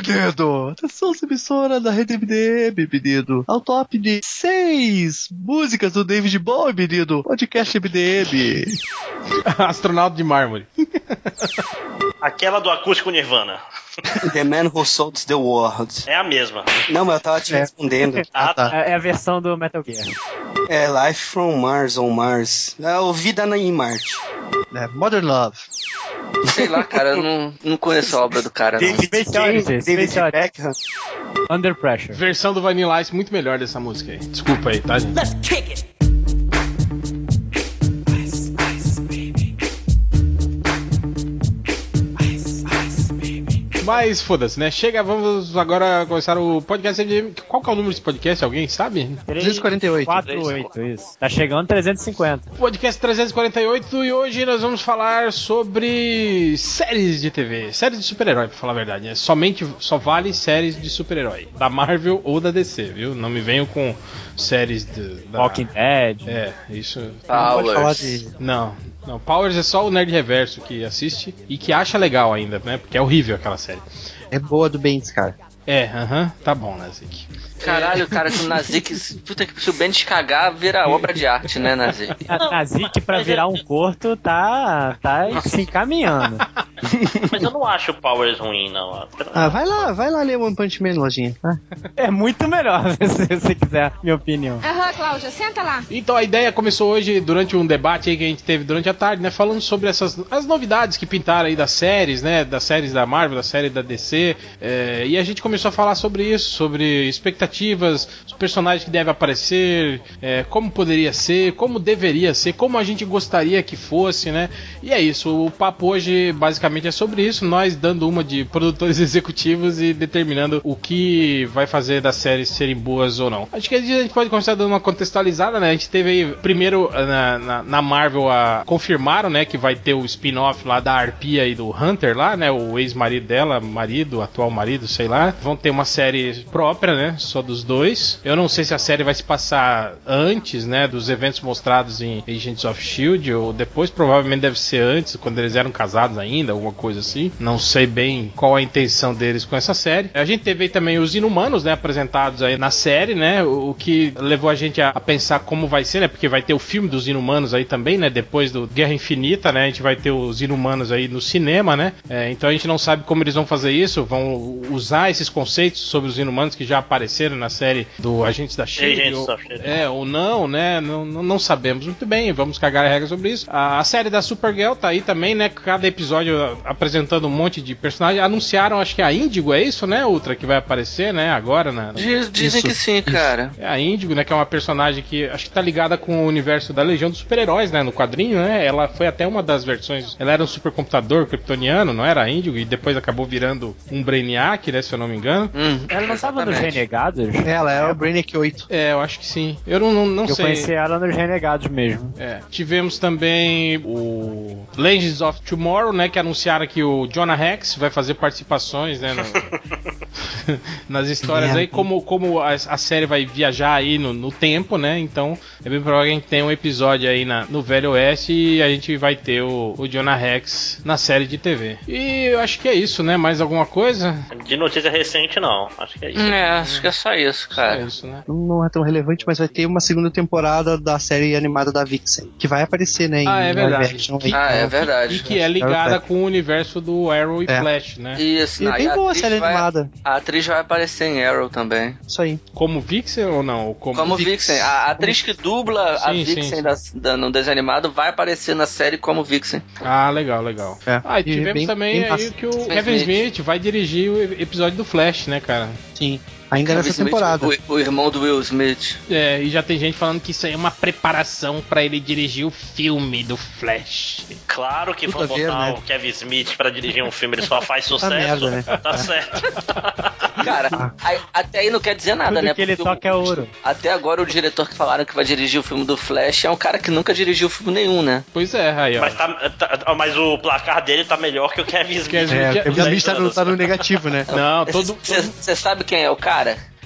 Menino, atenção, emissora da Rede MDM, menino. Ao top de seis músicas do David Bowie, menino. Podcast MDM. Astronauta de mármore. Aquela do acústico Nirvana. The Man Who Sold the World. É a mesma. Não, mas eu tava te É. respondendo. Ah, tá. É é a versão do Metal Gear. É Life from Mars on Mars. É o Vida na em Marte. É, Modern Love. Sei lá, cara, eu não, não conheço a obra do cara, não. David. Beckham. Under Pressure. Versão do Vanilla Ice muito melhor dessa música aí. Desculpa aí, tá, gente? Mas foda-se, né? Chega, vamos agora começar o podcast. MDM. Qual que é o número desse podcast? Alguém sabe? 248. 48, isso. Tá chegando 350. Podcast 348 e hoje nós vamos falar sobre séries de TV, séries de super-herói, pra falar a verdade. É somente só vale séries de super-herói, da Marvel ou da DC, viu? Não me venham com séries de, da Walking Dead. É, isso. Pode falar de. Não, não. Powers é só o nerd reverso que assiste e que acha legal ainda, né? Porque é horrível aquela série. É boa do Bendis, cara. É, aham, tá bom, Nazik. Caralho, cara, que o Nazik. Puta que se o Bendis cagar, vira obra de arte, né, Nazik? A Nazik pra virar um corto tá, tá se encaminhando. Mas eu não acho o Powers ruim, não. Ah, vai lá, vai lá ler One Punch Man, lojinha. tá? É muito melhor, se você quiser, minha opinião. Aham, Cláudia, senta lá. Então a ideia começou hoje durante um debate aí que a gente teve durante a tarde, né? Falando sobre essas as novidades que pintaram aí das séries, né? Das séries da Marvel, da série da DC. é, e a gente começou a falar sobre isso, sobre expectativas, os personagens que devem aparecer, é, como poderia ser, como deveria ser, como a gente gostaria que fosse, né? E é isso. O papo hoje basicamente é sobre isso. Nós dando uma de produtores executivos e determinando o que vai fazer das séries serem boas ou não. Acho que a gente pode começar dando uma contextualizada, né? A gente teve aí, primeiro na, na- na Marvel, a, confirmaram, né, que vai ter o spin-off lá da Arpia e do Hunter lá, né? O ex-marido dela, marido, atual marido, sei lá. Vão ter uma série própria, né? Só dos dois. Eu não sei se a série vai se passar antes, né? Dos eventos mostrados em Agents of Shield ou depois, provavelmente deve ser antes, quando eles eram casados ainda, alguma coisa assim. Não sei bem qual a intenção deles com essa série. A gente teve também os Inumanos, né? Apresentados aí na série, né? O, que levou a gente a, a pensar como vai ser, né? Porque vai ter o filme dos Inumanos aí também, né? Depois do Guerra Infinita, né? A gente vai ter os Inumanos aí no cinema, né? É, então a gente não sabe como eles vão fazer isso, vão usar esses conceitos sobre os Inumanos que já apareceram na série do Agentes da Shield. Agents ou, é, ou não, né? Não, não, não sabemos muito bem, vamos cagar a regra sobre isso. A, a série da Supergirl tá aí também, né? Cada episódio apresentando um monte de personagens. Anunciaram, acho que a Índigo, é isso, né? Ultra, que vai aparecer, né? Agora, né? Diz- dizem Isso, que sim, cara. É a Índigo, né? Que é uma personagem que acho que tá ligada com o universo da Legião dos Super-Heróis, né? No quadrinho, né? Ela foi até uma das versões. Ela era um supercomputador kryptoniano, não era a Índigo? E depois acabou virando um Brainiac, né? Se eu não me engano. Hum, Ela não tava nos exatamente. Renegados? Ela é o Brainiac 8. É, eu acho que sim. Eu não, não, não Eu sei. conheci ela nos Renegados mesmo. É. Tivemos também o Legends of Tomorrow, né? Que anunciaram que o Jonah Rex vai fazer participações, né? no- nas histórias aí, como, como a, a série vai viajar aí no, no tempo, né? Então é bem provável que a gente tenha um episódio aí na, no Velho Oeste e a gente vai ter o, o Jonah Rex na série de TV. E eu acho que é isso, né? Mais alguma coisa? De notícia recente, não. Acho que é isso. É, acho que é só isso, É cara. isso, né? Não, é tão relevante, mas vai ter uma segunda temporada da série animada da Vixen. Que vai aparecer, né? Em Ah, é verdade. aí. Ah, é E verdade. que é ligada com o universo do Arrow e É. Flash, né? Isso, E não, é bem e a boa a atriz série vai- animada. A atriz vai aparecer em Arrow também. Isso aí. Como Vixen ou não? Como, Como Vix. Vixen. A a atriz que dubla a Sim, sim, Vixen sim. da- da- no desenho animado vai aparecer na série como Vixen. Ah, legal, legal. É. Ah, e E tivemos bem- também bem aí que o Smith. Kevin Smith vai dirigir o episódio do Flash, né, cara? Sim. Ainda Kevin nessa Smith, temporada. O, o irmão do Will Smith. É, e já tem gente falando que isso aí é uma preparação pra ele dirigir o filme do Flash. Claro que Tudo vão ver, botar né? o Kevin Smith pra dirigir um filme, ele só faz sucesso. merda, né? Tá certo. Cara, aí- até aí não quer dizer nada, Tudo né? que ele Porque o- toca é ouro. Até agora o diretor que falaram que vai dirigir o filme do Flash é um cara que nunca dirigiu filme nenhum, né? Pois é, aí, ó. Mas, tá, tá- mas o placar dele tá melhor que o Kevin Smith. Kevin É, o Kevin Smith tá no, tá no negativo, né? Não, todo. Você sabe quem é o cara?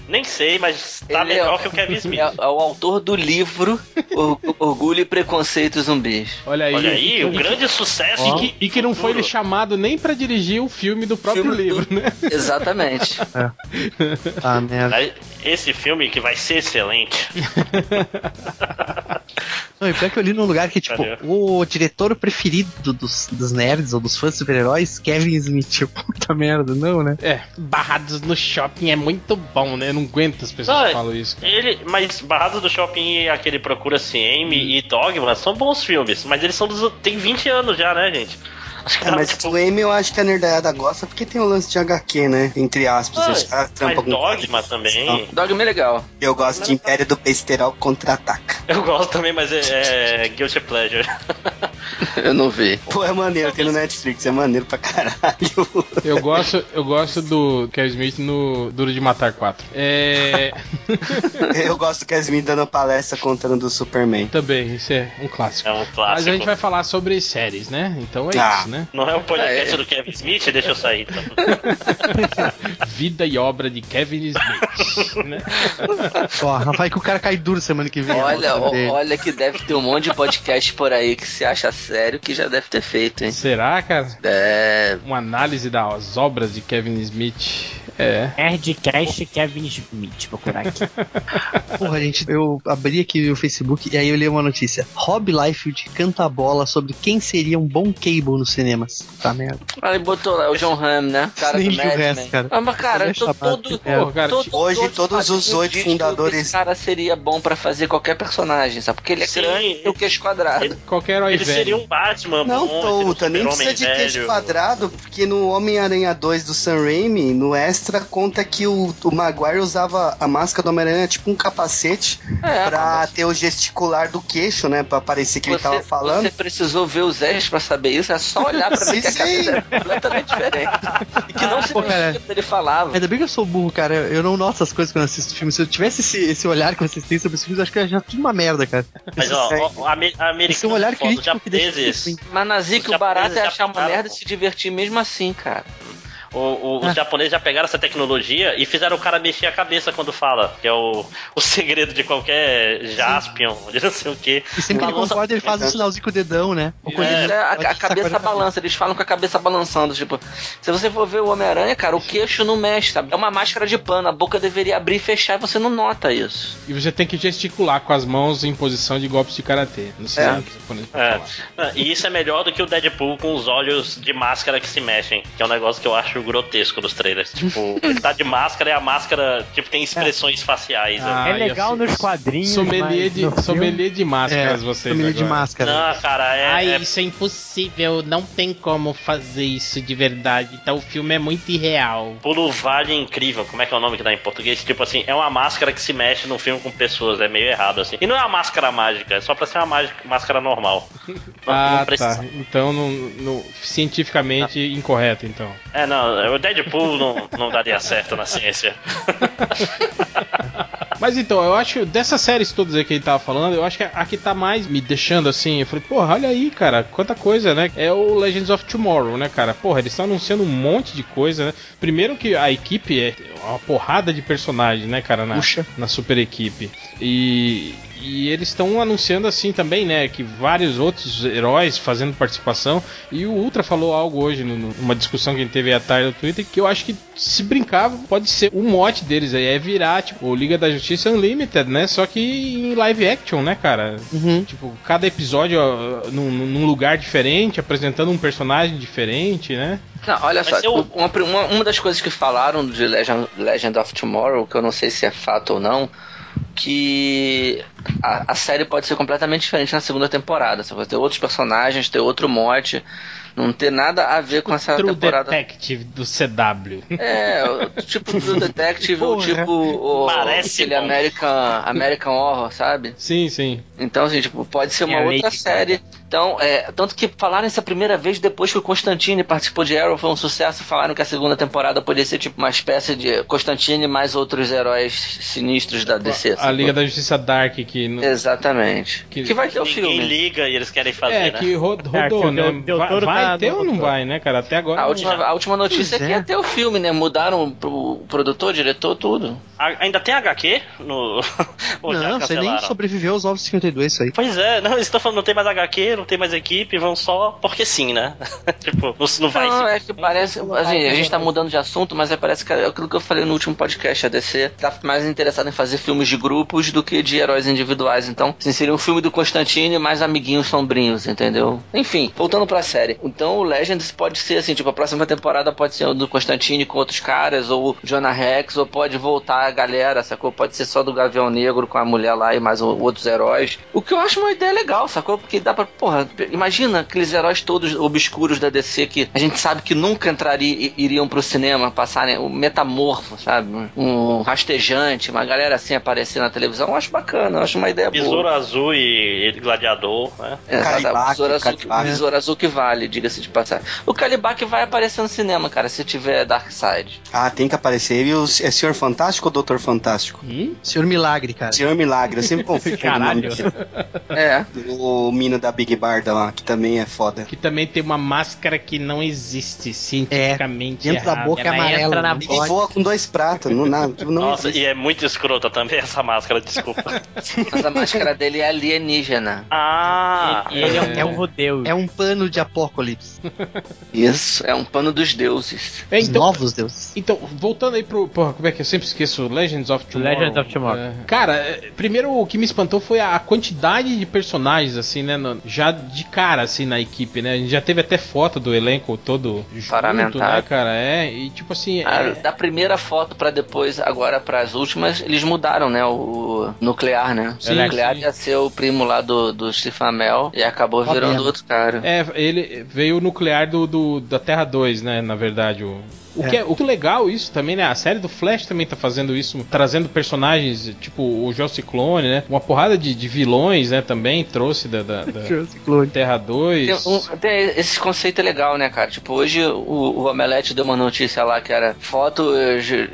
Nem sei, mas tá Ele melhor é- que o Kevin Smith. É, é o autor do livro Or- Orgulho e Preconceito Zumbis. Olha aí. Olha aí, o E que- grande sucesso. E que, e que não foi ele chamado nem pra dirigir o filme do próprio Filme do- livro, né? Exatamente. Ah, merda. Esse filme que vai ser excelente. Não, e pior que eu li num lugar que, tipo, o diretor preferido dos, dos nerds ou dos fãs de super-heróis, Kevin Smith. Puta merda, não, né? É, Barrados no Shopping é muito bom, né? Eu não aguento as pessoas Não, que falam isso. Ele, mas Barrados do Shopping e aquele Procura-se Amy e Dogma são bons filmes, mas eles são dos. tem 20 anos já, né, gente? É, mas tipo, o M eu acho que a nerdaiada gosta porque tem o lance de HQ, né? Entre aspas. ah, trampam mas com- Dogma também. Dogma é legal. Eu gosto de Império do Besterol contra-ataca. Eu gosto também, mas é, é Guilty Pleasure. Eu não vi. Pô, é maneiro, tem no Netflix, é maneiro pra caralho. Eu gosto, eu gosto do Kevin Smith no Duro de Matar 4. É. Eu gosto do Kevin dando palestra contando do Superman. Também, isso é um clássico. É um clássico. Mas a gente vai falar sobre séries, né? Então é Ah. isso, né? Não é o podcast É. do Kevin Smith? Deixa eu sair então. Vida e obra de Kevin Smith. né? Ó, vai que o cara cai duro semana que vem. Olha, ó, olha que deve ter um monte de podcast por aí que se acha sério que já deve ter feito, hein? Será, cara? É. Uma análise das obras de Kevin Smith. É. Nerdcast Kevin Smith, procurar aqui. Porra, gente, eu abri aqui o Facebook e aí eu li uma notícia. Rob Liefeld canta a bola sobre quem seria um bom Cable nos cinemas. Tá merda. Aí botou lá o John Hamm, né? Cara Nem do Mad resto, cara. Ah, mas cara, Ele é todo, é. Pô, cara, todo- Hoje, todos os quadrinhos oito fundadores- Esse cara seria bom pra fazer qualquer personagem, sabe? Porque ele é Sim. grande e o queixo quadrado. Ele- Qualquer herói Ele velho. seria um Batman Não, bom, Touta, nem precisa de queixo velho. quadrado, porque no Homem-Aranha 2 do Sam Raimi, no extra, conta que o, o Maguire usava a máscara do Homem-Aranha tipo um capacete É, pra mas ter o gesticular do queixo, né? Pra parecer que ele você, tava falando. você precisou ver os extras pra saber isso, é só olhar pra Sim, que a é completamente diferente. E que não se Pô, cara. ele falava. Ainda bem que eu sou burro, cara. Eu não noto essas coisas quando eu assisto filme. Se eu tivesse esse, esse olhar que vocês têm sobre os filmes, eu acho que eu já tudo uma merda, cara. Mas ó, Esse- ó, a ame- a Esse é um americano olhar foda, os crítico que deixa japoneses, ruim. Mas na Zica, Os o barato é japoneses achar uma merda e se divertir mesmo assim, cara. O- o- os japoneses já pegaram essa tecnologia e fizeram o cara mexer a cabeça quando fala, que é o, o segredo de qualquer Jaspion, de não sei o que. E sempre que ele concorda, ele faz um sinalzinho com o dedão, né? Ou quando É, ele- É, a, a cabeça balança, eles falam com a cabeça balançando. Tipo, se você for ver o Homem-Aranha, cara, o queixo não mexe, sabe? É uma máscara de pano, a boca deveria abrir e fechar e você não nota isso. E você tem que gesticular com as mãos em posição de golpes de karatê. Não sei É. o que japonês pode É. Ah, E isso é melhor do que o Deadpool com os olhos de máscara que se mexem, que é um negócio que eu acho grotesco nos trailers. Tipo, ele tá de máscara e a máscara, tipo, tem expressões faciais. né? Ah, é legal nos quadrinhos. Sommelier mas de, no filme- sommelier de máscaras, É, vocês. de agora. máscara. Não, cara, é, Ai, é- isso é impossível, não tem como fazer isso de verdade. Então o filme é muito irreal. Pulo Vale Incrível, como é que é o nome que dá em português? Tipo assim, é uma máscara que se mexe num filme com pessoas, é meio errado assim. E não é uma máscara mágica, é só pra ser uma mágica- máscara normal. Não, ah, não tá. Então, não, não- cientificamente incorreto, então. É, não, o Deadpool não, não daria certo na ciência. Mas então, eu acho, dessas séries todas aí que ele tava falando, eu acho que a que tá mais me deixando assim, eu falei, porra, olha aí, cara, quanta coisa, né? É o Legends of Tomorrow, né, cara? Porra, eles estão anunciando um monte de coisa, né? Primeiro que a equipe é uma porrada de personagens, né, cara, na, Puxa. na super equipe. E, e eles estão anunciando assim também, né, que vários outros heróis fazendo participação. E o Ultra falou algo hoje numa discussão que a gente teve à tarde no Twitter que eu acho que se brincar pode ser o mote deles aí é virar tipo o Liga da Justiça Unlimited, né? Só que em live action, né, cara? Uhum. Tipo, cada episódio ó, num, num lugar diferente, apresentando um personagem diferente, né? Não, olha Mas só, eu- uma, uma, uma das coisas que falaram de Legend, Legend of Tomorrow, que eu não sei se é fato ou não, que a, a série pode ser completamente diferente na segunda temporada. Você vai ter outros personagens, ter outro mote, não ter nada a ver com essa True temporada. Detective do CW. É, tipo True Detective ou tipo o, Parece aquele bom. American, American Horror, sabe? Sim, sim. Então, assim, tipo, pode ser É uma a outra série. Então, é, tanto que falaram isso a primeira vez depois que o Constantine participou de Arrow, foi um sucesso. Falaram que a segunda temporada podia ser tipo uma espécie de Constantine mais outros heróis sinistros da DC. A sacou? Liga da Justiça Dark que no- Exatamente. Que- Que, vai ter o Ninguém filme. liga e eles querem fazer, É, né? que ro- É, rodou, que né? Del- Del vai vai ter ou não vai, né, cara? Até agora. A não. última, a última notícia Pois é que é. ia ter o filme, né? Mudaram pro produtor, diretor, tudo. A- ainda tem HQ no. Não, você nem sobreviveu aos 952 isso aí. Pois é, não, eles estão falando, não tem mais HQ, não tem mais equipe, vão só porque sim, né? tipo, não, não vai Não, é que parece. Assim, a gente tá mudando de assunto, mas é, parece que é aquilo que eu falei no último podcast. A DC tá mais interessada em fazer filmes de grupos do que de heróis individuais. Então, assim, seria um filme do Constantine mais amiguinhos sombrinhos, entendeu? Enfim, voltando pra série. Então, o Legends pode ser assim: tipo, a próxima temporada pode ser o do Constantine com outros caras, ou Jonah Rex, ou pode voltar a galera, sacou? Pode ser só do Gavião Negro com a mulher lá e mais o- outros heróis. O que eu acho uma ideia legal, sacou? Porque dá pra. Porra, imagina aqueles heróis todos obscuros da DC que a gente sabe que nunca entraria, iriam pro cinema, passarem o metamorfo, sabe? Um rastejante, uma galera assim aparecer na televisão. Eu acho bacana, eu acho uma ideia Besouro boa. Azul e, e Gladiador, né? É, Besouro azul. Besouro azul que vale, diga-se de passagem. O Calibac vai aparecer no cinema, cara, se tiver Darkseid. Ah, tem que aparecer. Ele o- é Senhor Fantástico ou Doutor Fantástico? Senhor Milagre, cara. Senhor Milagre, eu sempre confundo Caralho. É. O mina da Big Barda lá, que também é foda. Que também tem uma máscara que não existe cientificamente. dentro da boca Ela amarela. entra na né? Ele voa com dois pratos, não, não, não Nossa, existe. e é muito escrota também essa máscara, desculpa. Mas a máscara dele é alienígena. ah! E ele é um, é um rodeu. É um pano de apocalipse. Isso, é um pano dos deuses. É, Os então, novos deuses. Então, voltando aí pro. Porra, como é que eu sempre esqueço? Legends of Tomorrow. Legends of Tomorrow. É. Cara, é, primeiro o que me espantou foi a quantidade de personagens, assim, né? no- já de cara, assim, na equipe, né? A gente já teve até foto do elenco todo junto, né, cara? É, e tipo assim. Ah, é- Da primeira foto pra depois, agora pras últimas, eles mudaram, né? O nuclear, né? Sim, o nuclear sim. ia ser o primo lá do, do Amell e acabou Uma virando outro cara. É, ele veio o nuclear do, do- da Terra 2, né? Na verdade. O, o, É. que é o que legal isso também, né? A série do Flash também tá fazendo isso, trazendo personagens tipo o Joe Ciclone, né? Uma porrada de, de vilões, né? Também trouxe da, da- da Terra 2. Tem, um- tem esse conceito é legal, né, cara? Tipo, hoje o, o Omelete deu uma notícia lá que era fotos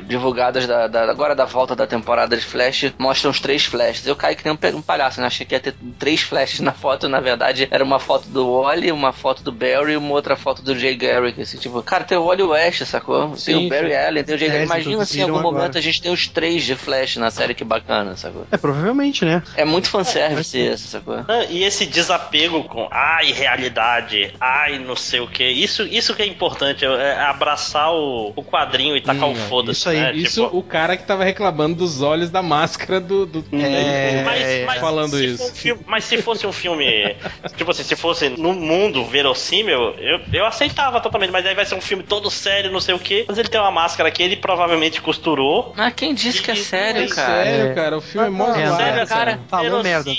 divulgadas da, da- agora da volta da temporada de Flash, mostram os três flashes. Eu caí que nem um, um palhaço, né? Achei que ia ter três flashes na foto, na verdade era uma foto do Wally, uma foto do Barry e uma outra foto do Jay Garrick. Assim, tipo, cara, tem o Wally West, sacou? Tem Sim, o Barry sim. Allen, tem o Jay É, Imagina se em introduziram algum agora. momento a gente tem os três de Flash na série, que bacana, sacou? É, provavelmente, né? É muito fanservice esse, sacou? Ah, E esse desapego com ai, realidade, ai, não sei o que. Isso, isso que é importante, é abraçar o, o quadrinho e tacar Hum, o foda-se. isso aí, né? Isso, Tipo, o cara que tava reclamando dos olhos da máscara do. do É, mas, mas falando se isso. um filme- mas se fosse um filme. tipo assim, se fosse no mundo verossímil, eu, eu aceitava totalmente. Mas aí vai ser um filme todo sério, não sei o que. Mas ele tem uma máscara que ele provavelmente costurou. Mas quem disse que é sério, é cara? Sério, cara, o filme é mó É, sério, cara. Falou merda,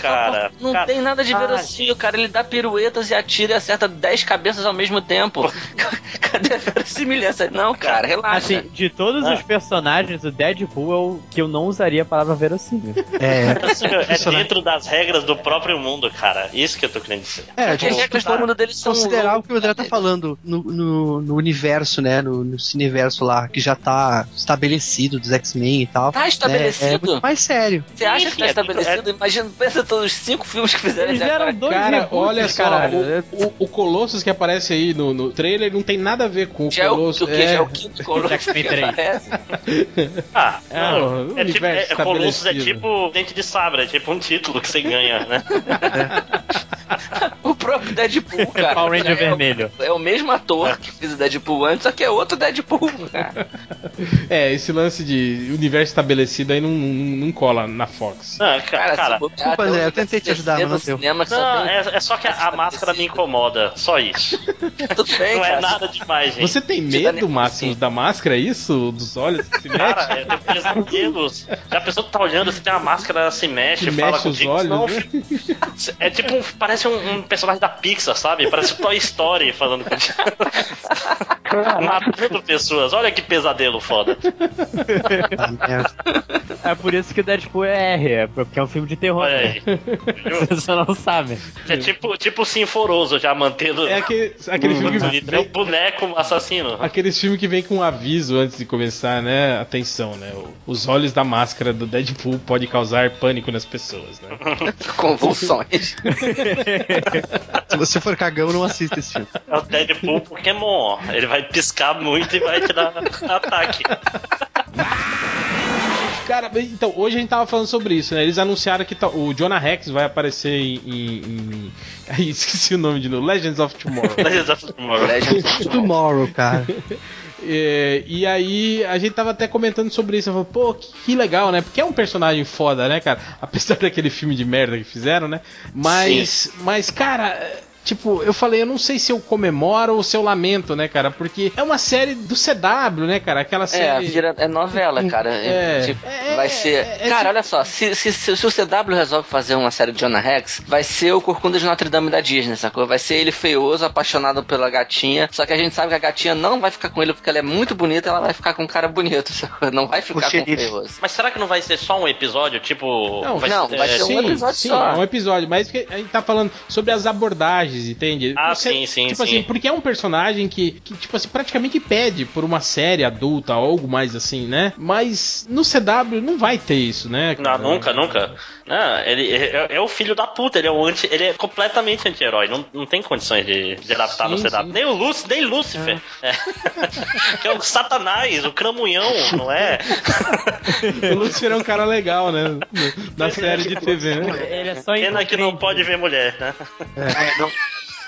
cara. Não Cara, tem nada de verossímil, cara. Ele dá piruetas e atira e acerta 10 cabeças ao mesmo tempo. Cadê a verossimilhança? Não, cara, relaxa. Assim, de todos Ah. os personagens, o Deadpool é o que eu não usaria a palavra verossímil. É, É dentro das regras do próprio mundo, cara. Isso que eu tô querendo dizer. é, Porque as tipo, regras do mundo deles são considerar o que o André tá falando no, no, no universo, né? No, no cineverso lá, que já tá estabelecido dos X-Men e tal. Tá né, É, estabelecido? muito mais sério. Você acha que tá é- estabelecido? Imagina, pensa todos os cinco filmes que fizeram Eles deram dois Cara, reboots, olha só, caralho. o, o, o Colossus que aparece aí no, no trailer não tem nada a ver com o Já é o, Colossus. o que? Já é o quinto Colossus X-Men que 3. aparece? Ah, É, não. o É, tipo, é, Colossus é estabelecido. tipo Dente de Sabre, é tipo um título que você ganha, né? O próprio Deadpool, cara. Power Ranger é, o- vermelho. É o mesmo ator que fez o Deadpool antes, só que é outro Deadpool, cara. É, esse lance de universo estabelecido aí não, não, não cola na Fox. Não, ca- cara, bobear, desculpa, André, eu tentei te ajudar, mas não no deu. cinema que só não, é, é só que a, a máscara me incomoda, só isso. Tudo bem, Não é cara. nada demais, gente. Você tem medo, Máximo, da máscara, é isso? Dos olhos que se mexe? Cara, eu tenho pesadelos. Já a pessoa que tá olhando, você tem uma máscara, ela se mexe, Que fala mexe os contigo. olhos, Não, né? É tipo um. Parece um, um personagem da Pixar, sabe? Parece o Toy Story falando contigo. Matando pessoas. Olha que pesadelo foda. É por isso que o Deadpool é R, é porque é um filme de terror. Olha né? aí. Viu? Você não sabe. É tipo, tipo o Sinforoso já mantendo. É aquele, aquele filme que É um boneco assassino. Aqueles filmes que vem com um aviso antes de começar, né? Atenção, né? Os olhos da máscara do Deadpool pode causar pânico nas pessoas, né? Convulsões. Se você for cagão, não assista esse filme. É o Deadpool Pokémon. Ele vai piscar muito e vai te dar ataque. Cara, então, hoje a gente tava falando sobre isso, né? Eles anunciaram que tá- o Jonah Rex vai aparecer em. em- em- Aí, esqueci o nome de novo. Legends of Tomorrow. Legends of Tomorrow. Legends of Tomorrow. Cara. É, e aí a gente tava até comentando sobre isso. Eu falei, pô, que, que legal, né? Porque é um personagem foda, né, cara? Apesar daquele filme de merda que fizeram, né? Mas, mas cara. É, Tipo, eu falei, eu não sei se eu comemoro ou se eu lamento, né, cara? Porque é uma série do CW, né, cara? Aquela É, série. vira, é novela, cara. É. Tipo, É, vai ser. é, é cara, tipo- olha só, se, se, se, se o CW resolve fazer uma série de Jonah Rex, vai ser o Corcunda de Notre Dame da Disney, sacou? Vai ser ele feioso, apaixonado pela gatinha. Só que a gente sabe que a gatinha não vai ficar com ele porque ela é muito bonita, ela vai ficar com um cara bonito, sacou? Não vai ficar com o feioso. Mas será que não vai ser só um episódio? Tipo. Não, não, vai ser um sim, episódio sim, só. é um episódio, mas a gente tá falando sobre as abordagens, entende? Ah, Você- sim, sim, Tipo sim. assim, porque é um personagem que, que, tipo assim, praticamente pede por uma série adulta ou algo mais assim, né? Mas no CW não vai ter isso, né? Não, nunca, nunca. Não, ele é, é o filho da puta, ele é, o anti, ele é completamente anti-herói, não, não tem condições de, de adaptar no Sim, CW. sim. Nem o Lúcifer, nem Lúcifer. É. que é o Satanás, o cramunhão, não é? O Lucifer é um cara legal, né? Na série de TV, né? Ele é só Pena que não pode ver mulher, né?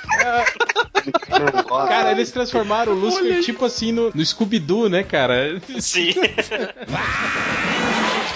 Cara, eles transformaram o Lucifer tipo assim no, no Scooby-Doo, né, cara? Sim.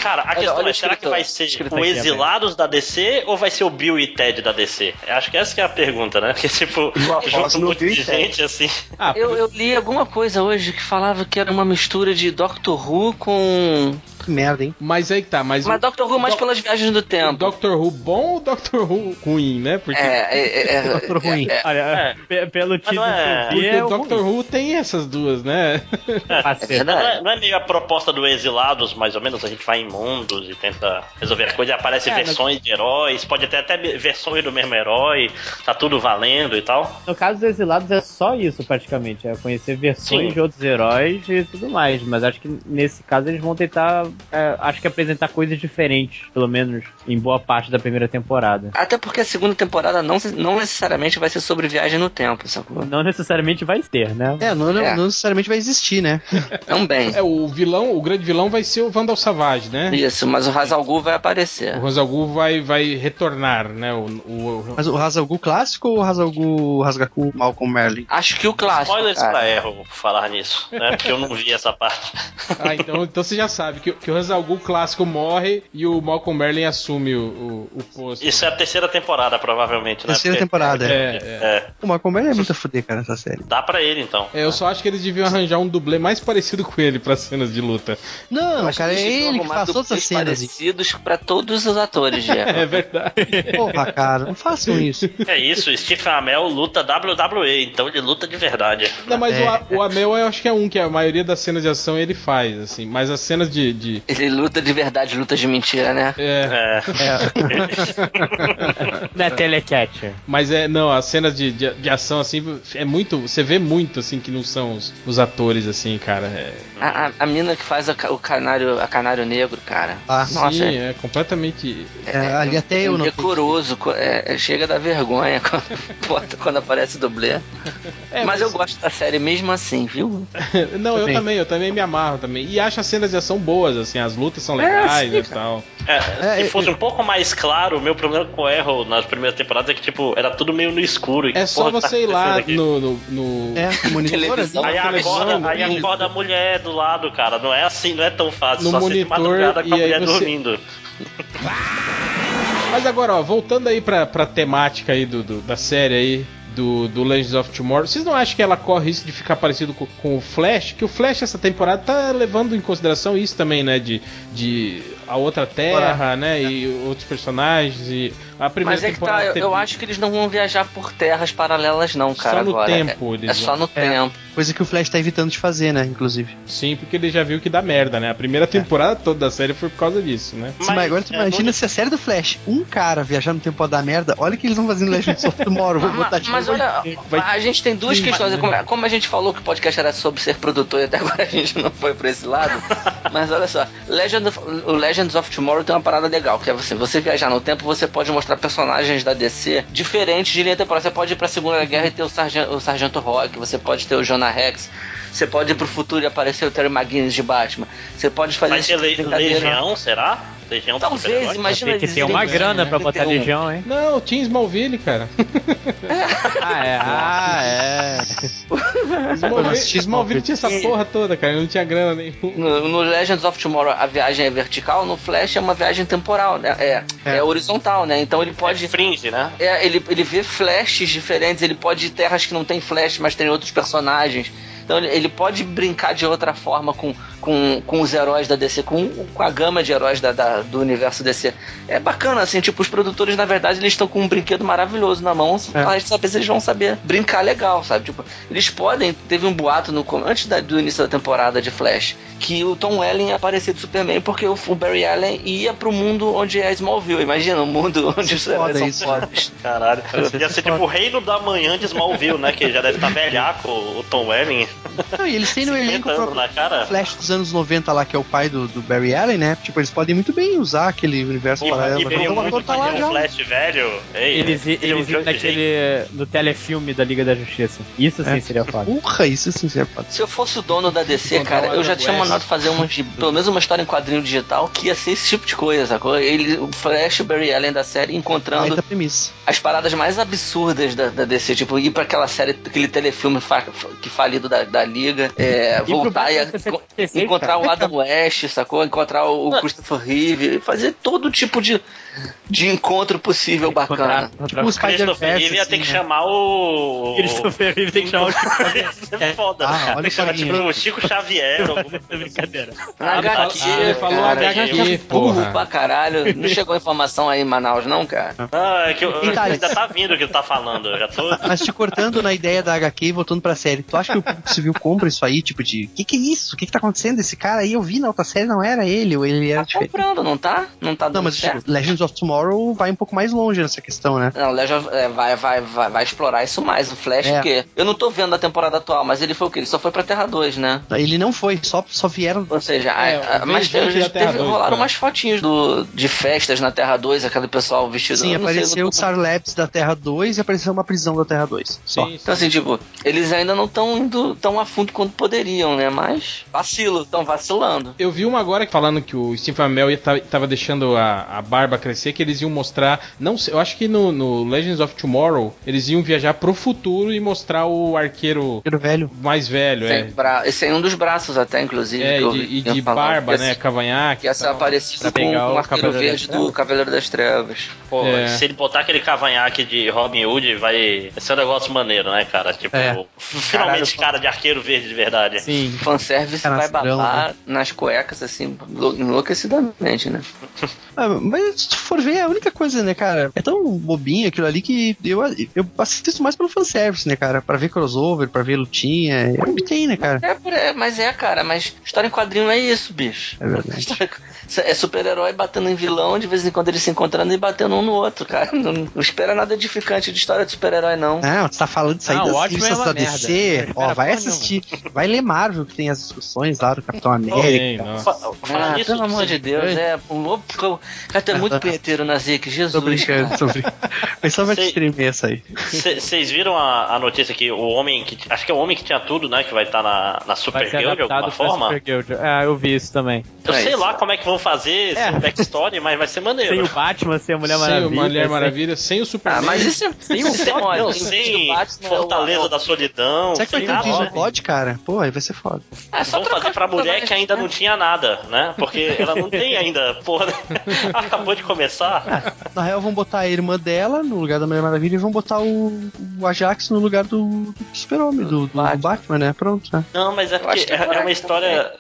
Cara, a Olha- questão olha é, o será que vai ser o Exilados da DC ou vai ser o Bill e Ted da DC? Eu Acho que essa que é a pergunta, né? Porque, tipo, junta um monte de gente, assim. Ah, Eu, eu li alguma coisa hoje que falava que era uma mistura de Doctor Who com. Que merda, hein? mas aí que tá, mas, Mas o, Doctor Who mais Doc- pelas viagens do tempo. Doctor Who bom ou Doctor Who ruim, né? Porque, É, é, é, Doutor Ruim. é, Olha, É. pe- pelo título é- que eu vi, porque é o Doctor Who tem essas duas, né? É Não é, não é meio a proposta do Exilados, mais ou menos? A gente vai em mundos e tenta resolver as coisas, aparece É, mas- versões de heróis, pode ter até versões do mesmo herói, tá tudo valendo e tal. No caso dos Exilados é só isso, praticamente. É conhecer versões Sim. de outros heróis e tudo mais. Mas acho que nesse caso eles vão tentar, é, acho que apresentar coisas diferentes, pelo menos em boa parte da primeira temporada. Até porque a segunda temporada não, não necessariamente vai ser sobre viagem no tempo, sacou? Não necessariamente vai ter, né? É, não, não- É. não necessariamente vai existir, né? Também. É, o vilão, o grande vilão vai ser o Vandal Savage, né? Isso, mas o Hazal Ghul vai aparecer. O Hazalgu vai, vai retornar, né? O, o- Mas o Hazalgu clássico ou o Hazalgu Rasgaku Malcolm Merlin? Acho que o clássico. Spoilers cara. pra erro falar nisso, né? Porque eu não vi essa parte. Ah, então, então você já sabe que, que o Hazalgu clássico morre e o Malcolm Merlin assume o, o, o posto. Isso é a terceira temporada, provavelmente, né? Terceira Porque- temporada, é. É, é. É, O Malcolm Merlin é muito a fuder, cara, nessa série. dá pra ele então. É, eu só acho que eles deviam arranjar um dublê mais parecido com ele pra cenas de luta. Não, Acho cara, é ele que faz todas as cenas. parecidos pra todos os atores, já. É verdade. Porra, cara, não façam isso. É isso, Stephen Amell luta WWE, então ele luta de verdade. Não, mas É. o, A- o Amel eu acho que é um que a maioria das cenas de ação ele faz, assim. Mas as cenas de. de- Ele luta de verdade, luta de mentira, né? é, É. Não é telecatcher. mas é, não, as cenas de, de, de ação, assim, é muito. Você vê muito, assim, que não são os, os atores, assim, cara. É, A, a, a mina que faz a o canário, a canário negro, cara. Ah, Nossa, sim, é, é completamente. É, ali até eu não. decoroso, co- é, é, chega da vergonha quando, quando aparece dublê. É, mas, eu gosto da série mesmo assim, viu? não, eu Também. também, eu também me amarro também. E acho as cenas de ação boas, assim, as lutas são legais sim, e tal. É, É, se é, fosse é. um pouco mais claro, o meu problema com o Arrow nas primeiras temporadas é que, tipo, era tudo meio no escuro. E É só que tá você ir lá no. no, no- É. Televisão. Aí acorda, aí isso. acorda a mulher do lado, cara. Não é assim, não é tão fácil. No só ser de monitor, madrugada com a e mulher você- dormindo. Mas agora, ó, voltando aí pra, pra temática aí do, do- da série aí. Do, do Legends of Tomorrow, vocês não acham que ela corre risco de ficar parecido com, com o Flash? Que o Flash essa temporada tá levando em consideração isso também, né? De, de a outra Terra, né? E outros personagens. E a primeira Mas é que tá, temporada eu, teve- eu acho que eles não vão viajar por terras paralelas, não, cara. Só no agora. tempo É, eles é só no É. tempo. Coisa que o Flash tá evitando de fazer, né? Inclusive. Sim, porque ele já viu que dá merda, né? A primeira temporada toda da série foi por causa disso, né? Mas, agora tu é, imagina se a série do Flash, um cara viajar no tempo pode dar merda, olha o que eles vão fazer no Legends of Tomorrow, vou Ma- botar de mas olha, Vai- a gente tem duas Sim, questões. mas- Como, como a gente falou que o podcast era sobre ser produtor e até agora a gente não foi pra esse lado. mas olha só, Legend of- o Legends of Tomorrow tem uma parada legal, que é você, você viajar no tempo, você pode mostrar personagens da DC diferentes de linha temporal. Você pode ir pra Segunda Guerra e ter o Sargento, o Sargento Rock, você pode ter o Jonah Rex, você pode ir pro futuro e aparecer o Terry McGuinness de Batman. Você pode fazer Vai ter le tipo brincadeira. Legião, será? Legião Talvez, imagina Tem que ter uma grana pra botar um- legião, hein? Não, tinha Smallville, cara. Ah, é. Ah, é. Smallville, Smallville tinha essa porra toda, cara. Não tinha grana nenhuma. No, no Legends of Tomorrow a viagem é vertical, no Flash é uma viagem temporal, né? É, é. É. horizontal, né? Então ele pode. É fringe, né? É, ele, ele vê flashes diferentes, ele pode ir terras que não tem flash, mas tem outros personagens. Então ele, pode brincar de outra forma com, com, com os heróis da DC, com, com a gama de heróis da, da- do universo DC. É bacana, assim, tipo, os produtores, na verdade, eles estão com um brinquedo maravilhoso na mão, É. a gente saber se eles vão saber brincar legal, sabe? Tipo, eles podem. Teve um boato no, antes da- do início da temporada de Flash que o Tom Welling ia aparecer de Superman porque o, o Barry Allen ia pro mundo onde é Smallville. Imagina, um mundo onde os heróis são isso, pobres. Caralho. Ia ser tipo o reino da manhã de Smallville, né? Que já deve estar velhaco, o Tom Welling. Não, e eles têm no 50 elenco o. Flash dos anos 90 lá, que é o pai do, do Barry Allen, né? Tipo, eles podem muito bem usar aquele universo Porra, paralelo. e mas veio o muito ator tá lá já. Flash velho. Ei, Eles, ele eles iam naquele. no telefilme da Liga da Justiça. Isso sim É. seria foda. Porra, isso sim seria foda. Se eu fosse o dono da DC, cara, eu já tinha mandado fazer uma, de- pelo menos uma história em quadrinho digital que ia ser esse tipo de coisa, sacou? Ele, o Flash e o Barry Allen da série encontrando as paradas mais absurdas da, da DC, tipo, ir pra aquela série, aquele telefilme fa- que falido da, da Liga, é, voltar e 66, encontrar o Adam West, sacou? Encontrar o Christopher Reeve, fazer todo tipo de, de encontro possível bacana. Encontrar- Os Christopher Spider-Verse, Reeve ia ter que né? chamar o. Christopher Reeve tem que chamar o Chico Isso é foda. Ah, olha tem que chamar o tipo o Chico Xavier. alguma Essa coisa assim. brincadeira. Ele HQ, falou- ele falou cara, HQ, gente, burro porra. pra caralho. Não chegou informação aí em Manaus, não, cara? Ah, é que eu, ainda tá vindo o que tu tá falando. Eu já tô. Mas te cortando na ideia da HQ e voltando pra série, tu acha que o público civil compra isso aí? Tipo de, que que é isso? O que que tá acontecendo? Esse cara aí eu vi na outra série, não era ele, ou ele era Tá diferente. comprando, não tá? Não tá Não, dando mas certo? tipo, Legends of Tomorrow vai um pouco mais longe nessa questão, né? Não, Legend of- é, vai, vai, vai, vai explorar isso mais. O Flash, É. o quê? Eu não tô vendo a temporada atual, mas ele foi o quê? Ele só foi pra Terra 2, né? Ele não foi, só, só vieram. Ou seja, É, a- a- o mas teve, teve- 2, rolaram cara. umas fotinhos do, de festas na Terra 2, aquele pessoal vestido Sim, apareceu eu o Star Labs da Terra 2 e apareceu uma prisão da Terra 2. Só. Sim, Então, assim, tipo, eles ainda não estão indo tão a fundo quanto poderiam, né? Mas vacilo, estão vacilando. Eu vi uma agora falando que o Steve Amell ia tá- tava deixando a, a barba crescer, que eles iam mostrar. Não sei, eu acho que no, no Legends of Tomorrow eles iam viajar pro futuro e mostrar o arqueiro Aquele velho. mais velho, Sem é. bra- Esse é um dos braços, até, inclusive. É, que eu e de, de barba, ia né? ser- Cavanhaque. Que ia e ser tal. parecido Pra com, o arqueiro Cavaleiro verde do Trevas. Cavaleiro das Trevas. Pô, É. se ele botar aquele cavanhaque de Robin Hood, vai ser um negócio maneiro, né, cara? Tipo, É. finalmente cara de arqueiro verde de verdade. Sim. Fanservice vai babar nas cuecas, assim, lou- enlouquecidamente, né? Ah, mas for ver, é a única coisa, né, cara? É tão bobinho aquilo ali que eu, eu assisto mais pelo fanservice, né, cara? Pra ver crossover, pra ver lutinha. Eu obtei, né, cara? É, é, mas é, cara, mas história em quadrinho é isso, bicho. É verdade. História- É super-herói batendo em vilão, de vez em quando eles se encontrando e batendo um no outro, cara. Não, não espera nada edificante de história de super-herói, não. Não, você tá falando disso aí Não, das o revistas é da. DC. Ó, vai assistir. Vai ler Marvel, que tem as discussões lá do Capitão América. nossa. Fa- Falar Ah, nisso, pelo amor de Deus, é um louco. Cara, tu é muito punheteiro na Zic, Jesus. Tô brincando, tô brincando. Foi só pra te Sei. streamer essa aí. Vocês viram a, a notícia que o homem que. Acho que é o homem que tinha tudo, né? Que vai estar na, na Vai Supergirl ser de alguma forma. Super Guild. Ah, eu vi isso também. Eu É sei isso. lá como é que vão fazer É. esse backstory, mas vai ser maneiro. Sem o Batman, sem a Mulher sem Maravilha. o Mulher sem- Maravilha, sem o Superman. Ah, mas isso é, Sem o é. Não, Isso sem Batman é Fortaleza é da Solidão. Será que vai sem ter um nada. Disney Pod, cara? Pô, aí vai ser foda. É só Vamos trocar fazer pra mulher que ainda né? não tinha nada, né? Porque ela não tem ainda, porra. Acabou de começar. Na real, vão botar a irmã dela no lugar da Mulher Maravilha e vão botar o, o Ajax no lugar do, do Super-Homem, do, do Batman. Batman. né? Pronto, né? Não, mas é porque que é, é uma que história.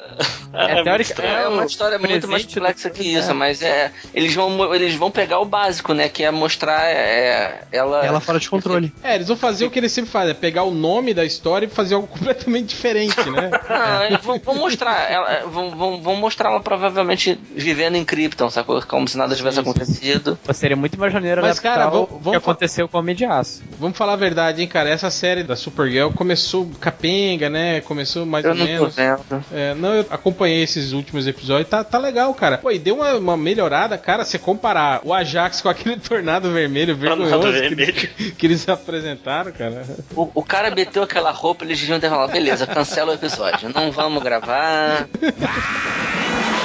É, É teórica-. É uma o história muito mais complexa que isso, mas é. Eles vão, eles vão pegar o básico, né? Que é mostrar é, ela. Ela fora de controle. É, eles vão fazer o que eles sempre fazem, é pegar o nome da história e fazer algo completamente diferente, né? Eles vão, vão mostrar. Ela, vão, vão, vão mostrar ela provavelmente vivendo em Krypton, sacou? Como se nada tivesse acontecido. Pô, seria muito mais maneiro Mas, cara, o vamos- que vamos fa- aconteceu com o Homem de Aço. vamos falar a verdade, hein, cara. Essa série da Supergirl começou capenga, né? Começou mais Eu ou não tô menos. vendo. É, não, eu acompanhei esses últimos episódios, tá, tá legal, cara. Pô, e deu uma, uma melhorada, cara, você comparar o Ajax com aquele tornado vermelho vergonhoso que, vermelho. eles- que eles apresentaram, cara. O, o cara meteu aquela roupa, eles deviam ter falado, beleza, cancela o episódio, não vamos gravar.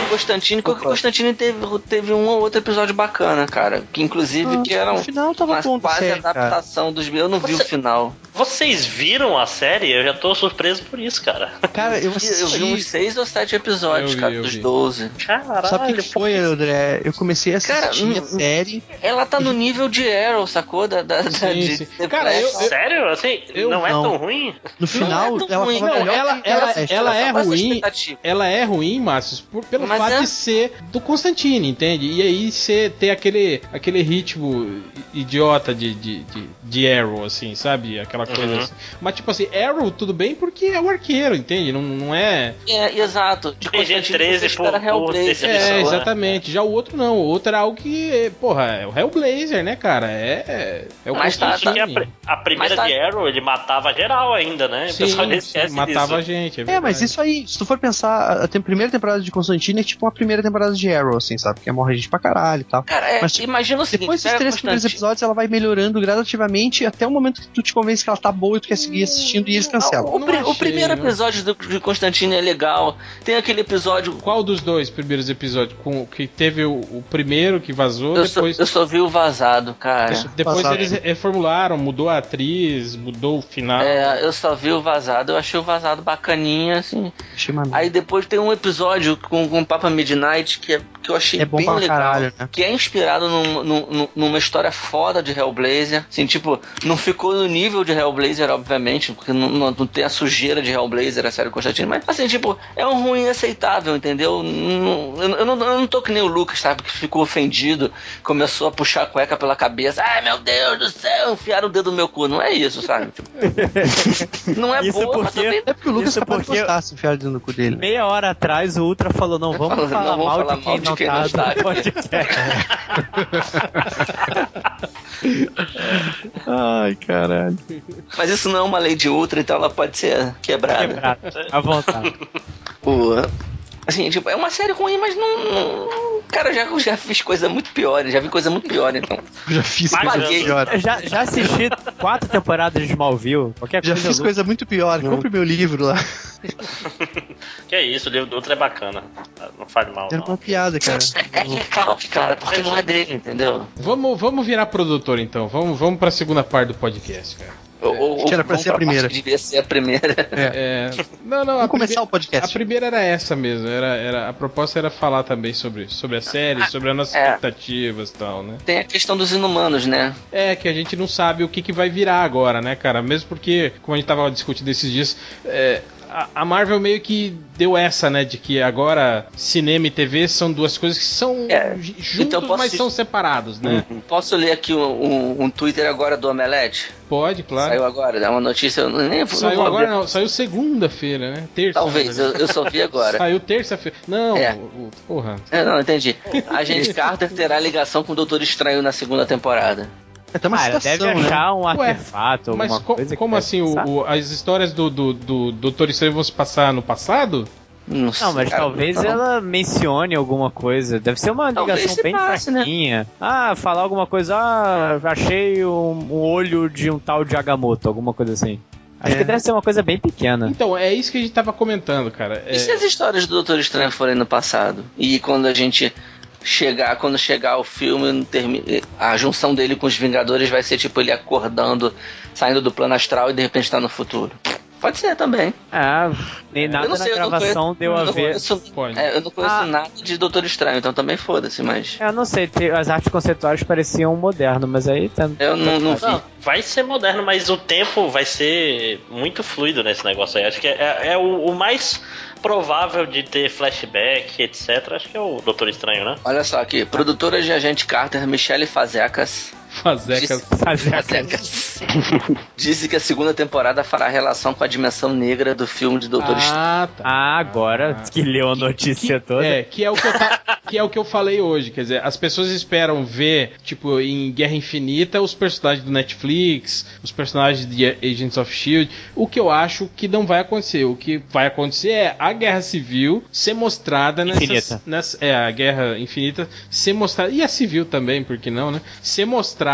Constantine, Constantine teve, teve um ou outro episódio bacana, cara. Que inclusive que era No um, final tava uma bom da quase série, cara. adaptação dos Eu não vi Você- o final. Vocês viram a série? Eu já tô surpreso por isso, cara. Cara, eu Eu vi uns seis ou sete episódios, Eu vi, cara, dos vi. 12. Caralho. Sabe o que que foi, André? Eu comecei a Cara, assistir hum, a série. Ela tá no nível de Arrow, sacou? Da, da, da- Sim, de- sim. Cara, eu-. Sério? Assim, Eu não é não. tão ruim? No final, tão ela ruim, não, melhor ela- ela- Flash. ela é a ruim. Ela é ruim, Márcio, por- pelo Mas fato é- de ser do Constantine, entende? E aí você ter aquele, aquele ritmo idiota de, de, de, de Arrow, assim, sabe? Aquela coisa Uhum. assim. Mas, tipo assim, Arrow, tudo bem porque é o arqueiro, entende? Não, não é. É, exato. De PG-13 Constantine, você espera por- por É, pessoa, exatamente. Já o outro não. O outro era algo que, porra, é o Hellblazer, né, cara? É, é o Mas tá- Acho que a, Constantine. pri- a primeira tá- de Arrow, ele matava geral ainda, né? O Sim, pessoal nem sim, matava a gente. É, É, mas isso aí, se tu for pensar, a tem- primeira temporada de Constantine é tipo uma primeira temporada de Arrow, assim, sabe? Que morre gente pra caralho e tal. Cara, é, Mas, tipo, imagina o seguinte, Depois dos três primeiros episódios, ela vai melhorando gradativamente até o momento que tu te convence que ela tá boa e tu quer seguir assistindo e eles cancelam. O, Não pri- o achei, primeiro não. episódio do, de Constantine é legal. Tem aquele episódio. Qual dos dois primeiros episódios? Com, que teve o, o primeiro que vazou, Eu só, depois. eu só vi o vazado, cara. Depois Vazado. eles reformularam, mudou a atriz, mudou o final. É, eu só vi o vazado. Eu achei o vazado bacaninha, assim. Aí depois tem um episódio com, com o Papa Midnight que, é, que eu achei É bom bem pra legal. caralho, né? Que é inspirado num- num- numa história foda de Hellblazer. Assim, tipo, não ficou no nível de Hellblazer, obviamente, porque não, não- não tem a sujeira de Hellblazer, a série Constantine. Mas, assim, tipo, é um ruim aceitável, entendeu? Não- eu, eu não, eu não tô que nem o Lucas, sabe? Que ficou ofendido, começou a puxar a cueca pela cabeça. Ai, meu Deus do céu, enfiaram o dedo no meu cu. Não é isso, sabe? Tipo, não é Isso boa, mas porque- também É porque o Lucas Isso de porque- gostar se enfiar o dedo no cu dele. Meia hora atrás o Ultra falou: não vamos falar não vamos mal, falar de mal de não quem tá não está aqui. podcast. Ai, caralho. Mas isso não é uma lei de ultra, então ela pode ser quebrada. Quebrado, à vontade. O, assim, tipo, é uma série ruim, mas não. não- cara, já, eu já fiz coisa muito pior, já vi coisa muito pior, então. Já fiz Mas coisa muito pior. Eu já, já assisti quatro temporadas de Smallville. Qualquer Já coisa fiz coisa muito pior. Compre meu livro lá. Que é isso, o livro do outro é bacana. Não fale mal, Era uma não. piada, cara. É recalque, cara, porque não é dele, entendeu? Vamos, vamos virar produtor então. Vamos, vamos pra segunda parte do podcast, cara. Ou- ou- Que era pra ser a primeira. que devia ser a primeira. É, não, não, a Vamos começar o podcast. A primeira era essa mesmo. Era, era, a proposta era falar também sobre, sobre a série, sobre as nossas É. expectativas e tal, né? Tem a questão dos inumanos, né? É, que a gente não sabe o que, que vai virar agora, né, cara? Mesmo porque, como a gente tava discutindo esses dias, é, a, a Marvel meio que deu essa, né? De que agora cinema e TV são duas coisas que são É, ju- juntos, então mas são separados, né? Posso ler aqui um, um- um Twitter agora do Omelete? Pode, claro. Saiu agora, é uma notícia, eu nem não Saiu vou agora não, saiu segunda-feira, né? Terça. Talvez, eu, eu só vi agora. Saiu terça-feira. Não, É. porra. É, não, entendi. Agente Carter terá ligação com o Doutor Estranho na segunda temporada. É até uma Ah, citação, deve né? achar um Ué, artefato, Mas alguma co- como assim? O, o- as histórias do, do, do Doutor Estranho vão se passar no passado? Não, sei, Não, mas cara, talvez não. ela mencione alguma coisa. Deve ser uma Talvez ligação se bem passe, né? fraquinha. Ah, falar alguma coisa. Ah, achei um, um olho de um tal de Agamotto, alguma coisa assim. Acho É. que deve ser uma coisa bem pequena. Então, é isso que a gente tava comentando, cara. É, E se as histórias do Doutor Estranho forem no passado? E quando a gente chegar, quando chegar o filme, a junção dele com os Vingadores vai ser tipo ele acordando, saindo do plano astral e de repente tá no futuro. Pode ser também. Ah, nem eu nada não na sei, eu não gravação conheço, deu eu a não ver. conheço, Pode. é, eu não conheço Ah. nada de Doutor Estranho, então também foda-se, mas Eu não sei, as artes conceituais pareciam moderno, mas aí tá. eu não, não vi. Não, vai ser moderno, mas o tempo vai ser muito fluido nesse negócio aí. Acho que é, é o, o mais provável de ter flashback, etc. Acho que é o Doutor Estranho, né? Olha só aqui, produtora de Agente Carter, Michelle Fazecas, Fazeca. Fazer Fazecas disse que a segunda temporada fará relação com a dimensão negra do filme de Doutor Estranho. Ah, tá. Ah, agora que leu a notícia que, toda. É, que é o que eu, ta- que é o que eu falei hoje, quer dizer, as pessoas esperam ver, tipo, em Guerra Infinita, os personagens do Netflix, os personagens de Agents of Shield, o que eu acho que não vai acontecer. O que vai acontecer é a Guerra Civil ser mostrada nessas, Infinita. nessa, é a Guerra Infinita ser mostrada e a Civil também, por que não, né? Ser mostrada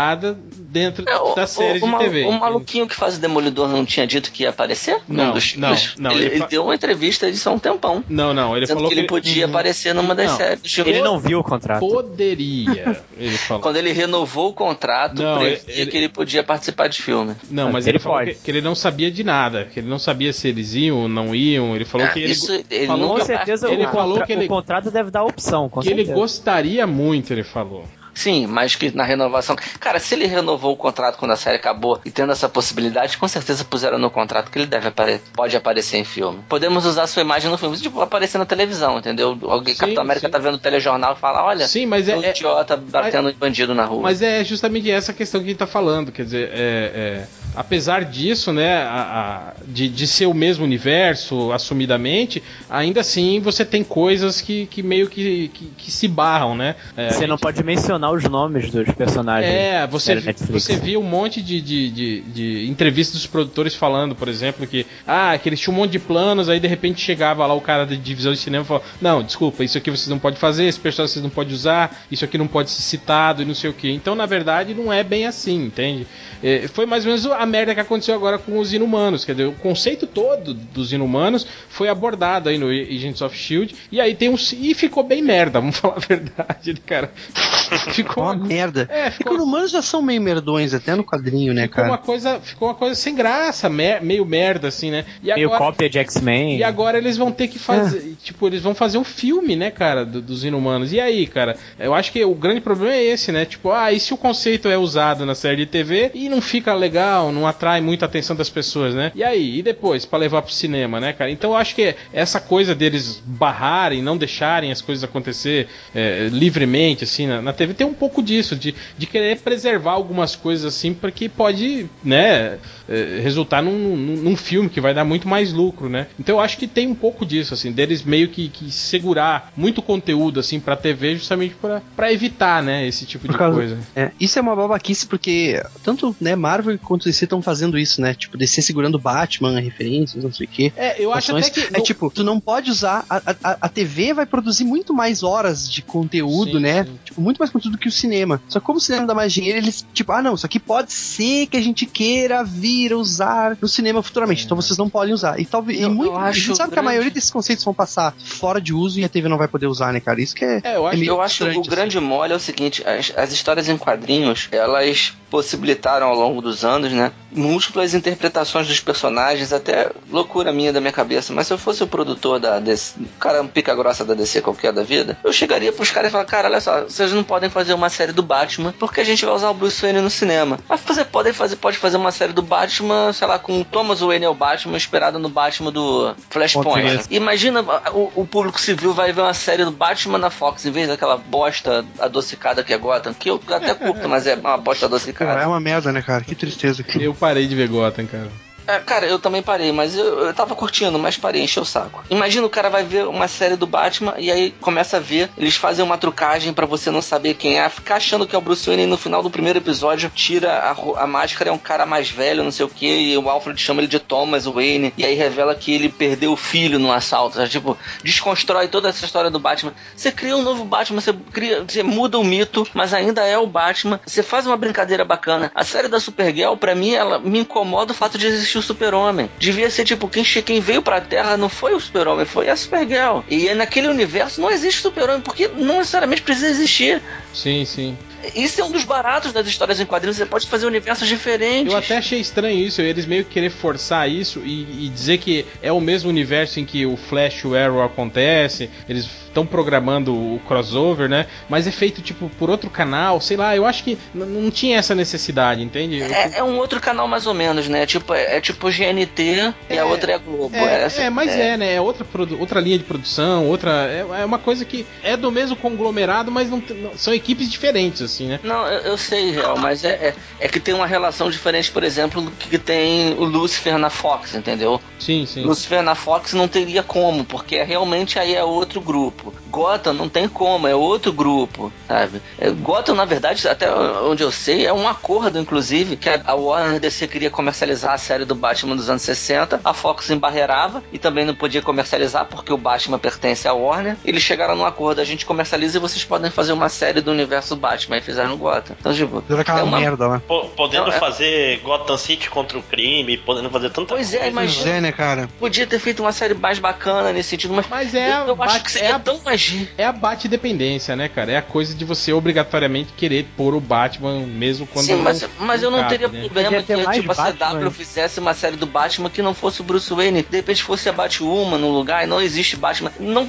dentro É, o, da série o, o de TV. o maluquinho que faz o Demolidor não tinha dito que ia aparecer? Não, dos não, não, Ele, ele ele fa- deu uma entrevista disso há um tempão. Não, não, ele falou que ele podia Uhum. aparecer numa das Não. séries. Ele não viu o contrato. poderia, ele falou. Quando ele renovou o contrato, Não, previa ele- que ele podia participar de filme. Não, mas Ele ele, falou pode. que, que ele não sabia de nada, que ele não sabia se eles iam ou não iam. Ele falou Ah, que ele, isso ele falou Com certeza ele o, falou contra- que ele- o contrato deve dar opção, com que ele certeza. gostaria muito, ele falou. Sim, mas que na renovação. Cara, se ele renovou o contrato quando a série acabou e tendo essa possibilidade, com certeza puseram no contrato que ele deve apare pode aparecer em filme. Podemos usar sua imagem no filme, tipo, aparecer na televisão, entendeu? Alguém, Sim, Capitão América sim. tá vendo o telejornal e fala: olha, Sim, mas um é, é- idiota batendo em bandido na rua. mas é justamente essa questão que a gente tá falando. Quer dizer, é- é, apesar disso, né, a- a- de, de ser o mesmo universo, assumidamente, ainda assim você tem coisas que, que meio que, que, que se barram, né? É, Você não pode mencionar os nomes dos personagens. É, você, você viu um monte de, de, de, de entrevistas dos produtores falando, por exemplo, que ah, que eles tinham um monte de planos, aí de repente chegava lá o cara da divisão de cinema e falou: Não, desculpa, isso aqui vocês não podem fazer, esse personagem vocês não podem usar, isso aqui não pode ser citado e não sei o que. Então, na verdade, não é bem assim, entende? É, foi mais ou menos a merda que aconteceu agora com os inumanos. Quer dizer, o conceito todo dos inumanos foi abordado aí no Agents of Shield. E aí tem um. E ficou bem merda, vamos falar a verdade, né, cara. Ficou Uma merda. É, É que ficou- os humanos já são meio merdões, até no quadrinho, né, ficou cara? uma coisa, ficou uma coisa sem graça, me- meio merda assim, né? E Meio agora, cópia de X-Men. e agora eles vão ter que fazer, tipo, eles vão fazer um filme, né, cara, do- dos inumanos. E aí, cara? Eu acho que o grande problema é esse, né? Tipo, ah, e se o conceito é usado na série de TV e não fica legal, não atrai muita atenção das pessoas, né? E aí, e depois para levar pro cinema, né, cara? Então eu acho que essa coisa deles barrarem, não deixarem as coisas acontecer é, livremente assim na, na TV tem um pouco disso, de, de querer preservar algumas coisas assim porque pode, né, é, resultar num, num, num filme que vai dar muito mais lucro, né? Então eu acho que tem um pouco disso, assim, deles meio que, que segurar muito conteúdo assim pra TV justamente pra pra evitar, né, esse tipo Por de causa- coisa. É, isso é uma babaquice porque tanto né, Marvel quanto DC estão fazendo isso, né? Tipo, DC segurando Batman, referências, não sei o quê. É, eu acho até Ações. que É tipo, tu não pode usar. A, a, a TV vai produzir muito mais horas de conteúdo, Sim, né? sim. Tipo, muito mais conteúdo que o cinema. Só que como o cinema dá mais dinheiro, eles, tipo, ah, não, isso aqui pode ser que a gente queira vir usar no cinema futuramente. Então vocês não podem usar. E talvez. E muito, eu a gente acho sabe que a grande- maioria desses conceitos vão passar fora de uso e a TV não vai poder usar, né, cara? Isso que é. É, eu acho meio Eu acho que o frustrante, grande mole é o seguinte: as, as histórias em quadrinhos elas possibilitaram ao longo dos anos, né, múltiplas interpretações dos personagens, até loucura minha da minha cabeça. Mas se eu fosse o produtor da DC, cara um pica grossa da DC qualquer da vida, eu chegaria pros caras e falar: cara, olha só, vocês não podem fazer uma série do Batman porque a gente vai usar o Bruce Wayne no cinema. Mas você pode fazer, pode fazer uma série do Batman, sei lá, com o Thomas Wayne é o Batman, inspirado no Batman do Flashpoint. Imagina o, o público civil vai ver uma série do Batman na Fox em vez daquela bosta adocicada que é Gotham, que eu até curto, mas é uma bosta adocicada. é uma merda, né, cara? Que tristeza. Que... eu parei de ver Gotham, cara. É, cara, eu também parei, mas eu, eu tava curtindo, mas parei, encheu o saco. Imagina o cara vai ver uma série do Batman e aí começa a ver, eles fazem uma trucagem pra você não saber quem é, ficar achando que é o Bruce Wayne e no final do primeiro episódio tira a, a máscara, é um cara mais velho, não sei o que, e o Alfred chama ele de Thomas Wayne, e aí revela que ele perdeu o filho no assalto, tipo, desconstrói toda essa história do Batman. Você cria um novo Batman, você, cria, você muda o mito, mas ainda é o Batman, você faz uma brincadeira bacana. A série da Supergirl, pra mim, ela me incomoda o fato de existir o Super-Homem. Devia ser tipo, quem, quem veio pra Terra não foi o Super-Homem, foi a Supergirl. E naquele universo não existe Super-Homem, porque não necessariamente precisa existir. Sim, sim. Isso é um dos baratos das histórias em quadrinhos, você pode fazer universos diferentes. Eu até achei estranho isso, eles meio que querer forçar isso e, e dizer que é o mesmo universo em que o Flash e o Arrow acontece, eles estão programando o crossover, né? Mas é feito tipo por outro canal, sei lá, eu acho que não tinha essa necessidade, entende? Eu- É, é um outro canal mais ou menos, né? Tipo, é, é tipo GNT e É, a outra é a Globo. É, assim, é, mas é, né? É outra, outra linha de produção, outra. É, é uma coisa que é do mesmo conglomerado, mas não, não- são equipes diferentes, assim, né? Não, eu, eu sei, real, mas é, é, é que tem uma relação diferente, por exemplo, do que tem o Lucifer na Fox, entendeu? Sim, sim. Lucifer na Fox não teria como, porque realmente aí é outro grupo. Gotham não tem como, é outro grupo, sabe? É, Gotham, na verdade, até onde eu sei, é um acordo, inclusive, que a Warner DC queria comercializar a série do Batman dos anos 60, a Fox embarreirava e também não podia comercializar porque o Batman pertence à Warner. Eles chegaram num acordo, a gente comercializa e vocês podem fazer uma série do universo Batman fizeram Gotham. Então, tipo, Deu aquela é uma- merda lá. Po- Podendo é- fazer Gotham City contra o crime, podendo fazer tanta Pois é, coisa. imagina. Pois é, né, cara? Podia ter feito uma série mais bacana nesse sentido, mas, Mas é a eu, eu acho Bat- que seria é a- tão mais. É a bate-dependência, né, cara? É a coisa de você obrigatoriamente querer pôr o Batman mesmo quando Sim, mas, mas eu não cabe, teria né? problema que mais tipo, a Batman. CW fizesse uma série do Batman que não fosse o Bruce Wayne. De repente fosse a Batwoman no lugar e não existe Batman. Não,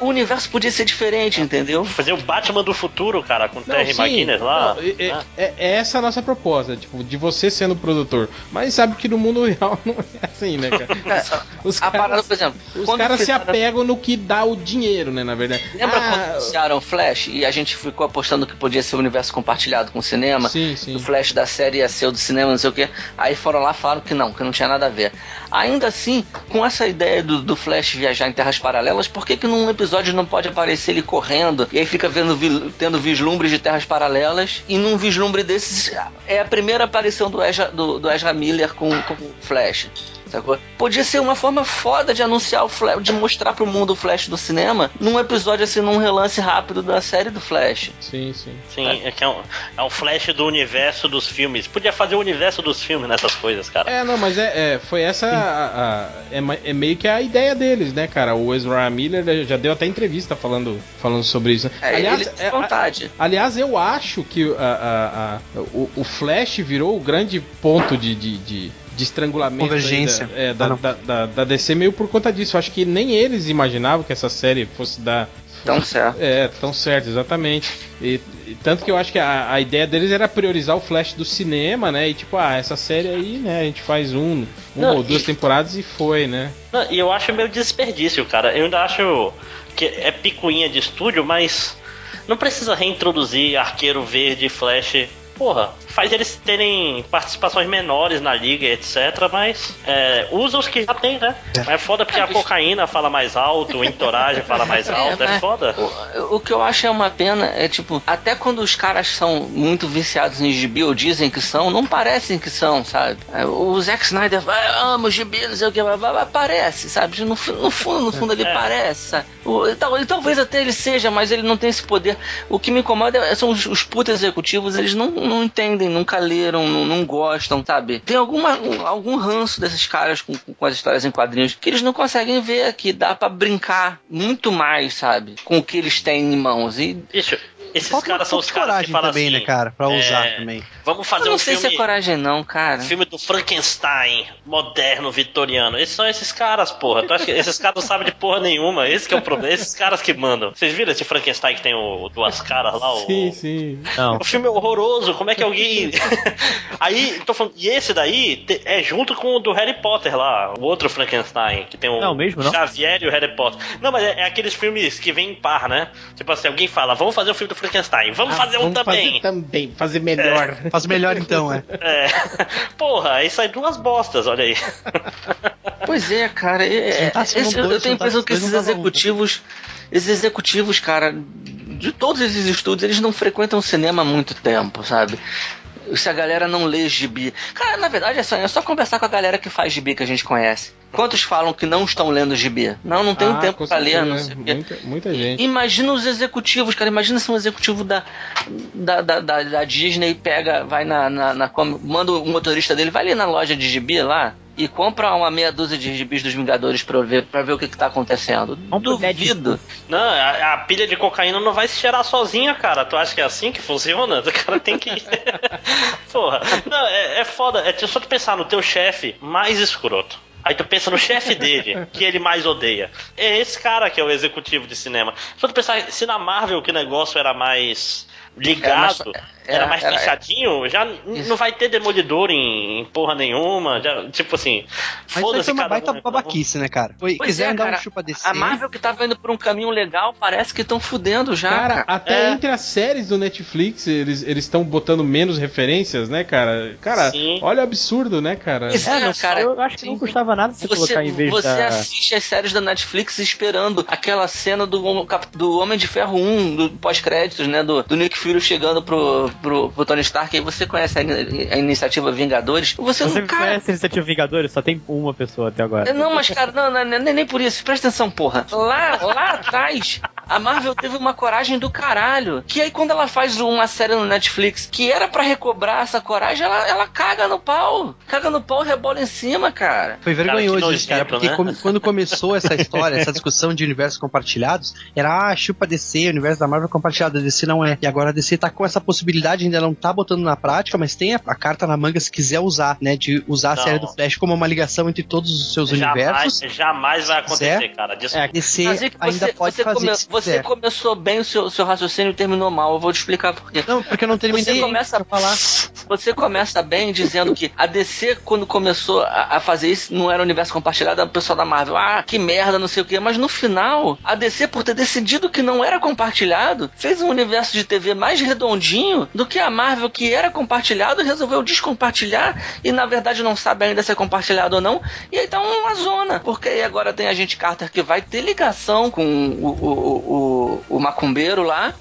o universo podia ser diferente, entendeu? Fazer o Batman do futuro, cara, com Não, Terry lá. não, é, né? é- é essa a nossa proposta, tipo, de você sendo produtor. Mas sabe que no mundo real não é assim, né, cara? Os a parada, caras, por exemplo, os caras se apegam no que dá o dinheiro, né, na verdade. Lembra Ah, quando anunciaram Flash e a gente ficou apostando que podia ser o universo compartilhado com o cinema? Sim, sim. O Flash da série ia ser o do cinema, não sei o que. Aí foram lá e falaram que não, que não tinha nada a ver. Ainda assim, com essa ideia do, do Flash viajar em terras paralelas, por que, que num episódio não pode aparecer ele correndo e aí fica vendo, vi- tendo vislumbres de terras paralelas? E num vislumbre desses é a primeira aparição do Ezra, do, do Ezra Miller com, com o Flash. Sacou? Podia ser uma forma foda de anunciar o Flash, de mostrar pro mundo o Flash do cinema num episódio assim, num relance rápido da série do Flash. Sim, sim. Sim, é que é um, é um flash do universo dos filmes. Podia fazer o universo dos filmes nessas coisas, cara. É, não, mas é, é, foi essa. a- a- é, é meio que a ideia deles, né, cara? O Ezra Miller já deu até entrevista falando, falando sobre isso. É, aliás, ele é, a- vontade. aliás, eu acho que a- a- a- o, o Flash virou o grande ponto de, de, de- de estrangulamento Convergência. Da, é, da, Ah, da, da- da DC meio por conta disso. Eu acho que nem eles imaginavam que essa série fosse dar. Então, certo. É, tão certo, exatamente. E, e tanto que eu acho que a, a ideia deles era priorizar o Flash do cinema, né? E tipo, ah, essa série aí, né? A gente faz um, uma Não, ou duas e- temporadas e foi, né? Não, E eu acho meio desperdício, cara. Eu ainda acho que é picuinha de estúdio, mas não precisa reintroduzir Arqueiro Verde e Flash. Porra, faz eles terem participações menores na liga, etc. Mas é, usa os que já tem, né? Mas é foda porque a cocaína fala mais alto, o entoragem fala mais alto, é, foda. O, o que eu acho é uma pena é tipo, até quando os caras são muito viciados em gibi ou dizem que são, não parecem que são, sabe? É, O Zack Snyder vai, amo gibi, não sei o que, blá, blá, blá, parece, sabe? No, no fundo, no fundo ele É. parece, sabe? O, e tal- e talvez até ele seja, mas ele não tem esse poder. O que me incomoda é- são os, os putos executivos, eles não, não entendem, nunca leram, não, não gostam, sabe? Tem alguma, um- algum ranço desses caras com, com as histórias em quadrinhos que eles não conseguem ver que dá pra brincar muito mais, sabe? Com o que eles têm em mãos. E Bicho, esses Falta caras são os caras que falam também, assim, né, cara? Pra usar é, também. Vamos eu fazer não um sei filme... se é coragem, não, cara. Filme do Frankenstein, moderno, vitoriano. Esses são esses caras, porra. Tu acha que esses caras não sabem de porra nenhuma? Esse que é o problema. Esses caras que mandam. Vocês viram esse Frankenstein que tem o duas caras lá? O, Sim, sim. Não. o filme é horroroso. Como é que alguém. Aí, tô falando. E esse daí é junto com o do Harry Potter lá, o outro Frankenstein, que tem o Não, mesmo, não? Xavier e o Harry Potter. Não, mas é, é aqueles filmes que vem em par, né? Tipo assim, alguém fala, vamos fazer um filme do Frankenstein, vamos fazer um Ah, vamos também. Fazer também, fazer melhor. Faz melhor então, é. É. Porra, aí sai duas bostas, olha aí. Pois é, cara. é- é- Juntasse esse- um eu, dois, eu tenho a impressão que esses um. executivos. Esses executivos, cara, de todos esses estudos, eles não frequentam o cinema há muito tempo, sabe? Se a galera não lê gibi. Cara, na verdade é só, é só conversar com a galera que faz gibi que a gente conhece. Quantos falam que não estão lendo gibi? Não, não tenho Ah, tempo pra ler, não né? sei o quê. Muita, muita gente. Imagina os executivos, cara. Imagina se um executivo da, da, da, da, da Disney pega, vai na, na, na Manda o motorista dele, vai ali na loja de gibi lá e compra uma meia dúzia de gibis dos Vingadores pra ver, pra ver o que, que tá acontecendo. Duvido. Não, a, a pilha de cocaína não vai se cheirar sozinha, cara. Tu acha que é assim que funciona? O cara tem que. Porra. Não, é, é foda. É só tu pensar no teu chefe mais escroto. Aí tu pensa no chefe dele, que ele mais odeia. É esse cara que é o executivo de cinema. Só tu pensar se na Marvel que o negócio era mais ligado, É, era é, mais era- fechadinho, já n- não vai ter demolidor em, em porra nenhuma. Já, tipo assim, Mas isso foda-se foi uma cada baita um, então. babaquice, né, cara? Foi, Pois quiseram é, dar cara. um chupa desse. A Marvel que tava indo por um caminho legal, parece que estão fudendo já. Cara, até É. entre as séries do Netflix, eles estão botando menos referências, né, cara? Cara, Sim. olha o absurdo, né, cara? Pois É, é, não, cara. eu acho que não custava nada você, Você, colocar em vez você da. assiste as séries da Netflix esperando aquela cena do, do Homem de Ferro 1, do pós-créditos, né? Do, do Nick Fury chegando pro, pro, pro Tony Stark. Aí você conhece a, a iniciativa Vingadores. Você, Você não. Cara, conhece a iniciativa Vingadores? Só tem uma pessoa até agora. Não, mas cara, não, não, nem, nem por isso. Presta atenção, porra. Lá, lá atrás, a Marvel teve uma coragem do caralho. Que aí quando ela faz uma série no Netflix que era pra recobrar essa coragem, ela, ela caga no pau. Caga no pau e rebola em cima, cara. Foi Cara, vergonhoso que isso, cara, porque né? quando começou essa história, essa discussão de universos compartilhados, era ah, chupa DC, o universo da Marvel é compartilhado, a DC não é. E agora a DC tá com essa possibilidade, ainda não tá botando na prática, mas tem a, a carta na manga se quiser usar, né, de usar a Não. série do Flash como uma ligação entre todos os seus Jamais, universos. jamais vai acontecer, Quiser. cara. É, Desculpa. a DC é que ainda você, pode você, fazer come- você quiser. começou bem o seu, seu raciocínio e terminou mal. Eu vou te explicar por quê. Não, porque eu não terminei Você começa pra falar. Você começa bem dizendo que a DC, quando começou a, a fazer isso, não era universo compartilhado, era o pessoal da Marvel. Ah, que merda, não sei o quê. Mas no final, a DC, por ter decidido que não era compartilhado, fez um universo de TV mais redondinho do que a Marvel, que era compartilhado, resolveu descompartilhar e na verdade não sabe ainda se é compartilhado ou não. E aí tá uma zona. Porque aí agora tem a gente Carter que vai ter ligação com o, o, o, o, macumbeiro lá.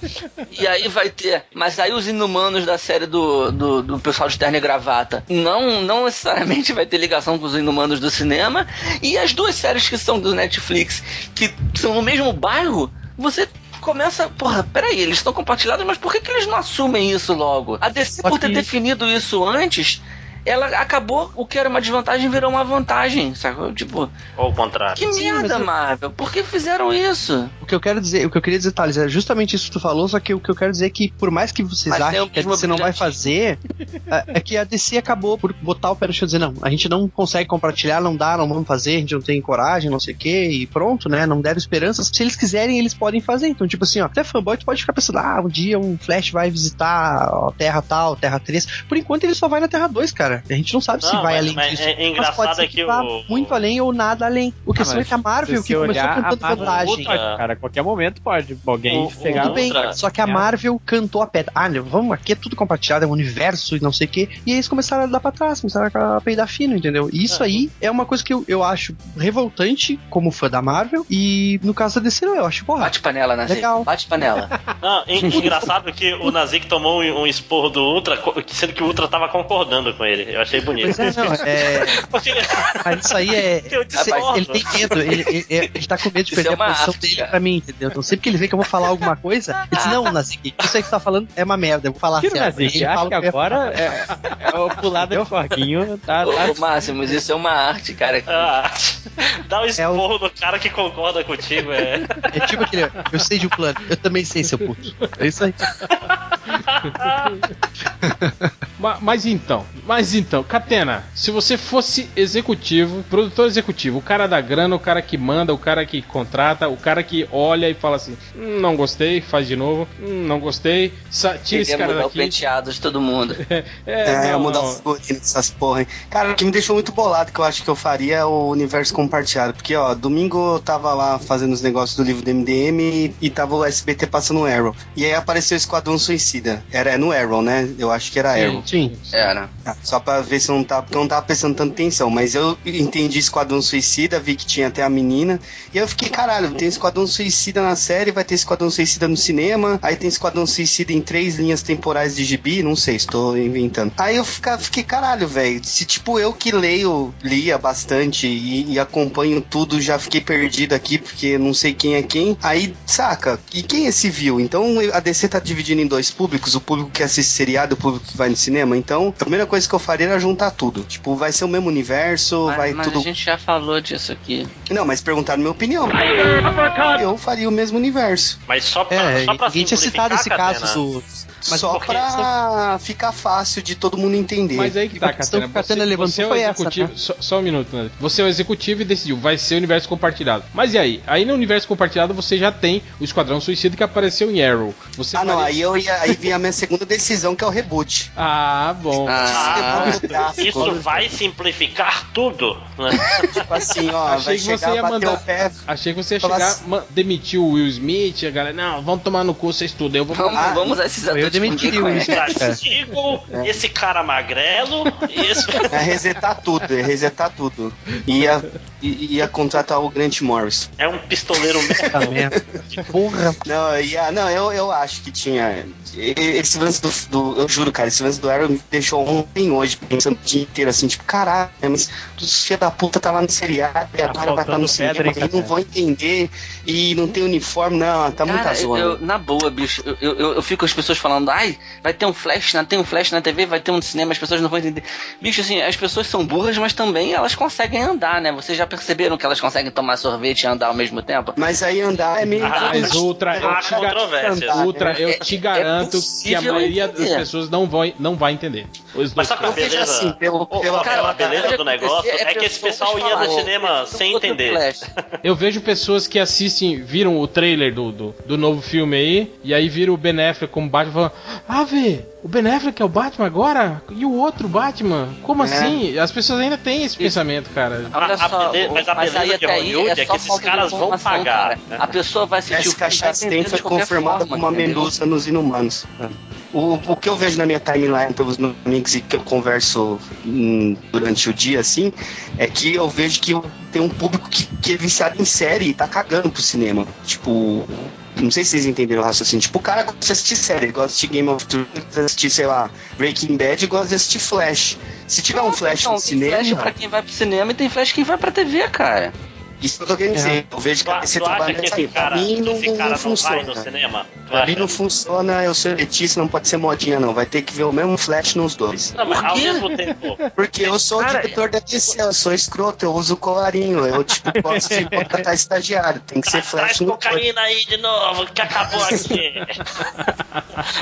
E aí vai ter. Mas aí os inumanos da série do, do, do pessoal de terno e gravata não, não necessariamente vai ter ligação com os inumanos do cinema. E as duas séries que são do Netflix, que são no mesmo bairro, você. Começa, porra, peraí, eles estão compartilhados, mas por que, que eles não assumem isso logo? A DC, Só por ter que- definido isso antes, ela acabou, o que era uma desvantagem virou uma vantagem, sacou? Tipo, Ou o contrário. que Sim, merda, eu- Marvel, por que fizeram isso? O que eu quero dizer, o que eu queria dizer, Thales, é justamente isso que tu falou, só que o que eu quero dizer é que, por mais que vocês Mas tem achem que DC não vai fazer, é, é que a DC acabou por botar o pé no chão e dizer, não, a gente não consegue compartilhar, não dá, não vamos fazer, a gente não tem coragem, não sei o que, e pronto, né? Não deram esperanças. Se eles quiserem, eles podem fazer. Então, tipo assim, ó, até fanboy, tu pode ficar pensando, ah, um dia um Flash vai visitar a Terra tal, Terra 3. Por enquanto, ele só vai na Terra 2, cara. A gente não sabe se Não, vai mas- além mas disso. é- é Mas engraçado pode ser é que vá o- muito além ou nada além. O que Ah, é que a Marvel, se que começou olhar, cantando a vantagem. Ultra- Cara, a qualquer momento pode alguém O- pegar. Tudo bem, Ultra- só que a É. Marvel cantou a pedra. Ah, vamos, aqui é tudo compartilhado, é um universo e não sei o quê. E aí eles começaram a dar pra trás, começaram a peidar fino, entendeu? E isso É. aí é uma coisa que eu, eu acho revoltante como fã da Marvel. E no caso da DC, não, eu acho, porra. Bate panela, Nazi. Legal. Bate panela. Não, en- engraçado que o Nazik tomou um, um esporro do Ultra, sendo que o Ultra tava concordando com ele. Eu achei bonito. Pois é, não, é. Mas isso aí é. Discordo. Ele tem medo, ele, ele, ele tá com medo de Isso perder é uma a posição arte, dele cara. pra mim, entendeu? Então sempre que ele vê que eu vou falar alguma coisa, ele diz: Não, Nazik, isso aí que você tá falando é uma merda, eu vou falar Tira o certo. Nazik, acho fala que agora é, é o pulada de corguinho. Tá, tá Ô, Márcio, mas isso é uma arte, cara. Ah, dá um É o- esporro no cara que concorda contigo. É. É tipo aquele, eu sei de um plano, eu também sei, seu puto. É isso aí. Ma- Mas então, mas então, Catena, se você fosse executivo, produtor executivo, o cara da grana, o cara que manda, o cara que contrata, o cara que olha e fala assim: "Hum, não gostei, faz de novo, Hum, não gostei, tira esse cara mudar o daqui. penteado de todo mundo. É, É, não, mudar não. os dessas porra, hein? Cara, o que me deixou muito bolado, que eu acho que eu faria é o universo compartilhado. Porque, ó, domingo eu tava lá fazendo os negócios do livro do MDM e, e tava o SBT passando o Arrow. E aí apareceu o Esquadrão Suicida. Era no Arrow, né? Eu acho que era Arrow. Sim. Era. Ah, Só pra ver se eu não tava, porque eu não tava prestando tanta atenção. Mas eu entendi Esquadrão Suicida, vi que tinha até a menina. E eu fiquei, caralho, tem Esquadrão Suicida na série, vai ter Esquadrão Suicida no cinema. Aí tem Esquadrão Suicida em três linhas temporais de gibi, não sei, estou inventando. Aí eu fiquei, caralho, velho. Se tipo eu que leio, lia bastante e, e acompanho tudo, já fiquei perdido aqui porque não sei quem é quem. Aí, saca? E quem é civil? Então a DC tá dividindo em dois públicos: o público que assiste seriado e o público que vai no cinema. Então a primeira coisa que eu faria era juntar tudo. Tipo, vai ser o mesmo universo, Mas, vai mas tudo. a gente já falou disso aqui. Não, mas perguntaram minha opinião. Eu faria o mesmo universo. Mas só pra, É, só pra ninguém tinha citado esse caso do. Mas só porque- pra ficar fácil de todo mundo entender. Mas aí que tá, Catena. Você, levantou você é o foi essa, executivo. né? só, só um minuto, né? Você é o executivo e decidiu, vai ser o universo compartilhado. Mas e aí? Aí no universo compartilhado você já tem o Esquadrão Suicida que apareceu em Arrow. Você ah, não, aí eu ia, aí vinha a minha segunda decisão, que é o reboot. Ah, bom. Ah, gráfico. Isso vai simplificar tudo, né? Tipo assim, ó, Achei vai que você chegar, ia mandar- o pé. Achei que você ia chegar, assim- demitir o Will Smith, a galera, não, vamos tomar no cu vocês tudo, eu vou Vamos, Ah, vamos usar esses atores que ninguém demitiria o conhece. Tá, Sigam esse cara magrelo e esse. É resetar tudo, é resetar tudo. Ia, i- ia contratar o Grant Morris. É um pistoleiro mesmo. Merda. Porra. Não, ia, não eu, eu acho que tinha. e- Esse lance do, do- Eu juro, cara, esse lance do Arrow me deixou ontem hoje, pensando o dia inteiro assim, tipo, caralho, mas os filha da puta tá lá no seriado e agora vai estar no cinema hein, e não vão entender e não tem uniforme, não, tá muita Cara, eu, zona. eu- na boa, bicho, eu, eu, eu fico as pessoas falando, ai, vai ter um flash, na, tem um flash na TV, vai ter um no cinema, as pessoas não vão entender. Bicho, assim, as pessoas são burras, mas também elas conseguem andar, né? Vocês já perceberam que elas conseguem tomar sorvete e andar ao mesmo tempo? Mas aí andar é meio. Ah, Mas Ultra, eu te, ga- controvérsias. Ultra, eu É- te é garanto que a maioria das entender. pessoas não vai, não vai entender. Os Mas sabe qual é a Eu vejo beleza? assim, pelo- aquela Cara, beleza pode do negócio é que esse pessoal ia no cinema "Outro sem entender. Flash." Eu vejo pessoas que assistem, viram o trailer do, do, do novo filme aí, e aí viram o Ben Affleck como Batman falando: Ah, vê, o Ben Affleck é o Batman agora? E o outro Batman? Como É. assim? As pessoas ainda têm esse pensamento, cara. Olha A- a só, bele- mas a beleza aí de Hollywood é só que esses de caras vão pagar, cara. né? A pessoa vai assistir o Jessica filme vai Chastain entender foi de qualquer confirmada forma, como uma medusa nos Inumanos. O, o que eu vejo na minha timeline pelos meus amigos e que eu converso hum, durante o dia, assim, é que eu vejo que tem um público que, que é viciado em série e tá cagando pro cinema. Tipo, não sei se vocês entenderam o raciocínio. Tipo, o cara gosta de assistir série, gosta de assistir Game of Thrones, gosta de assistir, sei lá, Breaking Bad gosta de assistir Flash. Se tiver um Flash Então, no tem cinema, flash pra quem vai pro cinema e tem flash quem vai pra TV, cara. Isso que eu tô querendo dizer. Eu vejo que Tu, tu trabalha que esse aí. Pra mim não, esse não cara não funciona. vai no cinema? Tu Pra mim não funciona, eu sou elitista, não pode ser modinha não, vai ter que ver o mesmo flash nos dois. Não, mas ao mesmo tempo. Porque eu sou Cara, o diretor da DC, eu sou escroto, eu uso colarinho, eu tipo gosto de contratar estagiário, tem que ser Traz flash no dois. cocaína aí de novo, que acabou aqui.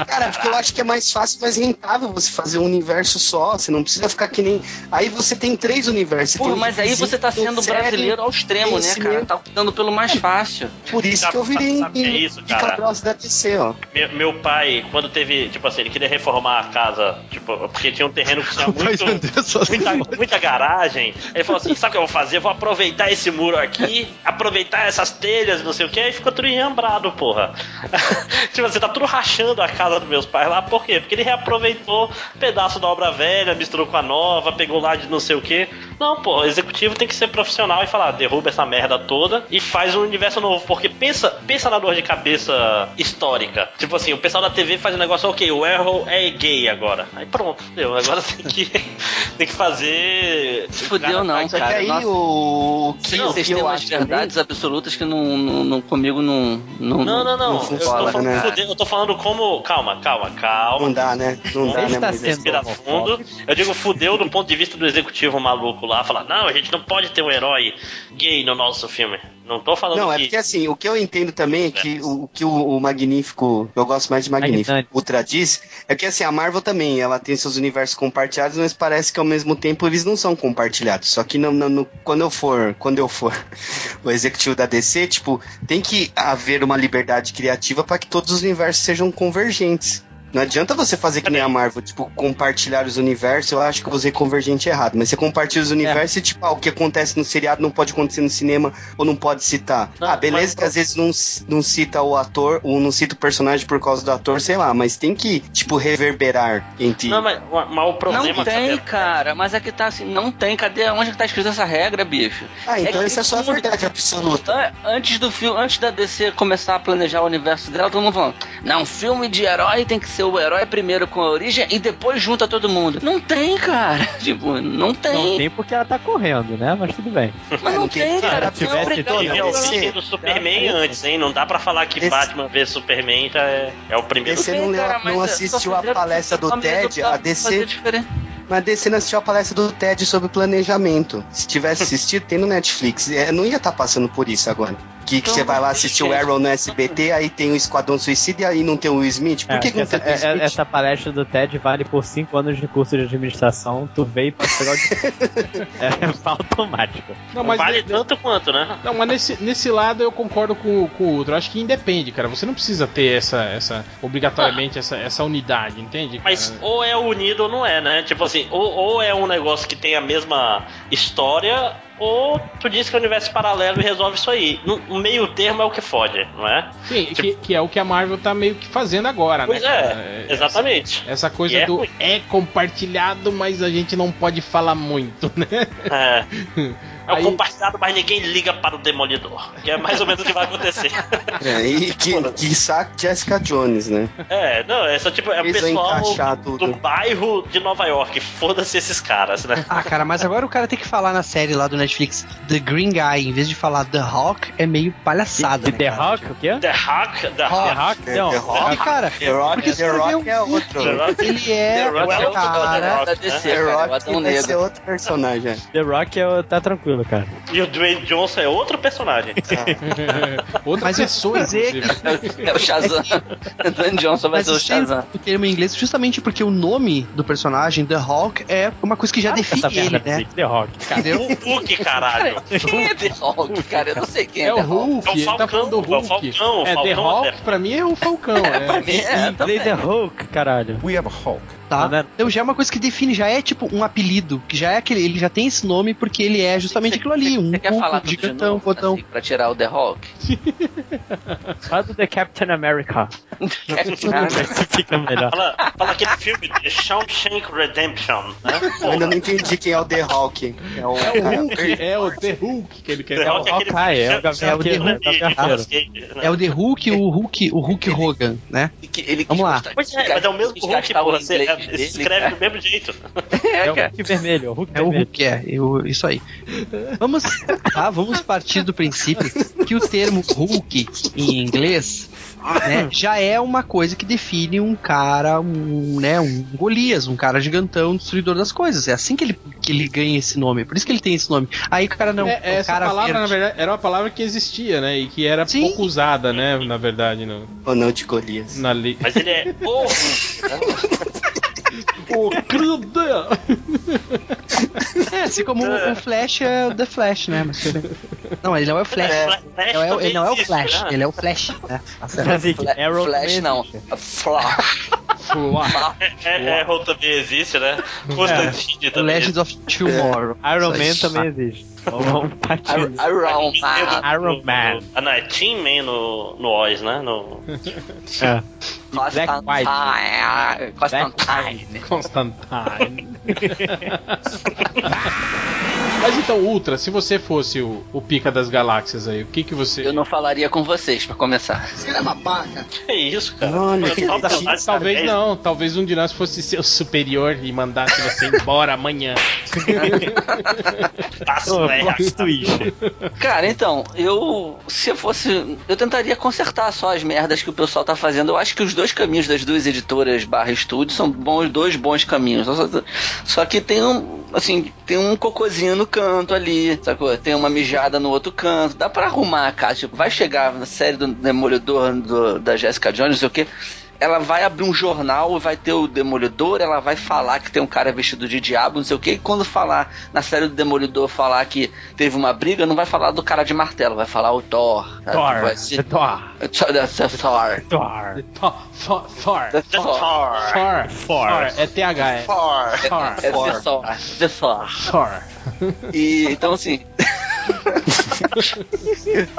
Cara, porque eu acho que é mais fácil, mais rentável você fazer um universo só, você não precisa ficar que nem... Aí você tem três universos. tem mas aí você tá sendo série, brasileiro ao extremo, tem né, cinema. cara? Tá optando pelo mais fácil. Por isso Sabe- que eu virei sabe é isso, cara? da DC, ó. Meu, meu pai, quando teve, tipo assim, ele queria reformar a casa, tipo, porque tinha um terreno que tinha muito, muita, muita garagem. Ele falou assim: sabe o que eu vou fazer? Eu vou aproveitar esse muro aqui, aproveitar essas telhas, não sei o que, e ficou tudo enjambrado, porra. tipo assim, tá tudo rachando a casa dos meus pais lá, por quê? Porque ele reaproveitou pedaço da obra velha, misturou com a nova, pegou lá de não sei o que. Não, pô, o executivo tem que ser profissional e falar, derruba essa merda toda e faz um universo novo. Porque pensa, pensa na dor de cabeça histórica. Tipo assim, o pessoal da TV faz um negócio, ok, o Arrow é gay agora. Aí pronto, deu. Agora tem que, tem que fazer. Fudeu não, Só que cara. aí Nossa, o, que, Sim, o vocês têm umas acho verdades absolutas que não, não, não- comigo não. Não, Não, não, não. Não eu, tô né? fudeu, eu tô falando como. Calma, calma, calma. Não dá, né? Não dá, né, sendo Respirar fundo. Eu digo fudeu do ponto de vista do executivo maluco lá, falar, não, a gente não pode ter um herói gay no nosso filme. Não tô falando Não, é que. porque assim, o que eu entendo também é que o, o que o, o Magnífico, eu gosto mais de Magnífico, Magnânimo. Ultra diz, é que assim, a Marvel também, ela tem seus universos compartilhados, mas parece que ao mesmo tempo eles não são compartilhados. Só que não, não- no- quando eu for, quando eu for o executivo da DC, tipo, tem que haver uma liberdade criativa para que todos os universos sejam convergentes. Não adianta você fazer que nem a Marvel, tipo, compartilhar os universos. Eu acho que eu usei convergente errado, mas você compartilha os universos e, tipo, ah, o que acontece no seriado não pode acontecer no cinema ou não pode citar. Não, ah, beleza mas- que às vezes não, não cita o ator ou não cita o personagem por causa do ator, sei lá, mas tem que, tipo, reverberar entre. Não, mas, mas o problema Não tem, sabe? cara, mas é que tá assim, não tem. Cadê? Onde que tá escrito essa regra, bicho? ah, então é essa é só a verdade absoluta. An- Antes do filme, antes da DC começar a planejar o universo dela, todo mundo falando: Não, filme de herói tem que ser o herói primeiro com a origem e depois junta todo mundo. Não tem, cara. Tipo, não tem. Não tem porque ela tá correndo, né? Mas tudo bem. Mas Não não tem, tem, cara, se é tivesse o filme do Superman antes, hein? Não dá pra falar que esse- Batman vs Superman já é, é o primeiro. Você não leu- cara, não mas assistiu a palestra do Ted, a DC? Mas a DC não assistiu a palestra do TED sobre planejamento. Se tivesse assistido, tem no Netflix. É, não ia estar passando por isso agora. Que, você vai lá assistir o Arrow no SBT, aí tem o Esquadrão Suicida e aí não tem o Will Smith? Por É, que, que não essa, tem o Will é- Smith? essa palestra do TED vale por 5 anos de curso de administração. Tu veio pra pegar o. é automático. Não, mas vale ne- tanto quanto, né? Não, mas nesse, nesse lado eu concordo com, com o outro. Eu acho que independe, cara. Você não precisa ter essa, essa obrigatoriamente essa, essa unidade, entende? Mas cara? ou é unido ou não é, né? Tipo assim, ou, ou é um negócio que tem a mesma história, ou tu diz que é um universo paralelo e resolve isso aí. No meio termo é o que fode, não é? Sim, que, que é o que a Marvel tá meio que fazendo agora, Pois né? é, cara? exatamente. Essa, essa coisa é do ruim. é compartilhado, mas a gente não pode falar muito, né? É. É o Aí- compartilhado, mas ninguém liga para o Demolidor. Que é mais ou menos o que vai acontecer. É, e que, que saco Jessica Jones, né? É, não, é só tipo, é o pessoal do tudo. bairro de Nova York. Foda-se esses caras, né? Ah, cara, mas agora o cara tem que falar na série lá do Netflix The Green Guy, em vez de falar The Hawk, é meio palhaçada. E né, The? Rock, o quê? The Hack, The The. Rock? Não. The Rock? Porque, cara, The Rock, The Rock o é outro. The Rock. Ele é The Rock é o o cara. da DC, The cara, o Rock Adão vai Negro. ser outro personagem. The Rock é, o- tá tranquilo, cara. E o Dwayne Johnson é outro personagem. Outra Mas eu pessoa, dizer inclusive. É o Shazam. Dwayne Johnson vai Mas ser o eu sei Shazam. o termo em inglês justamente porque o nome do personagem, The Hawk, é uma coisa que já define Essa ele, né? The Rock. Entendeu? O Hulk, caralho. Quem é The Hulk, cara? Eu não sei quem é, É The o Hulk. Hulk, É o ele tá Falcão, falando do é o Hulk. Falcão, o é, The Falcão Hulk é- pra mim é o Falcão. Pra É. mim é, inglês é Hulk, caralho. We have a Hulk. Tá? Tá? Então já é uma coisa que define, já é tipo um apelido, que já é aquele, ele já tem esse nome porque ele é justamente Você- aquilo ali, um Você quer Hulk, falar um de gigantão, novo, botão. assim, pra tirar o The Hulk? Fala do The Captain America. Esse fica melhor. Fala, fala aquele filme de Shawshank Redemption, né? Eu ainda não entendi quem é o The Hulk. É o, É o Hulk, é o The Hulk que ele quer falar. É Hawkeye, é o Gavião de- Arqueiro. de- né? É o The Hulk, o Hulk, o Hulk Hogan, né? Vamos lá. é, mas é o mesmo Hulk, o porra. É, dele, escreve cara. do mesmo jeito. É o Hulk vermelho, é o Hulk É o vermelho. Hulk, é, eu- isso aí. Vamos, tá, vamos partir do princípio que o termo Hulk em inglês né, já é uma coisa que define um cara, um, né, um Golias, um cara gigantão, destruidor das coisas. É assim que ele, que ele ganha esse nome, por isso que ele tem esse nome. Aí o cara não, É, o essa cara palavra, verde. na verdade, era uma palavra que existia, né? E que era Sim. pouco usada, né? Na verdade, no, Ou não de Golias. na li... Mas ele é o Hulk. Ô, cruda! É, assim como o, o Flash é o The Flash, né? Mas não, ele não é o Flash. Flash Ele, é ele não é o também Flash, existe, né? ele é o Flash, né? Arrow Flash também não. Flash. É, é, Arrow também existe, né? Constantine The também. Legend of Tomorrow. Iron Man também existe. Iron. Man. Iron Man. Ah, não, é Team Man no, no Oz, né? No... É. Constantine. Constantine. Constantine. Mas então, Ultra, se você fosse o, o pica das galáxias aí, o que que você. Eu não falaria com vocês, pra começar. Que isso, cara? Olha, que Talvez da não, talvez um de nós fosse seu superior e mandasse você embora amanhã. Passo, Oh, né? Plot twist. Cara, então, eu. Se eu fosse. Eu tentaria consertar só as merdas que o pessoal tá fazendo. Eu acho que os dois caminhos das duas editoras barra estúdio são bons, dois bons caminhos. Só, só que tem um. Assim, tem um cocôzinho no canto ali, sacou? Tem uma mijada no outro canto. Dá pra arrumar a casa. Tipo, vai chegar na série do Demolidor do- da Jessica Jones, não sei o quê. Ela vai abrir um jornal, vai ter o Demolidor, ela vai falar que tem um cara vestido de diabo, não sei o que, e quando falar na série do Demolidor falar que teve uma briga, não vai falar do cara de martelo, vai falar o Thor. Thor. Vai ser- Thor. Thor. Thor. Thor. Thor. Thor. Thor. Thor. Thor. Thor. Thor. Thor. É TH, é. Thor. Thor. É The Thor. The Thor. Thor. E então assim.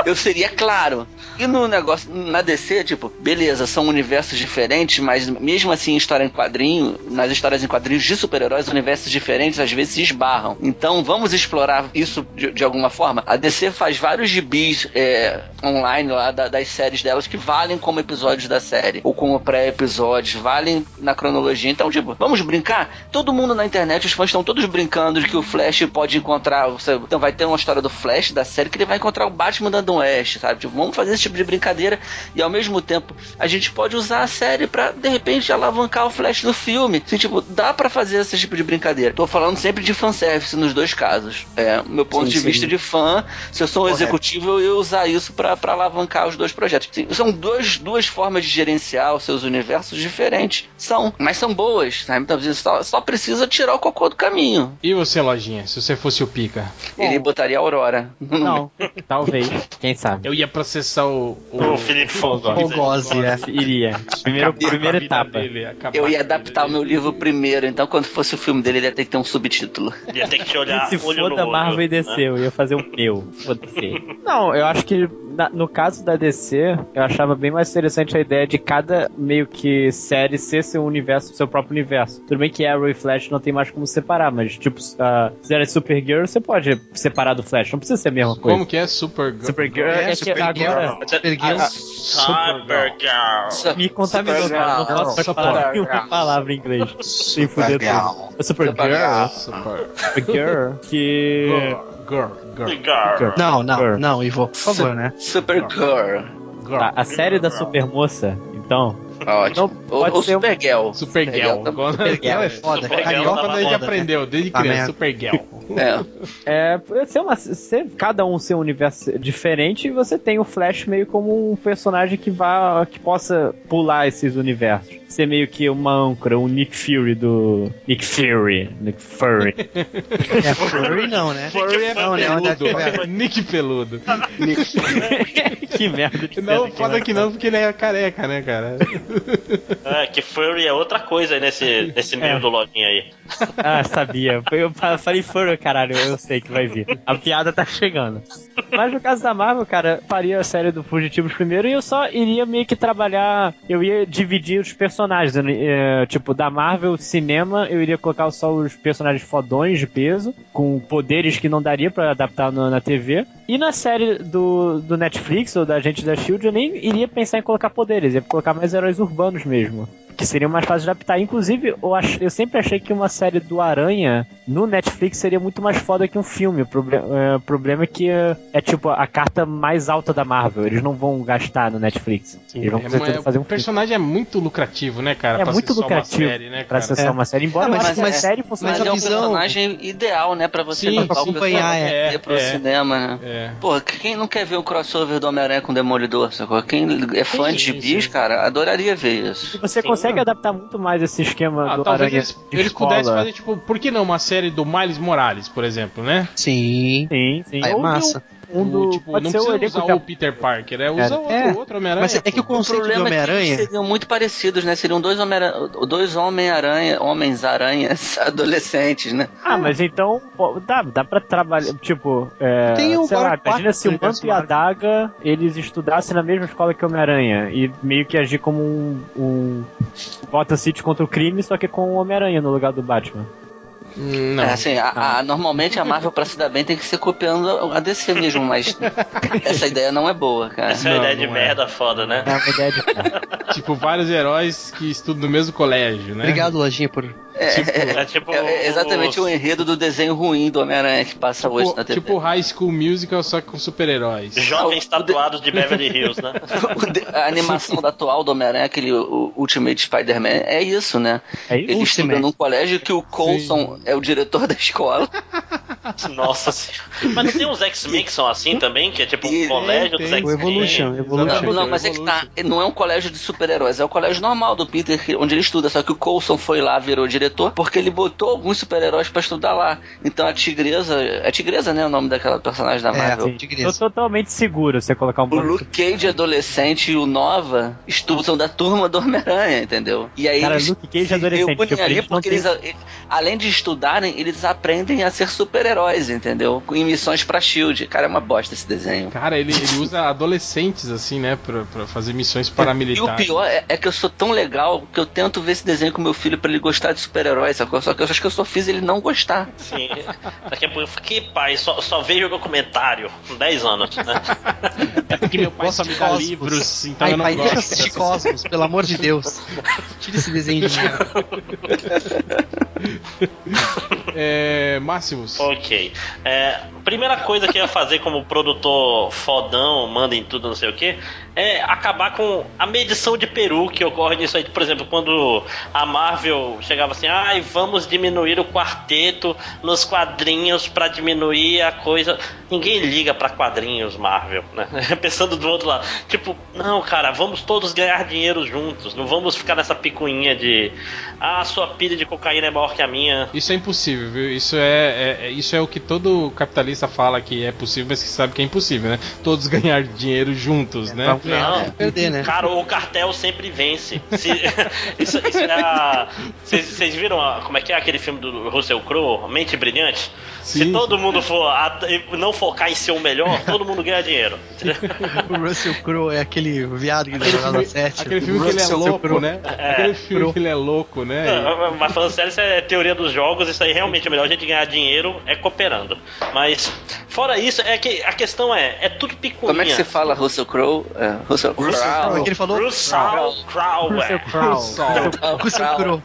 eu seria claro. E no negócio, na DC, tipo, beleza, são universos diferentes, mas mesmo assim, história em quadrinho, nas histórias em quadrinhos de super-heróis, universos diferentes às vezes se esbarram. Então vamos explorar isso de, de alguma forma. A DC faz vários gibis é, online lá da- das séries delas que valem como episódios da série, ou como pré-episódios, valem na cronologia. Então, tipo, vamos brincar? Todo mundo na internet, os fãs estão todos brincando de que o Flash pode encontrar. Você, então vai ter uma história do Flash da série que ele vai encontrar o Batman dando um oeste, sabe? Tipo, vamos fazer esse tipo de brincadeira e ao mesmo tempo a gente pode usar a série pra de repente alavancar o Flash no filme. Assim, tipo, dá pra fazer esse tipo de brincadeira. Tô falando sempre de fanservice nos dois casos. É, meu ponto Sim, de sim. vista de fã, se eu sou um Correto. executivo, eu ia usar isso pra pra alavancar os dois projetos. Sim, são dois, duas formas de gerenciar os seus universos diferentes. São, mas são boas, sabe? Então, você só, só precisa tirar o cocô do caminho. E você, Lojinha, se você fosse o Pica? Ele botaria a Aurora. Não, talvez. Quem sabe? Eu ia processar o. O Felipe Fogo. Fogose, é. Iria. Primeiro, primeira etapa. dele, Eu ia adaptar o meu livro primeiro, então quando fosse o filme dele, ele ia ter que ter um subtítulo. Ia ter que te olhar Se olho no foda olho. Marvel e DC, né? eu ia fazer o meu. Foda-se. Não, eu acho que na- no caso da DC, eu achava bem mais interessante a ideia de cada meio que série ser seu universo, seu próprio universo. Tudo bem que Arrow e Flash não tem mais como separar, mas tipo, a série Supergirl você pode separar do Flash, não precisa ser a mesma coisa. Como que é? Super. Supergirl É, é, que Supergirl. agora Supergirl. Supergirl. me contaminou, cara. Eu Não posso Supergirl. falar nenhuma palavra em inglês. Sem fuder tudo. Supergirl. Super. Supergirl. Que. Girl. Girl. Girl. Não, não, não, Ivo, por favor, né? Supergirl. Girl. A, a série da Supermoça, então. Ótimo. Não, ou pode ou ser um- Supergirl. Supergirl. Supergirl é foda. Supergirl Carioca tá Quando a é gente foda, né? aprendeu, desde Tá criança, merda. Supergirl. É. É, ser uma, ser, cada um ser um universo diferente, e você tem o Flash meio como um personagem que vá, que possa pular esses universos. Ser meio que uma âncora, um Nick Fury do Nick Fury, Nick Fury. É Furry não, né? Furry é Não, né? Que peludo. é? Nick Peludo. que merda de Não, foda que não, porque ele é careca, né, cara? É, que Furry é outra coisa aí nesse, nesse meio É. do login aí. Ah, sabia. Eu fa- falei Furry, caralho, eu sei que vai vir. A piada tá chegando. Mas no caso da Marvel, cara, faria a série do Fugitivos primeiro e eu só iria meio que trabalhar. Eu ia dividir os personagens. não- é, tipo, da Marvel cinema, eu iria colocar só os personagens fodões de peso, com poderes que não daria pra adaptar no- na TV. E na série do, do Netflix ou da gente da Shield, eu nem iria pensar em colocar poderes, ia colocar mais heróis urbanos mesmo que seriam mais fáceis de adaptar. Inclusive, eu, ach- eu sempre achei que uma série do Aranha no Netflix seria muito mais foda que um filme. O proble- é, o problema é que é, é, tipo a carta mais alta da Marvel. Eles não vão gastar no Netflix. Eles vão É, fazer um o filme. personagem é muito lucrativo, né, cara? É pra muito uma lucrativo série, né, pra ser só uma série. Embora eu mas- uma mas- série funciona. Mas, Mas é um visão- personagem ideal, né? Pra você Sim, levar sim. o acompanhar, pessoal é, ir pro é. cinema, né? É. Porra, quem não quer ver um crossover do Homem-Aranha com o Demolidor, sacou? Quem é fã de Sim, gibis, sim. cara, adoraria ver isso. E você Sim. consegue adaptar muito mais esse esquema Ah, do talvez Aranha eles, de eles pudessem fazer, tipo, por que não uma série do Miles Morales, por exemplo, né? Sim. Sim, sim. Ah, é Ou massa. Um, um do, O, tipo, pode não ser o precisa usar de o Peter Parker, é usa outro, É. outro Homem-Aranha. Mas é que o pô. O conceito do problema é que Homem-Aranha. eles seriam muito parecidos, né? Seriam dois Homem-Aranha, dois Homem-Aranha, Homens-Aranhas adolescentes, né? Ah, mas então pô, dá, dá pra trabalhar. Tipo, é, Tem o sei lá, imagina se o Manto e a. Daga eles estudassem na mesma escola que o Homem-Aranha e meio que agir como um, um Gotham City contra o crime, só que com o Homem-Aranha no lugar do Batman. Não. É, assim, a- a- normalmente a Marvel, pra se dar bem, tem que ser copiando a DC mesmo, mas essa ideia não é boa, cara. Essa é uma Não, ideia de não é. merda foda, né? É uma ideia de. Tipo, vários heróis que estudam no mesmo colégio, né? Obrigado, Lojinha, por. É tipo. É exatamente os- o enredo do desenho ruim do Homem-Aranha que passa hoje na Tipo, TV. tipo High School Musical, só que com super-heróis. Jovens Não, o de- tatuados de Beverly Hills, né? O de- a animação da atual do Homem-Aranha, aquele o Ultimate Spider-Man, é isso, né? É isso? Ele estuda Ultimate. num colégio que o Coulson é o diretor da escola. Nossa senhora. Mas não tem uns X-Men que são assim também? Que é tipo um colégio tem, dos X-Men? Evolution, Evolution. Não, não, é mas é que tá. Não é um colégio de super-heróis, é o colégio normal do Peter, onde ele estuda. Só que o Coulson foi lá, virou diretor, porque ele botou alguns super-heróis pra estudar lá. Então a Tigresa. É Tigresa, né? O nome daquela personagem da É, Marvel. sim. Tô Tigresa. totalmente seguro você colocar um O Luke Cage adolescente e o Nova estudam da turma do Homem-Aranha, entendeu? E aí Cara, eles Luke Cage adolescente, tipo, ali porque eles, além de estudarem, eles aprendem a ser super-heróis, entendeu? Em missões pra SHIELD. Cara, é uma bosta esse desenho. Cara, ele, ele usa adolescentes, assim, né? Pra, pra fazer missões E o paramilitares. pior é, é que eu sou tão legal que eu tento ver esse desenho com meu filho pra ele gostar de super-heróis, sacou? Só que eu acho que eu só fiz ele não gostar. Sim. Daqui a pouco eu que pai, só, só vejo documentário. Com 10 anos, né? É porque meu pai só de me dá livros, então Ai, eu não pai, gosto. dessas- Cosmos, pelo amor de Deus. Tira esse desenho de mim. É, Máximos. Ok. É, primeira coisa que eu ia fazer como produtor fodão, manda em tudo, não sei o que, é acabar com a medição de peru que ocorre nisso aí. Por exemplo, quando a Marvel chegava assim, ai, vamos diminuir o quarteto nos quadrinhos pra diminuir a coisa. Ninguém liga pra quadrinhos Marvel, né? Pensando do outro lado. Tipo, não, cara, vamos todos ganhar dinheiro juntos. Não vamos ficar nessa picuinha de ah, sua pilha de cocaína é maior que a minha. Isso é impossível, viu? Isso é, é- é- isso é o que todo capitalista fala que é possível, mas que sabe que é impossível, né? Todos ganhar dinheiro juntos, né? Vamos ganhar, Não. é perder, né? Cara, o cartel sempre vence. Se- isso, isso é a. Vocês vocês viram a- como é que é aquele filme do Russell Crowe, Mente Brilhante? Se Sim. todo mundo for a- não focar em ser o melhor, todo mundo ganha dinheiro. O Russell Crowe é aquele viado que jogava na sete. Aquele filme que ele é louco, Crowe. né? É. Aquele filme que ele é louco, né? Não, Mas falando sério, isso é teoria dos jogos, isso aí realmente é melhor a gente ganhar dinheiro é cooperando. Mas, fora isso, é que a questão é, é tudo picuinha. Como é que você fala Russell Crowe? É, Russell é Crowe. que ele falou Russell Crowe. Russell Crowe. Russell Crowe.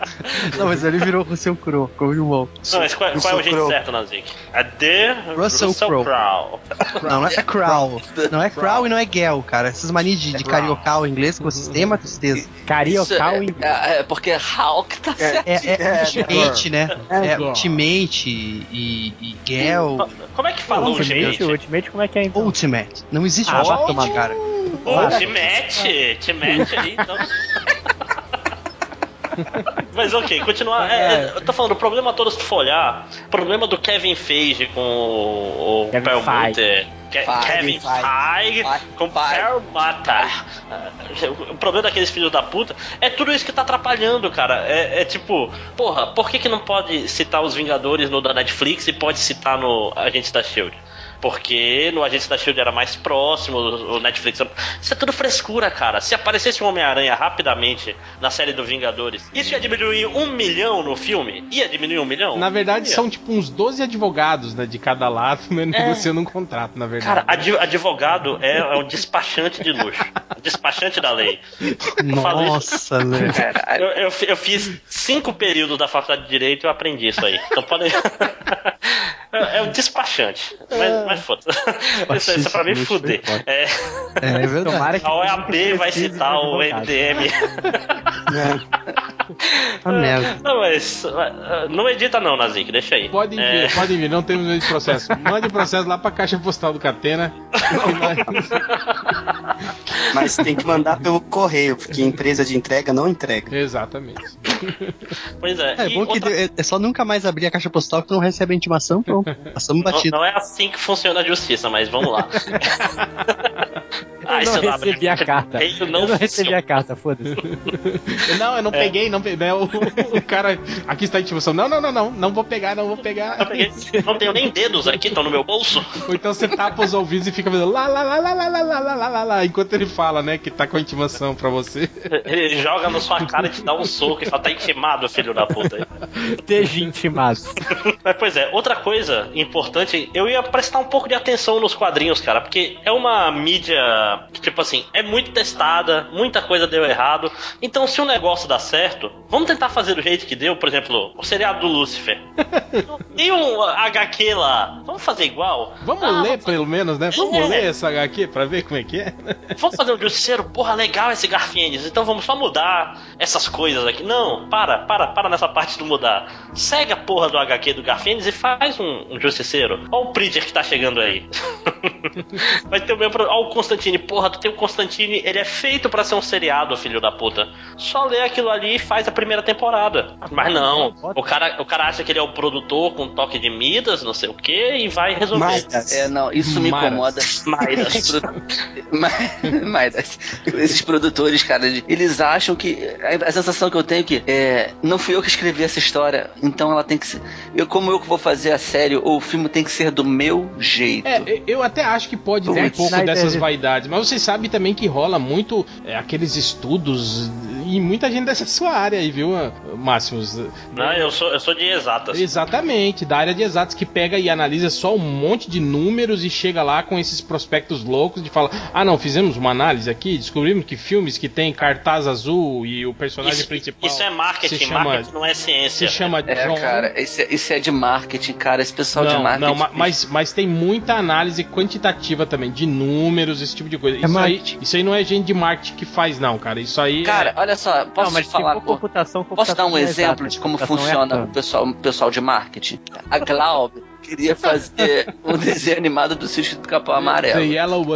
Não, mas ele virou Russell Crowe. Muito bom. Não, mas qual, qual é o Russell jeito Crowe. certo, Nazik? É The Russell Russell, Crowe. Crowe. Não, não é Crow. Não é Crow e não é Gel, cara. Essas manias de, de cariocar o inglês com o sistema, tristeza. Cariocal é, e é, é porque Hulk tá certo. É, é, É, Ultimate, né? É. Ultimate e, e Gel. Como é que fala Ultimate, Ultimate? Ultimate, como é que é então? Ultimate. Não existe Ah, Ultimate, tomar no cara. Pô, te mete, te mete aí, então. Mas ok, continuar. É, é, eu tô falando, o problema todo, se tu for olhar, o problema do Kevin Feige com o, o Kevin Ke- Feige, Kevin Feige. Feige com Feige. Perlmutter. O problema daqueles filhos da puta é tudo isso que tá atrapalhando, cara. É, é tipo, porra, por que, que não pode citar os Vingadores no da Netflix e pode citar no Agente da Shield? Porque no Agente da Shield era mais próximo, o Netflix. Isso é tudo frescura, cara. Se aparecesse um Homem-Aranha rapidamente na série do Vingadores, isso ia diminuir um milhão no filme? Ia diminuir um milhão? Na verdade, Ia. são tipo uns 12 advogados, né, de cada lado, né, negociando um contrato, na verdade. Cara, advogado é, é um despachante de luxo. despachante da lei. Nossa, né? Eu, eu, eu fiz cinco períodos da faculdade de Direito e eu aprendi isso aí. Então pode. é, é um despachante. Mas, mas foda-se. Isso, isso é pra me fuder. É, É verdade. Tomara que a OEAB vai citar o. MDM. A merda. Não, mas. uh, Não edita, não, Nazik, deixa aí. Podem vir, É, podem vir, não temos medo de processo. Mande o processo lá pra caixa postal do Catena. Mas tem que mandar pelo correio, porque empresa de entrega não entrega. Exatamente. Pois é. É e bom que outra- é, é só nunca mais abrir a caixa postal que tu não recebe a intimação, pronto. Passamos Não, batido. não é assim que funciona a justiça, mas vamos lá. Eu isso não recebi a carta. correio, não Eu não recebi a carta, foda-se. Não, eu não peguei, não peguei. Né? O, o cara. Aqui está a intimação. Não, não, não, não. Não vou pegar, não vou pegar. Eu peguei- Não tenho nem dedos aqui, estão no meu bolso. Ou então você tapa os ouvidos e fica fazendo lá, lá, lá, lá, lá, lá, lá, lá, lá, lá, lá, enquanto ele fala, né, que tá com a intimação pra você. Ele joga na sua cara e te dá um soco e fala, tá intimado, filho da puta. Esteja intimado. Mas, pois é, outra coisa importante, eu ia prestar um pouco de atenção nos quadrinhos, cara, porque é uma mídia que, tipo assim, é muito testada, muita coisa deu errado. Então, se o negócio dá certo, vamos tentar fazer do jeito que deu, por exemplo, o seriado do Lúcifer. Tem um HQ lá, vamos fazer igual? Vamos Ah, ler, pelo menos, né? Vamos É. ler essa HQ pra ver como é que é. Vamos fazer um justiceiro, porra, legal esse Garfienes, então vamos só mudar essas coisas aqui. Não, para, para, para nessa parte do mudar. Segue a porra do HQ do Garfienes e faz um, um justiceiro. Olha o Preacher que tá chegando aí. Vai ter o mesmo problema. Olha o Constantine, porra, tu tem o Constantine, ele é feito pra ser um seriado, filho da puta. Só lê aquilo ali e faz a primeira temporada. Mas não, o cara, o cara acha que ele é o produtor com toque de Midas, não sei o que, e vai resolver. Mas, É, não, isso me incomoda. Mas, Esses produ- mas, mas esses produtores, cara, eles acham que. A, a sensação que eu tenho é que é, não fui eu que escrevi essa história, então ela tem que ser. Eu, como eu que vou fazer a série ou o filme tem que ser do meu jeito. É, eu até acho que pode ter um Zack pouco Snyder- dessas vaidades, mas vocês sabem também que rola muito é, aqueles estudos e muita gente dessa sua área aí, viu, Máximos? Não, eu sou, eu sou de exatas. Exatamente, da área de exatas que pega e analisa só um monte de números e chega lá com esses prospectos loucos de falar: ah, não, fizemos uma análise aqui, descobrimos que filmes que tem cartaz azul e o personagem Isso, principal. isso é marketing, se chama- marketing não é ciência. Se chama É, John. cara, isso é, isso é de marketing, cara. Esse pessoal de Não, marketing. não, ma- mas, mas tem muita análise quantitativa também, de números, esse tipo de coisa. Isso, aí, isso aí não é gente de marketing que faz, não, cara. Isso aí. Cara, é... olha só, posso não, mas falar. tipo, computação, Posso computação dar um é exemplo exata, de como é funciona o pessoal, o pessoal de marketing? A Glaube queria fazer um desenho animado do sítio do Capão Amarelo.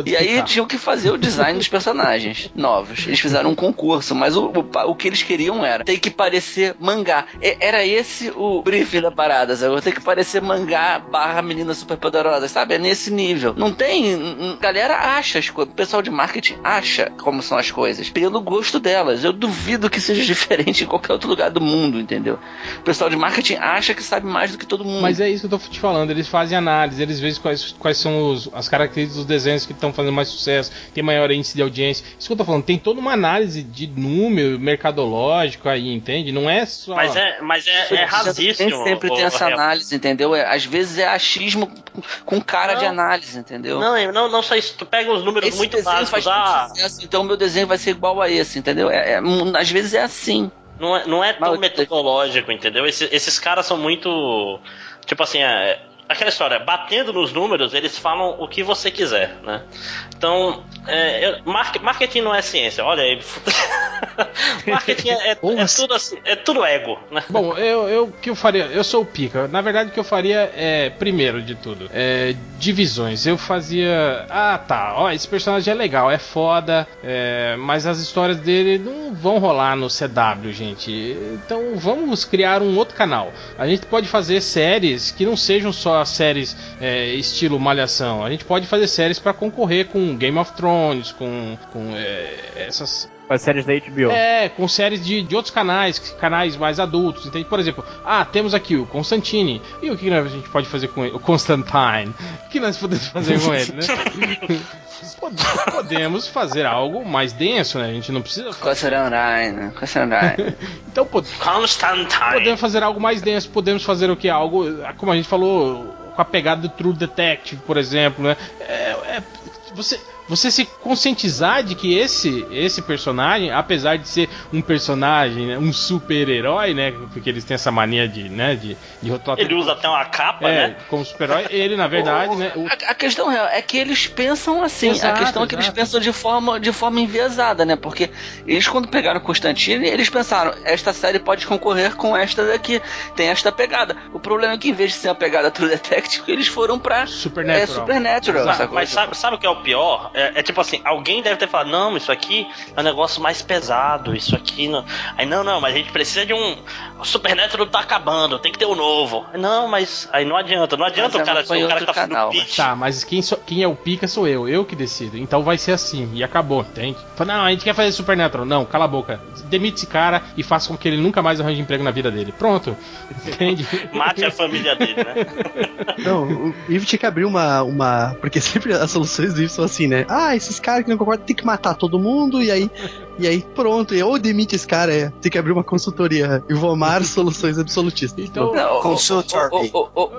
E aí tinham que fazer o design dos personagens novos. Eles fizeram um concurso, mas o, o, o que eles queriam era tem que parecer mangá. E- Era esse o briefing da parada, sabe? Tem que parecer mangá barra menina super poderosa, sabe? É nesse nível. Não tem. Galera acha as coisas. O pessoal de marketing acha como são as coisas. Pelo gosto delas. Eu duvido que seja diferente em qualquer outro lugar do mundo, entendeu? O pessoal de marketing acha que sabe mais do que todo mundo. Mas é isso que eu tô te falando, eles fazem análise, eles veem quais, quais são os- as características dos desenhos que estão fazendo mais sucesso, tem maior índice de audiência. Isso que eu tô falando, tem toda uma análise de número mercadológico aí, entende? Não é só. Mas é, mas é, é rasíssimo. Nem sempre tem essa análise, entendeu? É, às vezes é achismo com cara Não. de análise, entendeu? Não, não, não só isso. Tu pega os números Esse muito básicos. faz Ah, muito sucesso, então o meu desenho vai ser igual a esse, entendeu? É, é- às vezes é assim. Não é, não é tão Mas- metodológico, entendeu? Esse- esses caras são muito. Tipo assim, é, aquela história, batendo nos números, eles falam o que você quiser, né? Então, é, marketing não é ciência, olha aí. marketing é, é- é assim? tudo assim, é tudo ego, né? Bom, eu, eu que eu faria? Eu sou o pica. Na verdade, o que eu faria é, primeiro de tudo, é, divisões. Eu fazia. Ah, tá. Ó, esse personagem é legal, é foda, é, mas as histórias dele não vão rolar no CW, gente. Então vamos criar um outro canal. A gente pode fazer séries que não sejam só séries é, estilo Malhação. A gente pode fazer séries pra concorrer com Game of Thrones, com, com é, essas Com as séries da HBO. é, com séries de, de outros canais, canais mais adultos, entende? Por exemplo, ah, temos aqui o Constantine. E o que a gente pode fazer com ele? O Constantine. O que nós podemos fazer com ele, né? Pod- Podemos fazer algo mais denso, né? A gente não precisa. Constantine, Constantine. Então, pod- Constantine. podemos fazer algo mais denso. Podemos fazer o que? Algo, como a gente falou, com a pegada do True Detective, por exemplo, né? É, é- você, você se conscientizar de que esse, esse personagem, apesar de ser um personagem, né, um super-herói, né? Porque eles têm essa mania de, né, de, de rotular Ele usa até uma capa, é, né? como super-herói. Ele, na verdade, né? o- A, a questão real é que eles pensam assim. Exato, a questão é que eles pensam de forma, de forma enviesada, né? Porque eles, quando pegaram Constantine, eles pensaram: esta série pode concorrer com esta daqui. Tem esta pegada. O problema é que, em vez de ser a pegada True Detective, eles foram pra Supernatural. É, Supernatural. Mas sabe, sabe o que é o pior? É, é tipo assim, alguém deve ter falado, não, isso aqui é um negócio mais pesado, isso aqui não. Aí não, não, mas a gente precisa de um. O Supernatural tá acabando, tem que ter um novo. Não, mas aí não adianta, não adianta Mas o cara, ela foi o cara outro que tá fazendo canal, pitch. Tá, mas quem, só- quem é o pica sou eu, eu que decido. Então vai ser assim, e acabou, entende? Fala, não, a gente quer fazer Supernatural. Não, cala a boca. Demite esse cara e faça com que ele nunca mais arranje emprego na vida dele. Pronto. Entende? Mate a família dele, né? Não, o Ivo tinha que abrir uma, uma. Porque sempre as soluções do Ivo são assim, né? Ah, esses caras que não concordam tem que matar todo mundo, e aí. E aí, pronto. E ou demite esse cara, é. Tem que abrir uma consultoria. Ivomar Soluções Absolutistas. Então, Não, Consultor.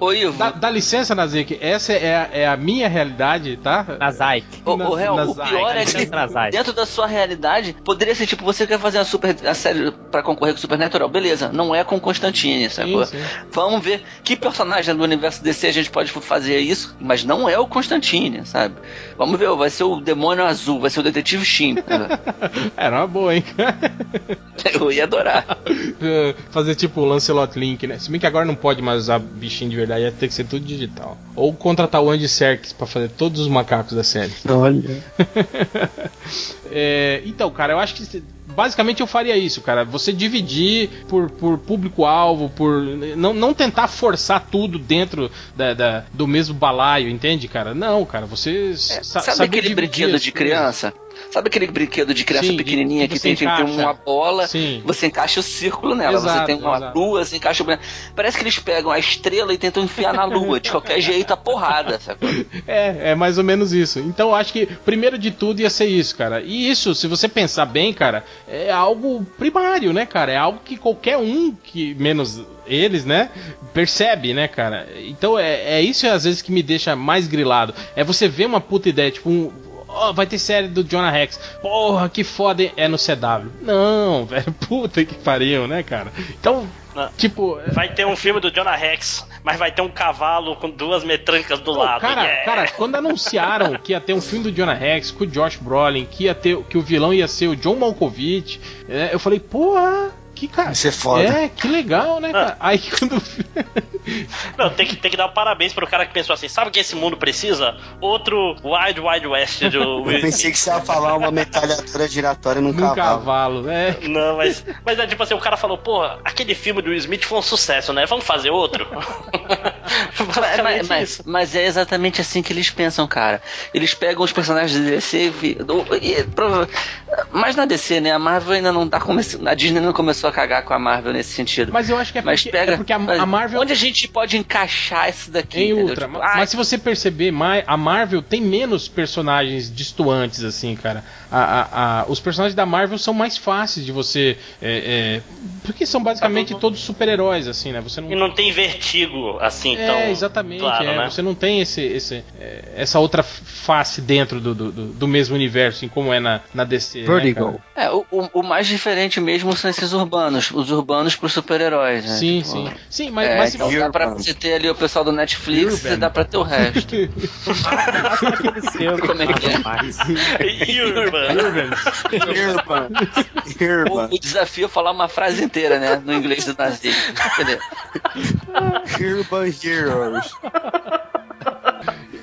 Ô, Ivo, dá, dá licença, Nazik, essa é a, é a minha realidade, tá? Ô, real, o Nazai, pior é que dentro da sua realidade, poderia ser tipo, você quer fazer a, super, a série pra concorrer com Supernatural, beleza, não é com Constantine, sacou? sim. Vamos ver que personagem do universo DC a gente pode fazer isso, mas não é o Constantine, sabe? Vamos ver, vai ser o Demônio Azul, vai ser o Detetive Shin. Era uma boa, hein? Eu ia adorar. Fazer tipo o Lancelot Link, né? Se bem que agora não pode mais usar bichinho de verdade, ia ter que ser tudo digital. Ou contratar o Andy Serkis pra fazer todos os macacos da série. Olha. É, então, cara, eu acho que basicamente eu faria isso, cara. Você dividir por, por público-alvo, por. Não, não tentar forçar tudo dentro da, da- do mesmo balaio, entende, cara? Não, cara, você sa- Sabe aquele brinquedo de coisas. Sabe aquele brinquedo de criança Sim, pequenininha que que, tem, tem encaixa. uma bola, Sim. você encaixa o círculo nela. Exato, você tem uma exato. lua, você encaixa o. Parece que eles pegam a estrela e tentam enfiar na lua, de qualquer jeito, a porrada, sacou? É, é mais ou menos isso. Então eu acho que primeiro de tudo ia ser isso, cara. E isso, se você pensar bem, cara, é algo primário, né, cara? É algo que qualquer um, que menos eles, né, percebe, né, cara? Então é, é isso às vezes que me deixa mais grilado. É você ver uma puta ideia, tipo um. Ó, vai ter série do Jonah Rex. Porra, que foda. hein? É no CW. Não, velho. Puta que pariu, né, cara? Então, Não. tipo. Vai ter um filme do Jonah Rex, mas vai ter um cavalo com duas metrancas do Pô, lado. cara, Yeah. cara, quando anunciaram que ia ter um filme do Jonah Rex com o Josh Brolin, que ia ter, que o vilão ia ser o John Malkovich, é, eu falei, porra, que cara. Isso é foda. É, que legal, né, cara? Aí quando. Não, tem que, tem que dar parabéns pro cara que pensou assim: sabe o que esse mundo precisa? Outro Wild Wild West do Eu pensei que você ia falar uma metralhadora giratória num Num cavalo. cavalo, é. Não, mas, mas é tipo assim, o cara falou, pô, aquele filme do Will Smith foi um sucesso, né? Vamos fazer outro? Mas, mas- mas- mas é exatamente assim que eles pensam, cara. Eles pegam os personagens da DC e, e- mas na DC, né? A Marvel ainda não tá começando. A Disney não começou a cagar com a Marvel nesse sentido. Mas eu acho que é Mas porque, pega. é porque a, a Marvel. Onde a gente pode encaixar isso daqui? Em? Ultra, Tipo, mas, ah, mas se você perceber, a Marvel tem menos personagens distoantes, assim, cara. A- a- a- os personagens da Marvel são mais fáceis de você. é, é, porque são basicamente todos super-heróis, assim, né? Você não E não tem vertigo assim, É, tão. exatamente. claro, é. né? Você não tem esse, esse, é, essa outra face dentro do, do, do- do mesmo universo, assim, como é na, na DC. né, Vertigo. cara? é, o, o- o mais diferente mesmo são esses urbanos. Os urbanos pros super-heróis, né? sim, Tipo, sim. Sim, mas, É, mas se então você. dá pra você ter ali o pessoal do Netflix Urban. e dá pra ter o resto. Como é que é? Urban. Irmã. O, o desafio é falar uma frase inteira, né? No inglês do Nazi. Entendeu? Urban Heroes.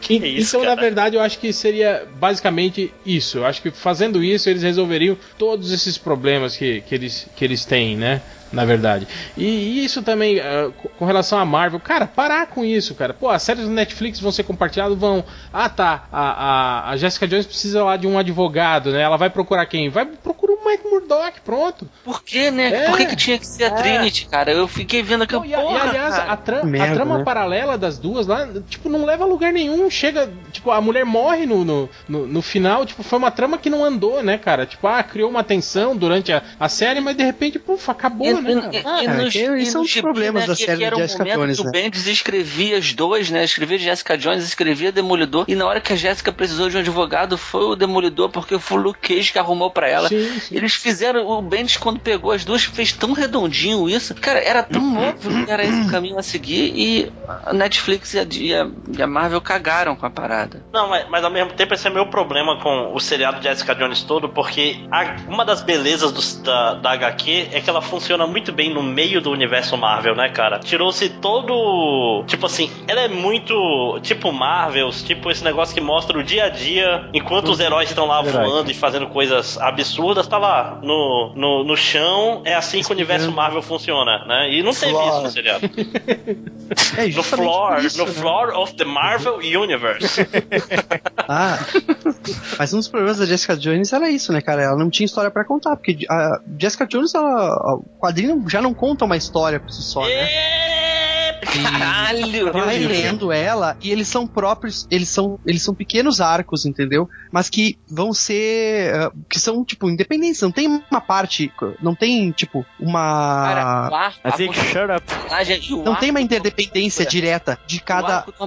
Que isso, então, na cara? verdade, eu acho que seria basicamente isso. Eu acho que fazendo isso, eles resolveriam todos esses problemas que, que, eles, que eles têm, né? Na verdade. E, e isso também, co- com relação à Marvel, cara, parar com isso, cara. Pô, as séries do Netflix vão ser compartilhadas, vão. Ah, tá. A, a, a Jessica Jones precisa lá de um advogado, né? Ela vai procurar quem? Vai procurar o Mike Murdock, pronto. Por que, né? É. Por que, que tinha que ser a Trinity, cara? Eu fiquei vendo aquilo. Não, e, a- e, porra, aliás, cara. a, tra- a Merda, trama né? paralela das duas lá, tipo, não leva a lugar nenhum. Chega, tipo, a mulher morre no, no, no, no final, tipo, foi uma trama que não andou, né, cara? Tipo, ah, criou uma tensão durante a, a série, mas de repente, puf, acabou, E, né, e- e- Ah, e nos- que e esses são no os gibi, problemas né, da que- série que era de o Jessica momento Jones, que o né? Bendis escrevia as duas, né? Escrevia Jessica Jones, escrevia Demolidor. E na hora que a Jessica precisou de um advogado, foi o Demolidor, porque foi o Luke Cage que arrumou pra ela. Sim, sim. Eles fizeram, o Bendis quando pegou as duas, fez tão redondinho isso. Cara, era tão óbvio que era esse o caminho a seguir e a Netflix e a, e a- e a Marvel cagaram com a parada. Não, mas, mas ao mesmo tempo esse é meu problema com o seriado de Jessica Jones todo, porque a- uma das belezas do- da, da HQ é que ela funciona muito bem no meio do universo Marvel, né, cara? Tirou-se todo. Tipo assim, ela é muito tipo Marvels, tipo esse negócio que mostra o dia a dia, enquanto os heróis estão lá voando e fazendo coisas absurdas, tá lá no, no, no chão. É assim que o universo Marvel funciona, né? E não teve isso no seriado. É No floor, isso, no né? floor of the Marvel Universe. Ah, mas um dos problemas da Jessica Jones era isso, né, cara? Ela não tinha história pra contar, porque a Jessica Jones, ela, o quadrinho já não conta uma história por si só, né? Caralho! Vai lendo ela e eles são próprios, eles são, eles são pequenos arcos, entendeu? Mas que vão ser, ah, que são tipo independentes, não tem uma parte, não tem tipo Cara, uma, o arco, I a think shut up. o não tem uma interdependência direta de O cada arco do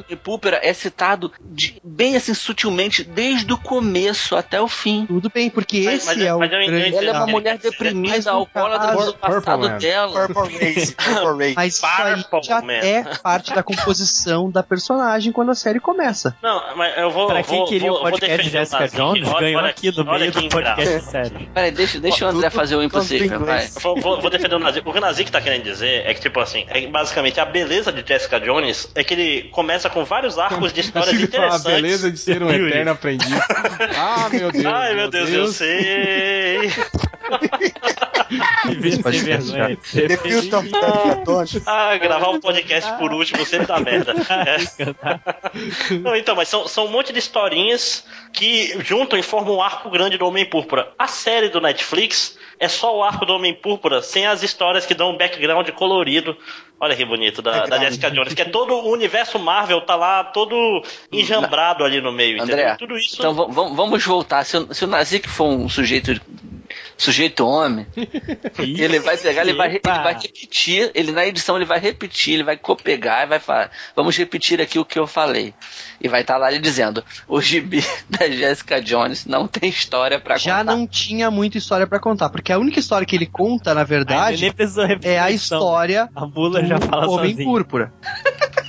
é citado de- bem assim sutilmente desde o começo até o fim. tudo bem, porque Mas- esse mas- é o mas eu grande Ela é uma mulher deprimida, alcoólatra do passado Purple Man. dela. Purple Race. Purple Race. Mas isso aí Purple já Man. é parte da composição da personagem quando a série começa. Não, mas eu vou. Pra vou, quem queria vou, o vou podcast de defender o Jessica. Jones, Olha- ganhou olha aqui no meio que do podcast série. Peraí, deixa, deixa o André fazer o impossível, vai. Vou, vou- vou defender o Nazi. O que o Nazi tá querendo dizer é que, tipo assim, é que basicamente a beleza de Jessica Jones é que ele começa com vários arcos de histórias que falar a interessantes. beleza de ser um eterno aprendiz. Ah, meu Deus. Ai, meu Deus, eu sei. Sem vergonha. The Field of. Ah, gravar um podcast por último sempre dá merda. É. Não, então, mas são, são um monte de historinhas que juntam e formam um arco grande do Homem Púrpura. A série do Netflix é só o arco do Homem Púrpura, sem as histórias que dão um background colorido. Olha que bonito, da, da. Jessica Jones, que é todo o universo Marvel, tá lá todo enjambrado ali no meio, André, entendeu? Tudo isso. Então vamos voltar. Se o, se o Nazik for um sujeito sujeito homem, ele vai pegar, ele vai, ele vai repetir, ele na edição ele vai repetir, ele vai copegar e vai falar, vamos repetir aqui o que eu falei. E vai estar lá ele dizendo, o gibi da Jessica Jones não tem história pra Já contar. não tinha muita história pra contar, porque a única história que ele conta, na verdade, é a história A mula já fala do Homem sozinho. Púrpura.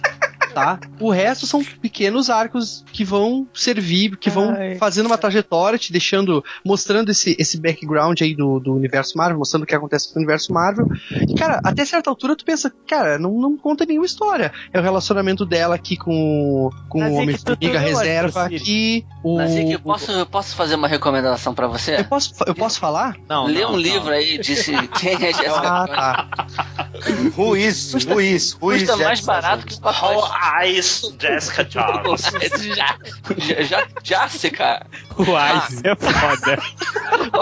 Tá? O resto são pequenos arcos que vão servir, que vão Ai. fazendo uma trajetória, te deixando, mostrando esse, esse background aí do, do universo Marvel, mostrando o que acontece no universo Marvel. E, cara, até certa altura tu pensa, cara, não, não conta nenhuma história. É o relacionamento dela aqui com, com Mas o é que Homem tu- tu Formiga não acha Reserva aqui. O, Nazik, eu posso, eu posso fazer uma recomendação pra você? eu posso, eu posso falar? Não, Lê não, um não. livro aí, disse quem é Jessica Ah, tá. Ruiz, Ruiz, Ruiz. Custa mais barato que o pacote. Eyes Jessica Jones. já, já, já, Jessica. O Ice é foda.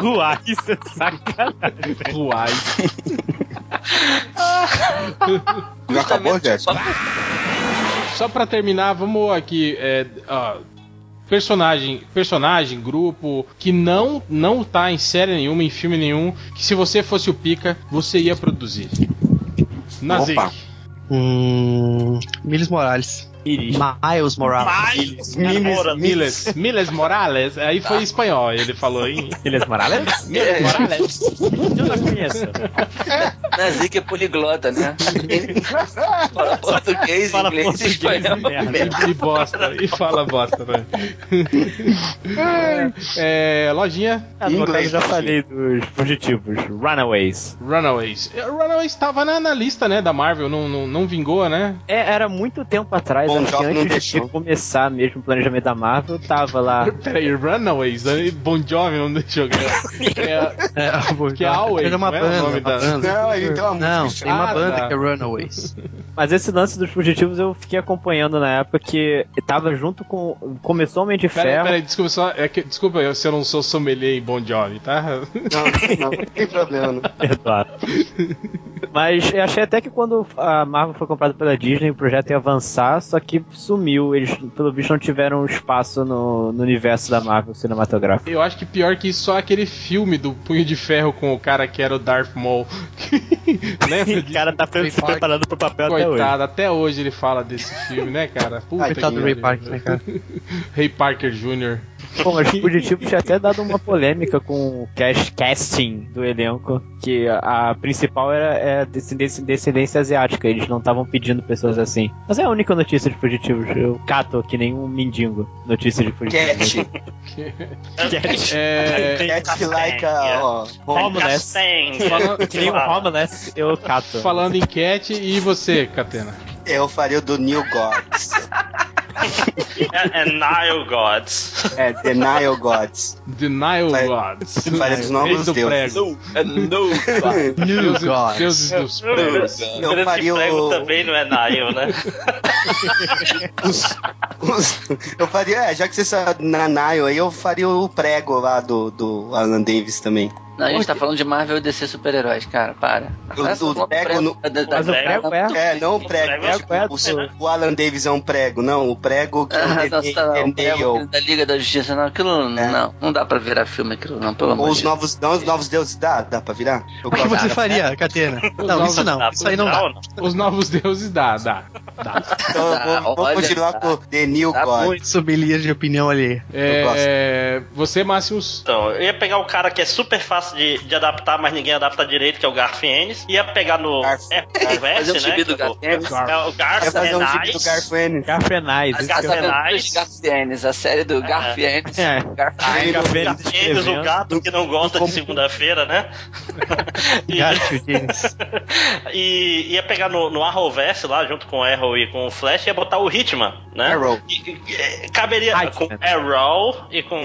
O Ice é sacanagem. Ruai. Já acabou, Jéssica? Só pra terminar, vamos aqui. É, ó, personagem, personagem, grupo que não não tá em série nenhuma, em filme nenhum, que se você fosse o Pica, você ia produzir. Nazik. Hum, Miles Morales. Miles Morales. Miles, Miles- Morales. Miles, Miles Morales, aí foi em espanhol, ele falou em Miles Morales? É, Morales? Eu não conheço. Nazik é poliglota, né? Fala português, Fala inglês e português, espanhol. merda. e bosta, e fala bosta, né? é, lojinha Ah, no meu caso, Inglês, eu já falei dos fugitivos. Runaways. Runaways. Runaways tava na, na lista, né, da Marvel, não, não, não vingou, né? É, era muito tempo atrás, Bom que Jovi não antes de deixou. começar mesmo o planejamento da Marvel, tava lá. Peraí, Runaways? Bon Jovi não deixou ganhar. É, É, Que é Always, é uma não é o banda, nome uma da- banda. Não, ele tem uma Não, música tem uma banda que é Runaways. Mas esse lance dos fugitivos eu fiquei acompanhando na época que tava junto com. Começou o Homem de Ferro. peraí, desculpa só. É que, desculpa eu se eu não sou sommelier em Bon Jovi, tá? Não, não, não tem problema. Não. Perdoado. Mas eu achei até que quando a Marvel foi comprada pela Disney, o projeto ia avançar, só que sumiu. Eles, pelo visto, não tiveram espaço no, no universo da Marvel cinematográfico. Eu acho que pior que isso, só aquele filme do Punho de Ferro com o cara que era o Darth Maul. Lembra O disso? cara tá Ray se preparando pro papel até hoje. Coitado, até hoje ele fala desse filme, né, cara? Puta Coitado que do Ray. Parker, né, cara? Ray Parker Jr. Bom, mas o Fugitivo tinha até dado uma polêmica com o cast, casting do elenco, que a, a principal era é descendência, descendência asiática, eles não estavam pedindo pessoas assim. Mas é a única notícia de Fugitivos, eu cato que nem um mendigo notícia de Fugitivos. Cat. Cat. É, Cat like a. Homeless. Falando- Que nem um homeless, eu cato. falando em Cat, e você, Catena? Eu faria o do New Gods. É, é Nile Gods. É, The Nile Gods. Denial Vai- Gods. Faria dos novos deuses. prego. No, New Deuses, God. deuses dos pregos. Eu faria prego o- também não é Nile, né? Os- os- eu faria, é, já que você sabe na Nile aí, eu faria o prego lá do, do Alan Davis também. Não, a gente tá falando de Marvel e DC super-heróis, cara, para. O- o não prego no- da- da- Mas o da- prego é. É, não o prego. prego é tipo, é o, o Alan Davis é um prego, não. O prego que é Ah, o não, tá, o prego Nail. da Liga da Justiça, não, aquilo não, não dá pra virar filme aquilo não, pelo amor de os Deus. novos, não, os novos deuses, dá, dá pra virar? Eu O que você faria, Catena? Não, isso não. Dá Isso aí não dá. não? Os novos deuses dá, dá. dá. Então vou, continuar tá. com o The New Tá God. Muito sommelier de opinião ali. É, você, Máximos. Então, eu ia pegar o cara que é super fácil de, de adaptar, mas ninguém adapta direito, que é o Garth Ennis. Ia pegar no Garth. é, um né? gibi do que é Ennis. É o. Garfiennes. de Garfienes, a série do Garfienes. É. Garfienes. Garfienes Ennis, o gato que não gosta de segunda-feira, né? E- Garfield James. e ia pegar no, no Arrowverse lá, junto com o Arrow e com o Flash, ia botar o Hitman, né? Arrow. E- e- caberia Hitman. com Arrow e com.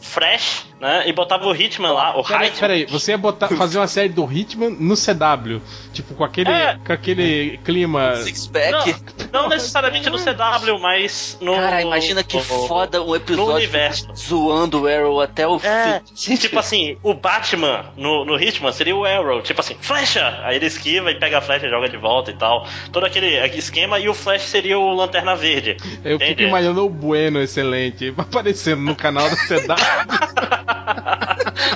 Flash né? E botava o Hitman lá, o Hitman. Peraí, você ia botar, fazer uma série do Hitman no CW. Tipo, com aquele, É. com aquele clima. Six Pack. Não, não necessariamente no CW, mas no. Cara, imagina que no- foda um No episódio universo. zoando o Arrow até o É, fim. tipo assim, o Batman no, no Hitman seria o Arrow, tipo assim, flecha! Aí ele esquiva e pega a flecha e joga de volta e tal. Todo aquele esquema, e o Flash seria o Lanterna Verde. Eu fico Entende? imaginando o Bueno excelente aparecendo no canal do CW.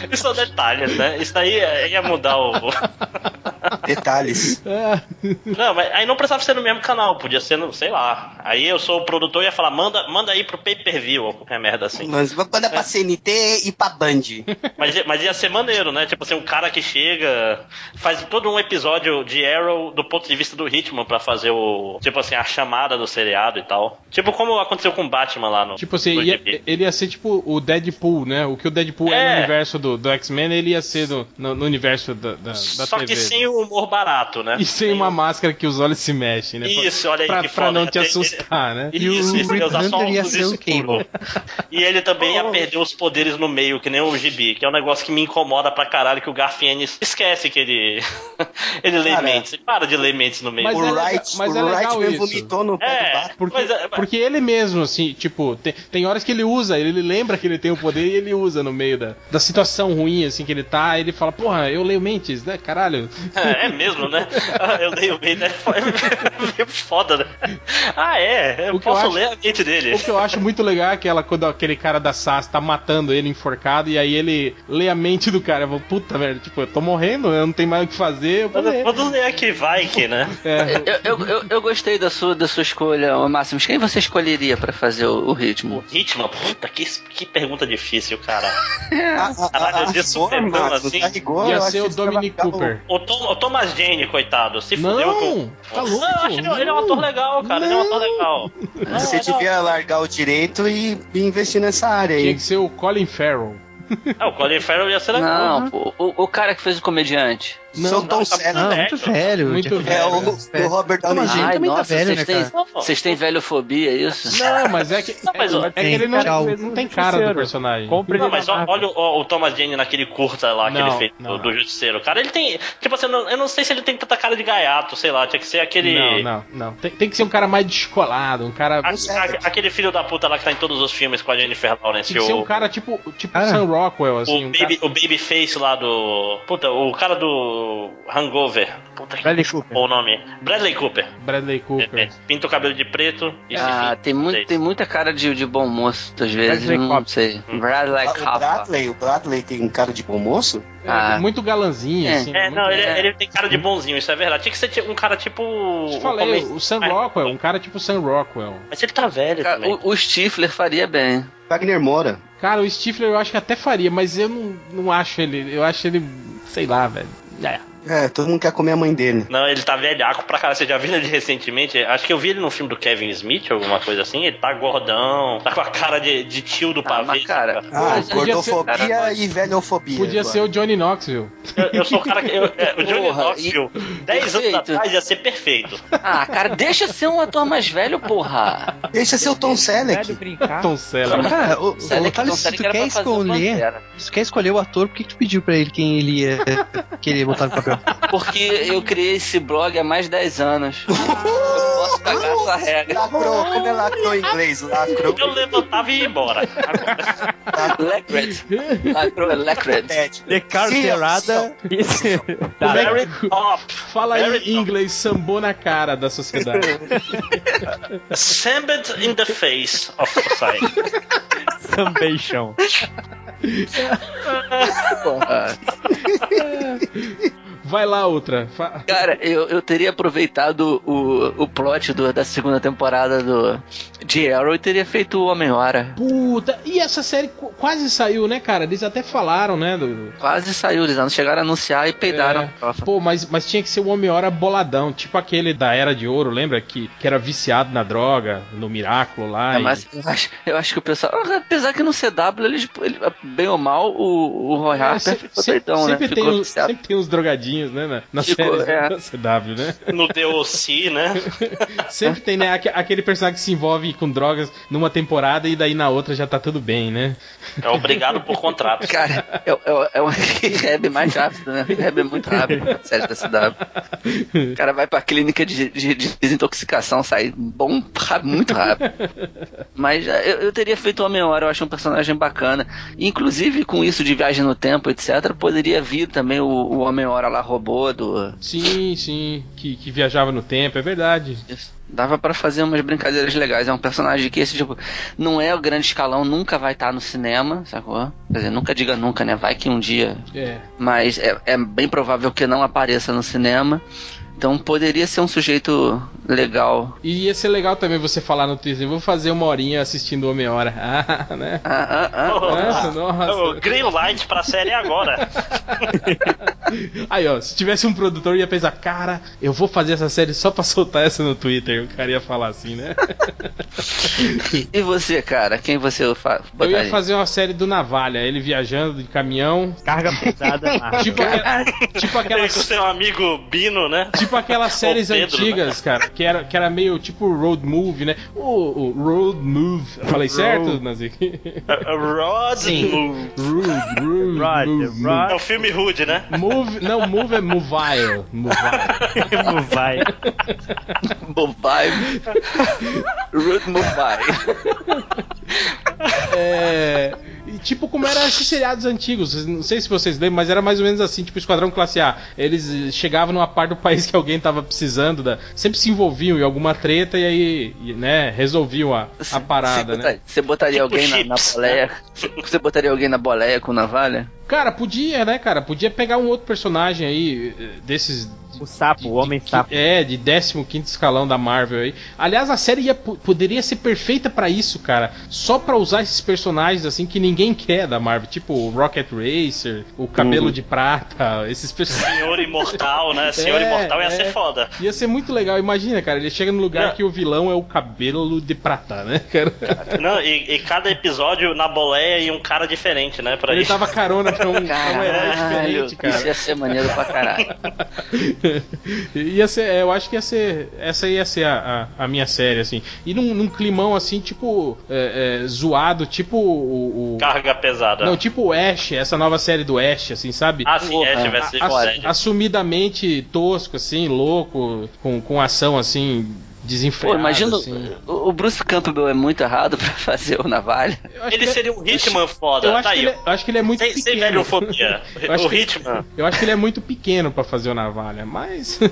Isso são detalhes, né? Isso daí é- ia mudar o. Detalhes. É. Não, mas aí não precisava ser no mesmo canal, podia ser no, sei lá. Aí eu sou o produtor e ia falar, manda, manda aí pro pay per view, ou qualquer merda assim. Mas manda pra CNT e pra Band. Mas, mas ia ser maneiro, né? Tipo assim, um cara que chega, faz todo um episódio de Arrow do ponto de vista do Hitman pra fazer o. Tipo assim, a chamada do seriado e tal. Tipo como aconteceu com o Batman lá no. Tipo assim, no ia- ele ia ser tipo o Deadpool, né? O que o Deadpool é, É. no universo do, do X-Men, ele ia ser no, no, no universo da, da, da Só TV. que sem o humor barato, né? E sem uma máscara que os olhos se mexem, né? Isso, olha aí pra, que pra foda. não te assustar, né? E o Isso, isso, ia usar só ia ser o escuro. E ele também ia perder os poderes no meio, que nem o Gibi, que é um negócio que me incomoda pra caralho, que o Garfienes esquece que ele. ele lê mentes. Ele para de ler mentes no meio. Mas o é Wright, mas o é legal Wright mesmo isso. vomitou no pé É. do. Porque, Mas é- porque ele mesmo, assim, tipo, tem, tem horas que ele usa, ele lembra que ele tem o poder e ele usa no meio da, da situação ruim, assim, que ele tá, ele fala, porra, eu leio mentes, né, caralho? É, mesmo, né? Ah, Eu leio bem, né? É meio foda, né? Ah, é. Eu O que eu posso acho- ler a mente dele. O que eu acho muito legal é aquela, quando aquele cara da SAS tá matando ele enforcado e aí ele lê a mente do cara. Eu falo, puta merda, tipo, eu tô morrendo, eu não tenho mais o que fazer, eu vou ler. Aqui, vai que, né? É, Eu, eu, eu, eu gostei da sua, da sua escolha, Máximos. Quem você escolheria pra fazer o, o O ritmo? ritmo, puta, que, que pergunta difícil, cara. Caralho, dei rigor, super assim. ia acho ser o que Dominic Cooper. O, Tom- o Thomas Jane, coitado, se Não, fudeu com. tá louco, Não, eu acho ele, ele é um ator legal, cara. Ele é um ator legal. Não, Você devia largar o direito e investir nessa área tinha aí. que ser o Colin Farrell. É, o Colin Farrell ia ser legal. Não, pô, o, o cara que fez o comediante. Não, Sou Tom não, tá. Não, velho. muito velho. Muito velho. É o, Bezos. o Robert Downey Jr. também tá velho, vocês né, têm, cara? vocês têm velhofobia, é isso? Não, mas é que, Não, mas é, o- é que ele não, Tchau. não tem cara do personagem. Compre Não, mas ó- olha o, o Thomas Jane naquele curta lá que Não, ele fez não, do, do. Justiceiro. Cara, ele tem. Tipo assim, eu não, sei se ele tem tanta cara de gaiato, sei lá. Tinha que ser aquele. Não, não, não. Tem, tem que ser um cara mais descolado, um cara. a- a- aquele filho da puta lá que tá em todos os filmes com a Jennifer Lawrence. Tem que ser o, um cara tipo, tipo Ah. Sam Rockwell, o, assim. um baby, cara- o Babyface lá do. Puta, o cara do Hangover. Puta que Bradley Cooper. bom nome. Bradley Cooper. Bradley É, Cooper. Pinta o cabelo de preto e Ah, tem, muito, tem muita cara de, de bom moço, às vezes. Bradley Não Cooper. sei. Bradley Ah, O Cooper. Bradley, o Bradley tem um cara de bom moço? Ah. muito galanzinho, É. assim. É, muito- não, ele, é. ele tem cara de bonzinho, isso é verdade. Tinha que ser um cara tipo. Eu o falei, o Sam Rockwell, um cara tipo Sam Rockwell. Mas ele tá velho Cara, também. o, o Stifler faria bem. Wagner Moura. Cara, o Stifler eu acho que até faria, mas eu não, não acho ele. Eu acho ele. sei lá, velho. É. É, todo mundo quer comer a mãe dele. Não, ele tá velhaco pra caralho. Você já viu ele recentemente? Acho que eu vi ele no filme do Kevin Smith, alguma coisa assim. Ele tá gordão, tá com a cara de, de tio do Ah, pavê. mas cara, Ah, podia gordofobia ser- cara, e velhofobia. Podia agora. ser o Johnny Knoxville. Eu, eu sou o cara que. eu- é, o Johnny Porra, Knoxville, 10 anos atrás, ia ser perfeito. ah, cara, deixa ser um ator mais velho, porra. Deixa ser o Tom Velho Selleck. brincar. Tom Selleck. Cara, o, o, Sério que Thales, Tom se Selleck tu quer o escolher, se tu quer escolher o ator, por que, que tu pediu pra ele quem ele ia querer botar no papel? Porque eu criei esse blog há mais de 10 anos. eu posso cagar essa regra. Lacrou, como é lacrou em inglês? Lacrou. Eu levantava e ia embora. Lecred. Lacrou é Lecred. Ted. De carteirada. Isso. Tá. Very top. Fala aí em inglês, sambou na cara da sociedade. Sambed in the face of society. Sambeixão. Porra. Vai lá, outra. Cara, eu, eu teria aproveitado o, o plot do- da segunda temporada do de Arrow e teria feito o Homem-Hora. Puta, e essa série qu- quase saiu, né, cara? Eles até falaram, né? Do... Quase saiu, eles chegaram a anunciar e peidaram. É. Pô, mas, mas tinha que ser o Homem-Hora boladão, tipo aquele da Era de Ouro, lembra? Que, que era viciado na droga, no Miraculo lá. É, e- mas eu acho, eu acho que o pessoal. Apesar que no CW, eles, ele- bem ou mal, o, o Roy É, Harper se- ficou se- doidão, né? sempre, tem Ficou uns, sempre tem uns drogadinhos, né? Na, na Ficou, série é. da CW, né? No DOC, né? Sempre tem, né? aque- Aquele personagem que se envolve com com drogas numa temporada e daí na outra já tá tudo bem, né? É obrigado por contrato. Cara, é, é, é um rehab mais rápido, né? Rehab é muito rápido na série da CW. O cara vai pra clínica de, de- de desintoxicação, sai bom, muito rápido. Mas eu, eu teria feito o Homem-Hora, eu acho um personagem bacana. Inclusive, com isso de viagem no tempo, etc., poderia vir também o, o Homem-Hora lá robô do. Sim, sim, que, que viajava no tempo, é verdade. Dava pra fazer umas brincadeiras legais. É um personagem que esse tipo não é o grande escalão, nunca vai estar no cinema, sacou? Quer dizer, nunca diga nunca, né? Vai que um dia É. mas é, é bem provável que não apareça no cinema. Então poderia ser um sujeito legal. E ia ser legal também você falar no Twitter, vou fazer uma horinha assistindo Homem-Hora. Ah, né? Ah, ah, ah. Nossa, O nossa. green light pra série agora. Aí, ó, se tivesse um produtor, ia pensar, cara, eu vou fazer essa série só pra soltar essa no Twitter. O cara ia falar assim, né? E você, cara? Quem você fa Eu ia fazer uma série do Navalha, ele viajando de caminhão. Carga pesada. Tipo, aquela, tipo Com aquelas. seu amigo Bino, né? Tipo aquelas séries Pedro, antigas, cara, que era, que era meio tipo road movie, né? O, o road move. Eu Falei certo, Nazik? Rod Move. Rude, rude, Roger, move, É o filme Rude, né? move. Não, move é movile. Movile. Não vai. Mobile. Root Mobile. É. E tipo, como eram esses seriados antigos, não sei se vocês lembram, mas era mais ou menos assim, tipo Esquadrão Classe A. Eles chegavam numa parte do país que alguém tava precisando, da, sempre se envolviam em alguma treta e aí, e, né, resolviam a, a parada, você né? botaria, Você botaria Tipo alguém na, na chips, boleia? Você botaria alguém na boleia com navalha? Cara, podia, né, cara? Podia pegar um outro personagem aí, eh, desses. O sapo, o homem sapo. É, de 15 escalão da Marvel aí. Aliás, a série ia, poderia ser perfeita pra isso, cara. Só pra usar esses personagens assim que ninguém quer da Marvel. Tipo o Rocket Racer, o Cabelo de Prata, esses personagens. Senhor Imortal, né? Senhor É, Imortal ia é. ser foda. Ia ser muito legal, imagina, cara. Ele chega no lugar Não. que o vilão é o cabelo de prata, né, cara? Não, e, e cada episódio na boleia e um cara diferente, né? Pra Ele dava carona pra um, pra um herói Caralho, diferente, cara. isso ia ser maneiro pra caralho. ia ser, eu acho que ia ser. Essa ia ser a, a, a minha série, assim. E num, num climão assim, tipo. é, é, zoado, tipo o. o- Carga pesada. não, tipo o Ash, essa nova série do Ash, assim, sabe? ah, sim, é, Porra. tivesse ser Ass- foda. assumidamente tosco, assim, louco, com, com ação assim, Pô, desenfreada. imagina, assim. o, o Bruce Campbell é muito errado pra fazer o navalha. Acho Ele que seria um Hitman foda. Eu acho, tá que aí. ele, é- eu acho que ele é muito Sem, sem pequeno. velhofobia. Eu acho O que- Hitman. Eu acho que ele é muito pequeno pra fazer o navalha, mas.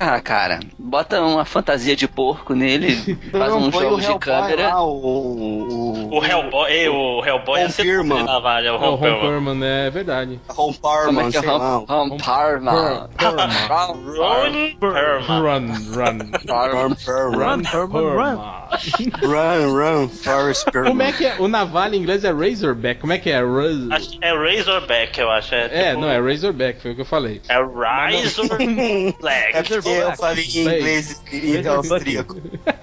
Ah, cara, bota uma fantasia de porco nele, faz um jogo o de Hellboy câmera. Lá, o, o, O Hellboy, ei, o Hellboy ia ser Confirma. top de navalha, o Ron Hellboy. Perlman, né? É verdade. Ron Parman, é que é? sei lá. Ron, Ron Parma. Perlman. Ron Perlman. Run, run. Ron Perman. Run, Perlman, Perlman. Run, run, Forrest Perman. Como é que é? O navalha em inglês é Razorback. Como é que é? Raz- Acho que é Razorback, eu acho. É, É, tipo- não, é Razorback, foi o que eu falei. É Razorback. É porque eu falei em inglês e austríaco.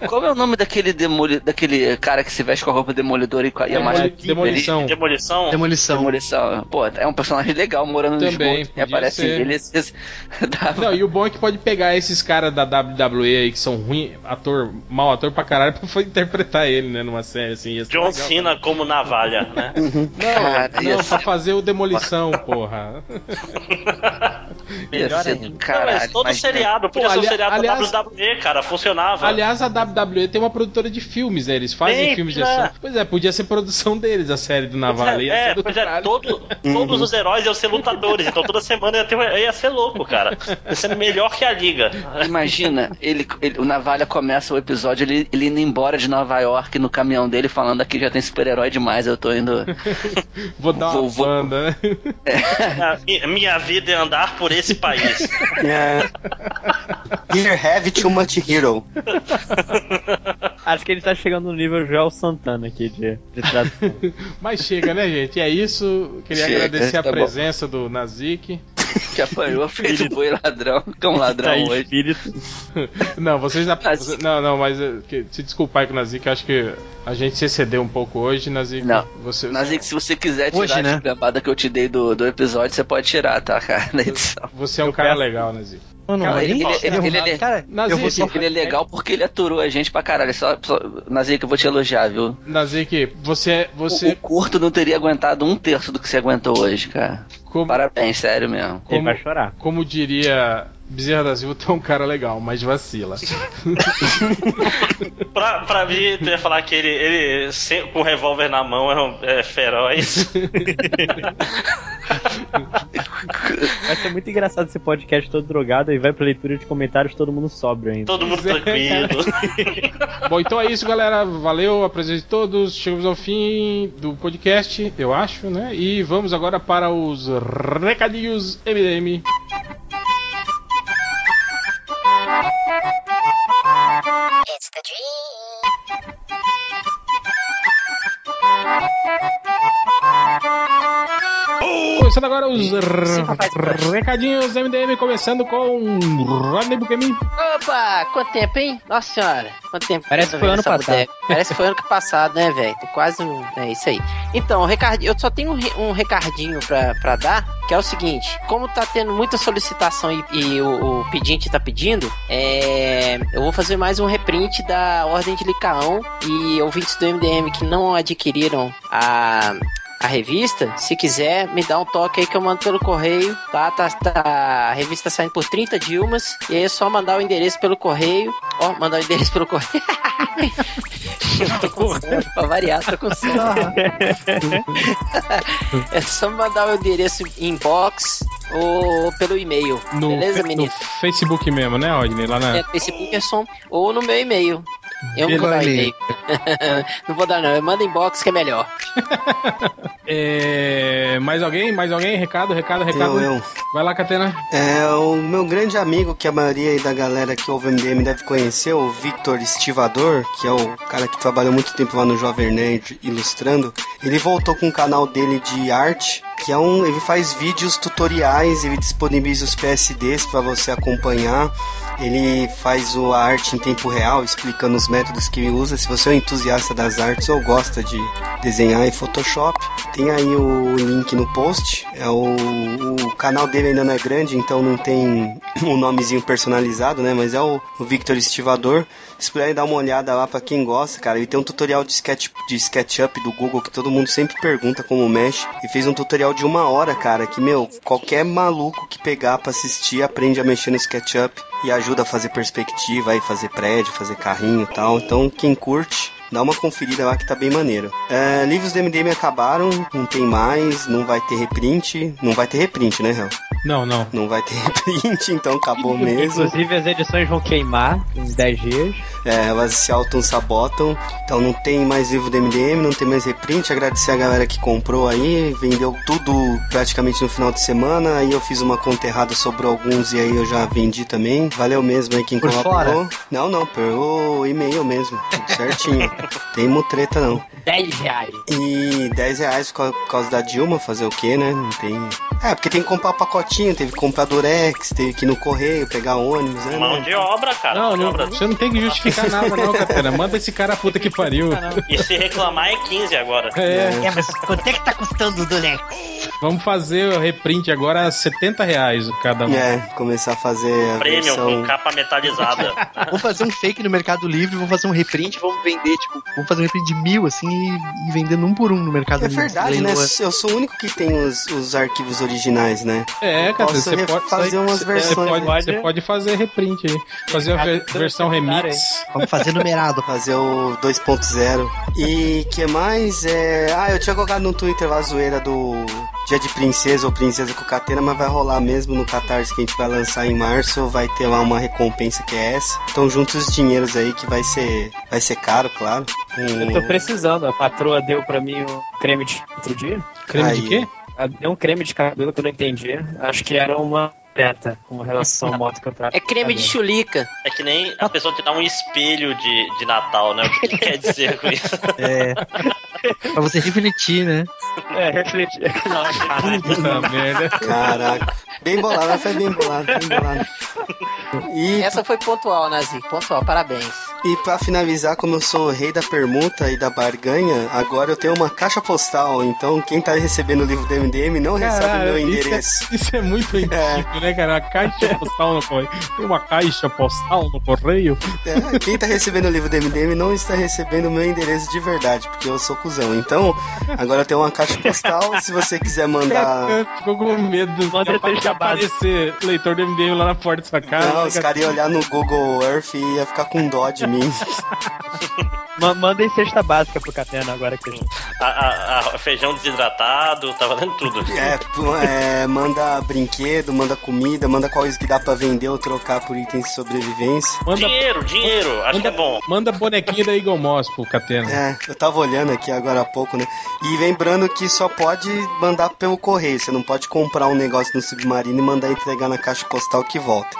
Qual é o nome daquele demoli... daquele cara que se veste com a roupa demolidora e, com a- e a É, máscara demolição. Demolição? Demolição. Demolição. Pô, é um personagem legal morando no Também, esgoto. E podia aparece ser. ele. esses- Não, e o bom é que pode pegar esses caras da WWE aí que são ruim, ator, mau ator pra caralho, pra interpretar ele, né, numa série assim. John legal. Cena como navalha, né? Não, Cara, não, pra ser- fazer o demolição, porra. Melhor ser Não, caralho. mas todo imagina. seriado, podia Pô, ser um seriado aliás- da WWE, cara, funcionava. Aliás, a WWE tem uma produtora de filmes, né? Eles fazem Tem, filmes de né? ação. Pois é, podia ser produção deles a série do Navalha. ia é, ser do pois é, todo- todos os heróis iam ser lutadores, então toda semana ia, ter, ia ser louco, cara. Ia ser melhor que a liga. Imagina, ele, ele- o Navalha começa o episódio, ele, ele indo embora de Nova York no caminhão dele, falando aqui já tem super-herói demais, eu tô indo. Vou dar uma Vou- vou- banda, né? Minha- Minha vida é andar por esse país. Yeah. Here have too much hero. Acho que ele tá chegando no nível Joel Santana aqui de, de tradução. Mas chega, né, gente? É isso. Queria Chega, agradecer a tá bom. presença do Nazik. que apanhou a filha do boi ladrão, é um ladrão Tá hoje. espírito. Não, vocês. Não, não, mas eh, que- se desculpar aí com o Nazik, acho que a gente se excedeu um pouco hoje, Nazik. Não. Você, Nazik, se você quiser tirar Hoje, a né? gambada que eu te dei do, do episódio, você pode tirar, tá, cara, na edição. você é um Eu cara peço- legal, Nazik. Não, Cara, ele- ele- ele- ele- Cara, Nazik, eu vou só... Ele é legal porque ele aturou a gente pra caralho. Só, só, Nazik, eu vou te elogiar, viu? Nazik, você. O, você o curto não teria aguentado um terço do que você aguentou hoje, cara. como, Parabéns, sério mesmo. Ele como, vai chorar. como diria Bezerra da Silva, é um cara legal, mas vacila. Pra, pra mim, tu ia falar que ele, ele com o revólver na mão é, um, é feroz. Vai ser muito engraçado esse podcast todo drogado e vai pra leitura de comentários todo mundo sóbrio ainda. Todo mundo é, tranquilo. Bom, então é isso, galera. Valeu a presença de todos. Chegamos ao fim do podcast, eu acho, né? E vamos agora para os recadinhos MDM. It's the dream. Começando agora os r- recadinhos MDM, começando com Rodney Buchemin. Opa, quanto tempo, hein? Nossa senhora, quanto tempo. Parece que foi ano passado. boteca. Parece que foi ano que passado, né, velho? Tô quase um. É isso aí. Então, eu só tenho um, um recadinho pra, pra dar, que é o seguinte: como tá tendo muita solicitação e, e o, o pedinte tá pedindo, é, eu vou fazer mais um reprint da Ordem de Licaão e ouvintes do MDM que não adquiriram a. A revista, se quiser, me dá um toque aí que eu mando pelo correio, tá? tá, tá a revista saindo por 30 Dilmas, e aí é só mandar o endereço pelo correio. Ó, mandar o endereço pelo correio. Eu tô com sono, pra variar, tô com sono. é só mandar o endereço inbox ou pelo e-mail. No, Beleza, fe- no menino? Facebook mesmo, né, Rodney? Lá na. É, Facebook é só ou no meu e-mail. Eu não vou dar e-mail. não vou dar não, manda inbox que é melhor. É, mais alguém? Mais alguém? Recado, recado, recado. Eu, eu. Vai lá, Catena. É, o meu grande amigo, que a maioria aí da galera que ouve o MDM deve conhecer, o Victor Estivador, que é o cara que trabalhou muito tempo lá no Jovem Nerd ilustrando. Ele voltou com o canal dele de arte, que é um. Ele faz vídeos tutoriais, ele disponibiliza os PSDs para você acompanhar. Ele faz o- a arte em tempo real, explicando os métodos que usa. Se você é um entusiasta das artes ou gosta de desenhar em Photoshop, tem aí o link no post. É o, o canal dele ainda não é grande, então não tem um nomezinho personalizado, né? Mas é o, o Victor Estivador. Se puderem dar uma olhada lá pra quem gosta, cara, ele tem um tutorial de sketch de SketchUp do Google que todo mundo sempre pergunta como mexe. E fez um tutorial de uma hora, cara, que meu, qualquer maluco que pegar pra assistir aprende a mexer no SketchUp e ajuda a fazer perspectiva, aí fazer prédio, fazer carrinho e tal. Então quem curte Dá uma conferida lá que tá bem maneiro. É, livros do MDM acabaram, não tem mais, não vai ter reprint. Não vai ter reprint, né, Hel? Não, não. Não vai ter reprint, então acabou mesmo. Inclusive as edições vão queimar em 10 dias. É, elas se auto-sabotam. Então não tem mais livro do MDM, não tem mais reprint. Agradecer a galera que comprou aí. Vendeu tudo praticamente no final de semana. Aí eu fiz uma conta errada, sobrou alguns e aí eu já vendi também. Valeu mesmo aí quem Por colaborou. fora? Não, não, pelo e-mail mesmo. Tudo certinho. tem mutreta não. 10 reais. E 10 reais por causa, da Dilma, fazer o que, né? Não tem. É, porque tem que comprar pacotinho, teve que comprar Durex, teve que ir no correio, pegar ônibus, né? Mão de obra, cara. Não, não, obra. você não tem que justificar nada, não, Catena. Manda esse cara a puta que pariu. E se reclamar é 15 agora. É, É, mas quanto é que tá custando o Durex? vamos fazer o reprint agora a 70 reais cada um. É, começar a fazer a Premium versão. com capa metalizada. Vamos fazer um fake no Mercado Livre, vamos fazer um reprint, vamos vender, tipo, vamos fazer um reprint de mil, assim, e, e vendendo um por um no Mercado É Livre. verdade, né? Eu sou o único que tem os, os arquivos originais, né? É, cara, Posso você pode fazer umas você versões, pode, pode. você pode fazer reprint aí. Fazer a ver- versão remix. Vamos fazer numerado. Fazer o 2.0. E que mais? É... Ah, eu tinha colocado no Twitter lá a zoeira do Dia de Princesa ou Princesa com Catena, mas vai rolar mesmo no Catarse que a gente vai lançar em março. Vai ter lá uma recompensa que é essa. Então junta os dinheiros aí que vai ser, vai ser caro, claro. Um- Eu tô precisando. A patroa deu pra mim o creme de outro dia. Creme de Aí. quê? Ela deu um creme de cabelo que eu não entendi. Acho que era uma beta com relação à moto que eu trato. É creme de chulica. É que nem a pessoa te dá um espelho de, de Natal, né? O que que quer dizer com isso? É, Pra você refletir, né? É, refletir. Nossa, Puta merda. Caraca. Bem bolado, foi bem bolado, bem bolado. E, Essa foi pontual, Nazi. Pontual, parabéns. e pra finalizar, como eu sou o rei da permuta e da barganha, agora eu tenho uma caixa postal. Então quem tá recebendo o livro do MDM não recebe Caralho, meu isso é- endereço. Isso é muito né, cara? A caixa postal no correio. Tem uma caixa postal no correio? É, quem tá recebendo o livro do MDM não está recebendo o meu endereço de verdade, porque eu sou cuzão. Então, agora tenho uma caixa postal. Se você quiser mandar. Ficou com medo Manda de, aparecer leitor do MDM lá na porta da sua casa. Não, né, os cara? caras iam olhar no Google Earth e ia ficar com dó de mim. Ma- Manda em cesta básica pro Catena agora que A, a- a- feijão desidratado, tá valendo tudo. É, é, manda brinquedo, manda comida, manda coisa que dá pra vender ou trocar por itens de sobrevivência. Manda, Dinheiro, dinheiro, acho que é bom. manda bonequinho da Eagle Moss pro Catena. É, eu tava olhando aqui agora há pouco, né? E lembrando que só pode mandar pelo correio, você não pode comprar um negócio no submarino e mandar entregar na caixa postal que volta.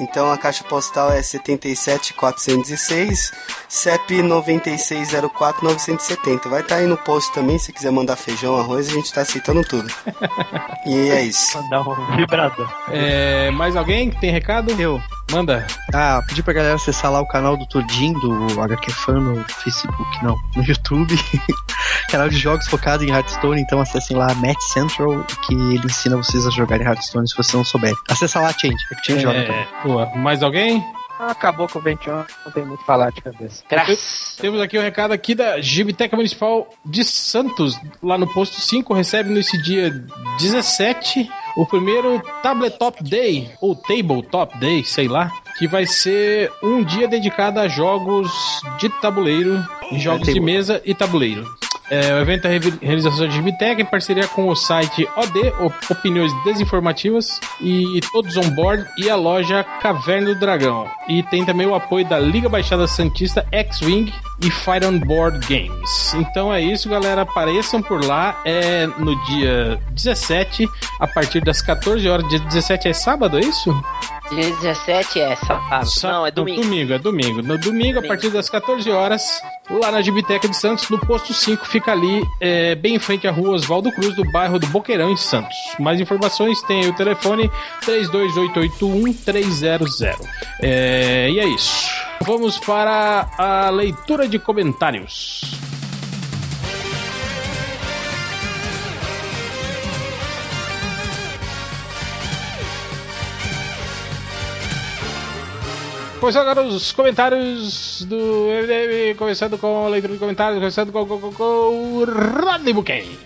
Então a caixa postal é 77406, CEP 9604970. Vai estar aí no post também, se quiser mandar feijão, arroz, a gente tá aceitando tudo. E é isso. mandar um vibrador. É, mais alguém que tem recado? Eu. Manda. Ah, pedi pra galera acessar lá o canal do Todinho, do HQ Fan no Facebook, não, no YouTube. canal de jogos focado em Hearthstone, então acessem lá Match Central, que ele ensina vocês a jogarem Hearthstone se você não souber. Acessa lá, Change, é que Change joga também. É, boa. Mais alguém? Acabou com o 21, não tem muito o que falar de cabeça. Graças. Temos aqui o recado aqui da Gibiteca Municipal de Santos, lá no posto 5, recebe nesse dia 17 o primeiro Tabletop Day, ou Tabletop Day, sei lá, que vai ser um dia dedicado a jogos de tabuleiro, jogos de table. mesa e tabuleiro. É, o evento é realização da Gibiteca em parceria com o site OD, Op- Opiniões Desinformativas, e todos on board, e a loja Caverna do Dragão. E tem também o apoio da Liga Baixada Santista, X-Wing e Fire on Board Games. Então é isso, galera. Apareçam por lá. É no dia 17, a partir das 14 horas. Dia 17 é sábado, é isso? Dia 17 é sábado. Sá- Não, é domingo. Domingo, é domingo. No domingo, a partir das 14 horas, lá na Gibiteca de Santos, no posto 5, fica ali, é, bem em frente à rua Oswaldo Cruz, do bairro do Boqueirão, em Santos. Mais informações tem aí o telefone 32881-300. É, e é isso. Vamos para a leitura de comentários. Pois agora os comentários do MDM, começando com a leitura de comentários, começando com, com, com, com o Rodney Buquem.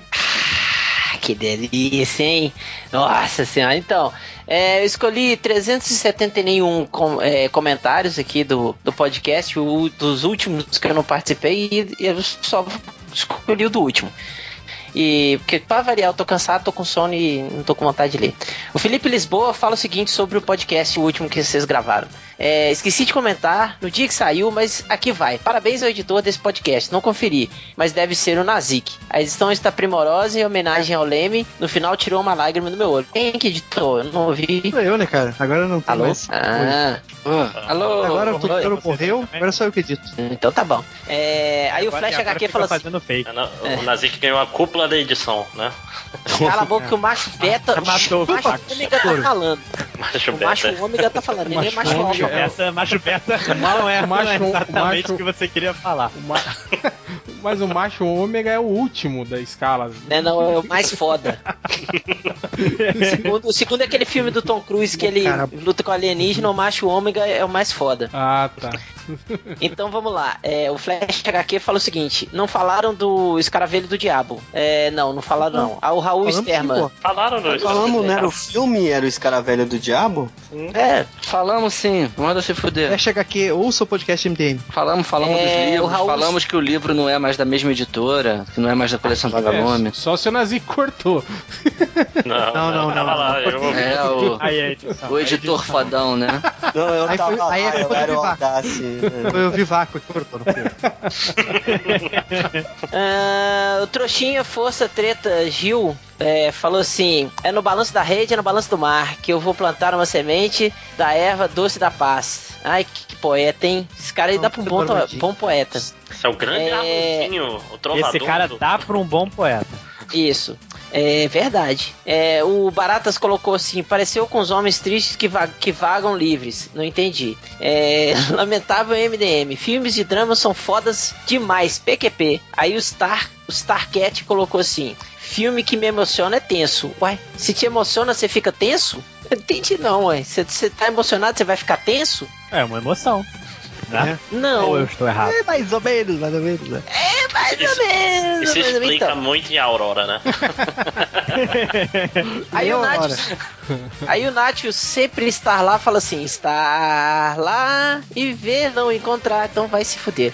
Ah, que delícia, hein? Nossa senhora. Então, é, eu escolhi 371 com- é, comentários aqui do, do podcast, o, dos últimos que eu não participei, e, eu só escolhi o do último. E porque pra variar, eu tô cansado, tô com sono e não tô com vontade de ler. O Felipe Lisboa fala o seguinte sobre o podcast, o último que vocês gravaram. É, esqueci de comentar no dia que saiu, mas aqui vai. Parabéns ao editor desse podcast. Não conferi, mas deve ser o Nazik. A edição está primorosa em homenagem ao Leme. No final tirou uma lágrima do meu olho. Quem que editou? Eu não ouvi. Sou eu, né, cara? Agora não tem Alô? mais. Ah. Alô? Agora o. Totoro morreu, agora sou eu que edito. Então tá bom. É, aí o Agora- Flash agora HQ fala assim: fazendo fake. É, O Nazik ganhou a cúpula da edição, né? cala a boca que o macho beta. Matou o macho o ômega tá falando. Macho O macho ômega tá falando. Ele é Macho macho ômega ômega. Essa macho beta não é, o macho- não é exatamente macho- o que você queria falar. O ma- Mas o macho ômega é o último da escala. Né, não, é o mais foda. o, segundo, o segundo é aquele filme do Tom Cruise que ele Cara. luta com alienígena, o macho ômega é o mais foda. Ah, tá. Então vamos lá. É, o Flash HQ fala o seguinte: não falaram do escaravelho do diabo. É, não, não falaram não. Ah, o Raul Falamos sim, Sterman. pô. Falaram no Falamos, não era o filme, era o Escaravelho do Diabo? É, Falamos sim, manda se fuder. Fecha HQ, ouça o podcast MDM. Falamos, falamos É, dos livros, Raul- falamos que o livro não é mais da mesma editora, que não é mais da coleção Vagalume. É, só se o Nazi cortou. Não, Não, não, tava não, lá, não. eu. É, o, Aí o editor fodão, né? Não, eu Aí tava foi- aí lá, é eu foi era o vivar. Foi o Vivaco que cortou, não eu. Ah, o trouxinha Força Treta Gil é, falou assim: é no balanço da rede, é no balanço do mar, que eu vou plantar uma semente da erva doce da paz. Ai, que, que poeta, hein? Esse cara aí dá pra um bom, bom poeta. Esse é o grande É. O trovador. Esse cara do- dá pra um bom poeta. Isso. É verdade. É, o Baratas colocou assim: pareceu com os homens tristes que, va- que vagam livres. Não entendi. É, lamentável MDM. Filmes de drama são fodas demais. PQP. Aí o Star, o Starcat colocou assim: filme que me emociona é tenso. Uai, se te emociona, você fica tenso? Eu entendi não, ué. Você você tá emocionado, você vai ficar tenso? É uma emoção. Né? Não. Ou eu estou errado? É mais ou menos, mais ou menos, né? É mais ou Isso- menos. Isso ou menos. explica Então, muito em Aurora, né? Aí o. Natius, aí o Natius sempre estar lá fala assim, estar lá e ver não encontrar, então vai se fuder.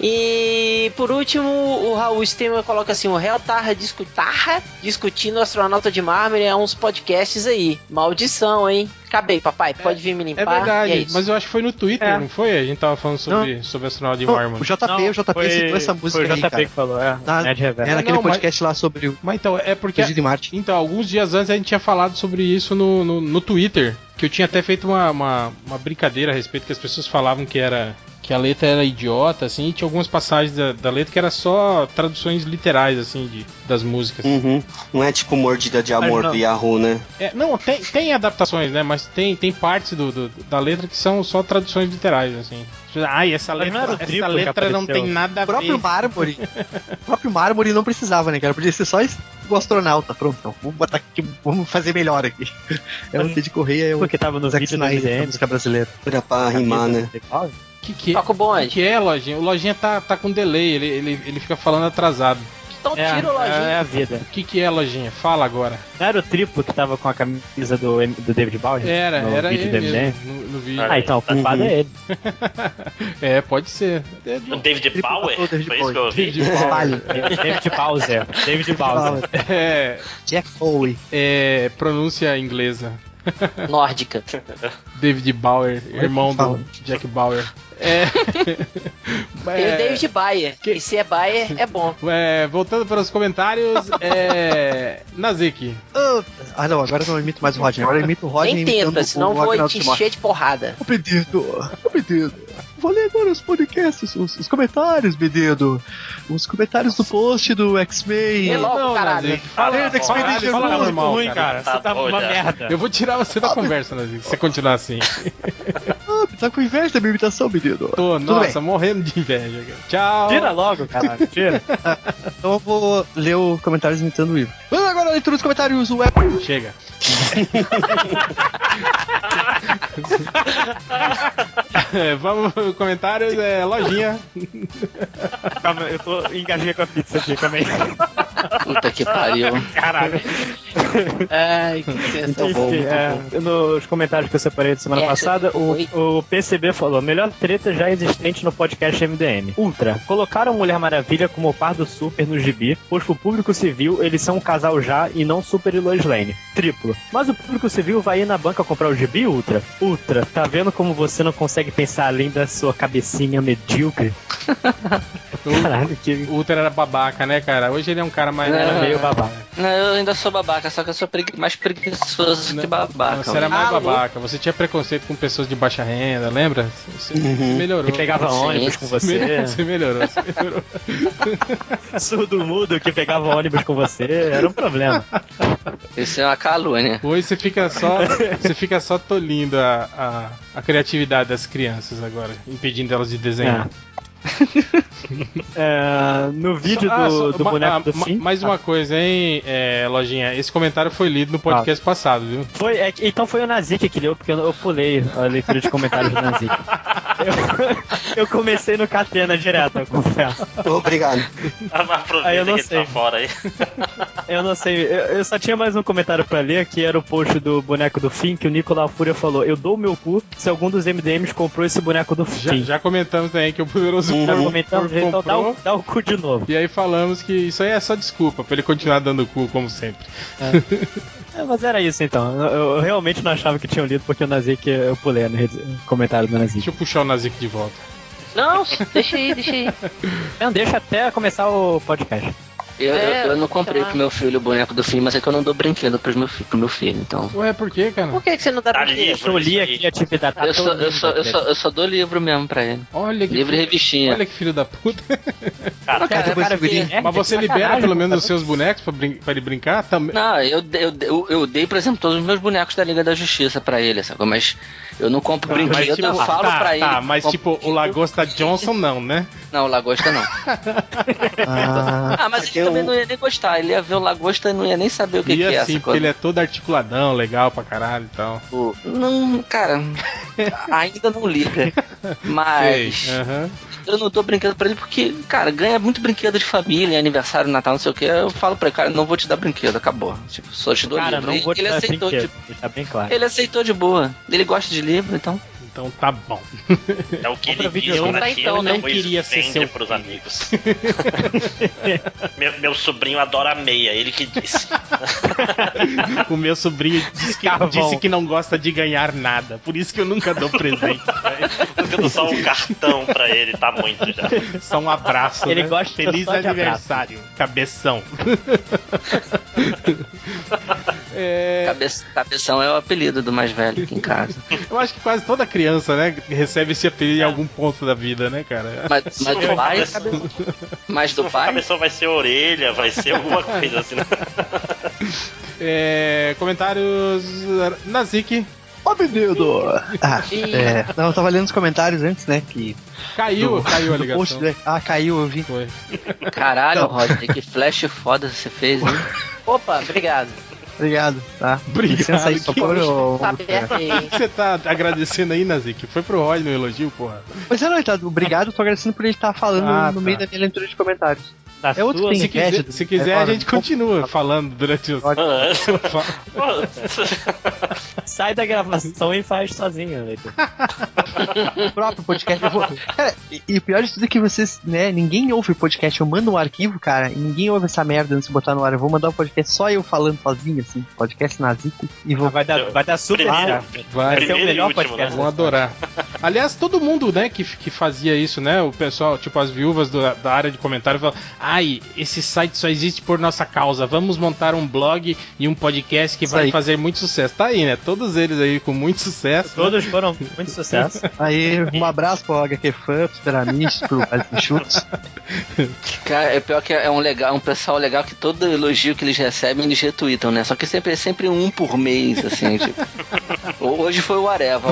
E por último, o Raul Stemer coloca assim, o réu tarra, discu tarra discutindo o astronauta de mármore há uns podcasts aí. Maldição, hein? Acabei, papai, pode vir me É limpar. e verdade, é mas eu acho que foi no Twitter, É. não foi? A gente tava falando sobre, sobre astronauta de Não, mármore. o JP, o JP foi- citou essa música Foi o aí, JP cara. que falou, é. Na- Reverso. É naquele Não, mas- podcast lá sobre o Mas então, é porque. Em Marte. Então, alguns dias antes a gente tinha falado sobre isso no, no, no Twitter. Que eu tinha até feito uma, uma, uma brincadeira a respeito que as pessoas falavam que era. Que a letra era idiota, assim, e tinha algumas passagens da, da letra que era só traduções literais, assim, de, das músicas. Uhum. Não é tipo mordida de amor não. do Yahoo, né? É, não, tem, tem adaptações, né? Mas tem, tem partes do, do- da letra que são só traduções literais, assim. Ai, essa letra, essa letra não tem nada a O próprio ver. Mármore. o próprio Mármore não precisava, né, cara? Podia ser só o astronauta. Pronto, então, vamos botar aqui, vamos fazer melhor aqui. É o Ted Correia, é o Porque tava no Zack Snyder, da música brasileira. Era pra rimar, né? Que que, Toca o que bonde. que é, Lojinha? O Lojinha tá, tá com delay, ele, ele, ele fica falando atrasado. Então É, tira o lojinha. é a vida. O que que é, Lojinha? Fala agora. Não era o triplo que tava com a camisa do, do David Bowie? Era, no era vídeo ele mesmo, no, no vídeo. Ah, então o culpado Uhum. é ele. É, pode ser. É, O David David Foi isso que eu ouvi. David Bowie. Vale. David Bowser. David Bowser. É, Jack Foley. é pronúncia inglesa. Nórdica. David Bauer, irmão do Jack Bauer. É, Tem o David Bayer. que- E se é Bayer, é bom. é, voltando para os comentários, é, Nazik. Ah, Ah, não, agora eu não imito mais o Rodney. Agora eu imito o Rodney Nem tenta, senão o vou te encher de porrada. Ô, menino, ô, menino. Vou ler agora os podcasts, os, os comentários, menino. Os comentários do post do X-Men. É logo, Não, caralho. Nazik, fala, Ah, fala, Expedition fala normal, ruim, cara. Tá Você tá uma merda. Eu vou tirar você da conversa, Nazik, se você continuar assim. Ah, tá com inveja da minha imitação, menino. Tô, Tudo nossa, morrendo de inveja. cara. Tchau. Tira logo, caralho. Tira. Então eu vou ler os comentários imitando o Ivo. Vamos agora a leitura dos comentários web. Chega. É, Vamos comentários, é lojinha. Calma, eu tô engasguei com a pizza aqui também. Puta que pariu. Caralho. Ai, que sensação. É, nos comentários que eu separei da semana É, passada, o, o PCB falou: melhor treta já existente no podcast MDM. Ultra. Colocaram Mulher Maravilha como par do Super no gibi, pois pro público civil eles são um casal já e não Super e Lois Lane. Triplo. Mas o público civil vai ir na banca comprar o gibi, Ultra? Ultra, tá vendo como você não consegue pensar além da sua cabecinha medíocre? Caralho, que. O Ultra era babaca, né, cara? Hoje ele é um cara mais. Era meio babaca. Não, eu ainda sou babaca, só que eu sou pregui- mais preguiçoso que babaca. Você era mais Alô? babaca. Você tinha preconceito com pessoas de baixa renda, lembra? Você Uhum. melhorou. Que pegava Sim. ônibus com você. Você melhorou, você melhorou. Surdo mudo que pegava ônibus com você. Era um problema. Isso é uma calúnia. Hoje você fica só, você fica só tolindo a, a, a criatividade das crianças agora, impedindo elas de desenhar. É, no vídeo Ah, do, só- do ma- boneco ah, do fim. Mais uma coisa, hein, é, Lojinha. Esse comentário foi lido no podcast passado, viu? Foi, é então foi o Nazik que leu, porque eu, eu pulei a leitura de comentários do Nazik. Eu, eu comecei no Catena direto, eu confesso. Obrigado. Aí eu não que ele sei. tá fora aí. Eu não sei, eu, eu só tinha mais um comentário pra ler, que era o post do boneco do Finn, que o Nicolau Fúria falou: Eu dou o meu cu se algum dos MDMs comprou esse boneco do Já, Finn. já comentamos também que o poderoso Já Porco comentamos, então dá comprou. o, dá o cu de novo. E aí falamos que isso aí é só desculpa pra ele continuar dando cu, como sempre. É, mas era isso então. Eu, eu realmente não achava que tinham lido, porque o Nazik eu pulei no comentário do Nazik. Deixa eu puxar o Nazik de volta. Não, deixa aí, deixa aí. Não, deixa até começar o podcast. Eu, eu- É, eu não comprei tá. pro meu filho o boneco do filho, mas é que eu não dou brinquedo pros meu, pro meu filho, então. Ué, por quê, cara? Por que, que você não dá Tá pra livre. Eu li aqui a atividade. tá eu, só, eu, só, eu, só, eu só dou livro mesmo pra ele. Olha que Livro e filho- revistinha. Olha que filho da puta. Cara, Cara, cara, vê- É, Mas você que libera sacanagem, pelo menos cara. os seus bonecos pra, brin- pra ele brincar também. Não, eu, dei- eu, eu, eu dei, por exemplo, todos os meus bonecos da Liga da Justiça pra ele, sacou? Mas eu não compro brinquedo, mas, tipo, eu falo tá, pra ele. tá, que mas eu tipo, o Lagosta Johnson não, né? Não, o Lagosta não. Ah, Ah, mas ele também não ia nem gostar. Ele ia ver o Lagosta e não ia nem saber o que, e que é. assim, sacou? porque ele é todo articuladão, legal pra caralho e tal. Tipo, Não, cara, ainda não liga. Mas Sei, aham. eu não dou brinquedo pra ele porque, cara, ganha muito brinquedo de família, aniversário, Natal, não sei o que. Eu falo pra ele, cara, não vou te dar brinquedo, acabou. Tipo, só te dou Cara, livro. não vou te ele dar aceitou brinquedo, de, deixar bem claro. Ele aceitou de boa. Ele gosta de livro, então. Então tá bom. é o que Compra ele diz jogo. pra Tá, então, ele né? Queria ser seu pros filho. amigos. meu, meu sobrinho adora meia, ele que disse. o meu sobrinho disse que, Carvão. disse que não gosta de ganhar nada. Por isso que eu nunca dou presente. Eu dou só um cartão pra ele, tá muito já. Só um abraço. Ele né? gosta Feliz só de aniversário, cabeção. É, Cabe- cabeção é o apelido do mais velho aqui em casa. eu acho que quase toda criança, né, recebe esse apelido em algum ponto da vida, né, cara? Mas, mas do pai, cabeção- mas do pai, cabeção vai ser orelha, vai ser alguma coisa assim. né? É, comentários. Nazik. Ó, menino! Ah, é, não, eu tava lendo os comentários antes, né? Que Caiu, do- caiu a ligação. post, né? Ah, caiu, eu vi. Foi. caralho. Rodney, que flash foda você fez, hein? Opa, obrigado. Obrigado, tá? Obrigado, Licença aí, só que que você tá agradecendo aí, Nazik? Foi pro Rod no elogio, porra. Mas é, não, tá, obrigado, tô agradecendo por ele estar falando Ah, no tá. meio da minha leitura de comentários. Da É outro sua, Se quiser, se quiser é, a gente continua falando durante os. sai da gravação e faz sozinho, Leitor. o próprio podcast. Eu vou... Cara, e, e o pior de tudo é que vocês, né, ninguém ouve o podcast. Eu mando um arquivo, cara, e ninguém ouve essa merda antes de botar no ar. Eu vou mandar o podcast só eu falando sozinho, assim. Podcast nazico. E vou. Vai dar, vai dar super Primeiro-. Vai, Vai ser o melhor último, podcast. Vão adorar. Aliás, todo mundo, né, que, que fazia isso, né? O pessoal, tipo, as viúvas do- da área de comentário falam: ai, esse site só existe por nossa causa. Vamos montar um blog e um podcast que Isso vai aí. fazer muito sucesso. Tá aí, né? Todos eles aí com muito sucesso. né? Todos foram muito sucesso. Aí, um abraço pro HQ Fã, pro Teramis, pro Schultz. Cara, é pior que é um legal, um pessoal legal que todo elogio que eles recebem, eles retweetam, né? Só que sempre é sempre um por mês, assim, tipo. Hoje foi o Areva.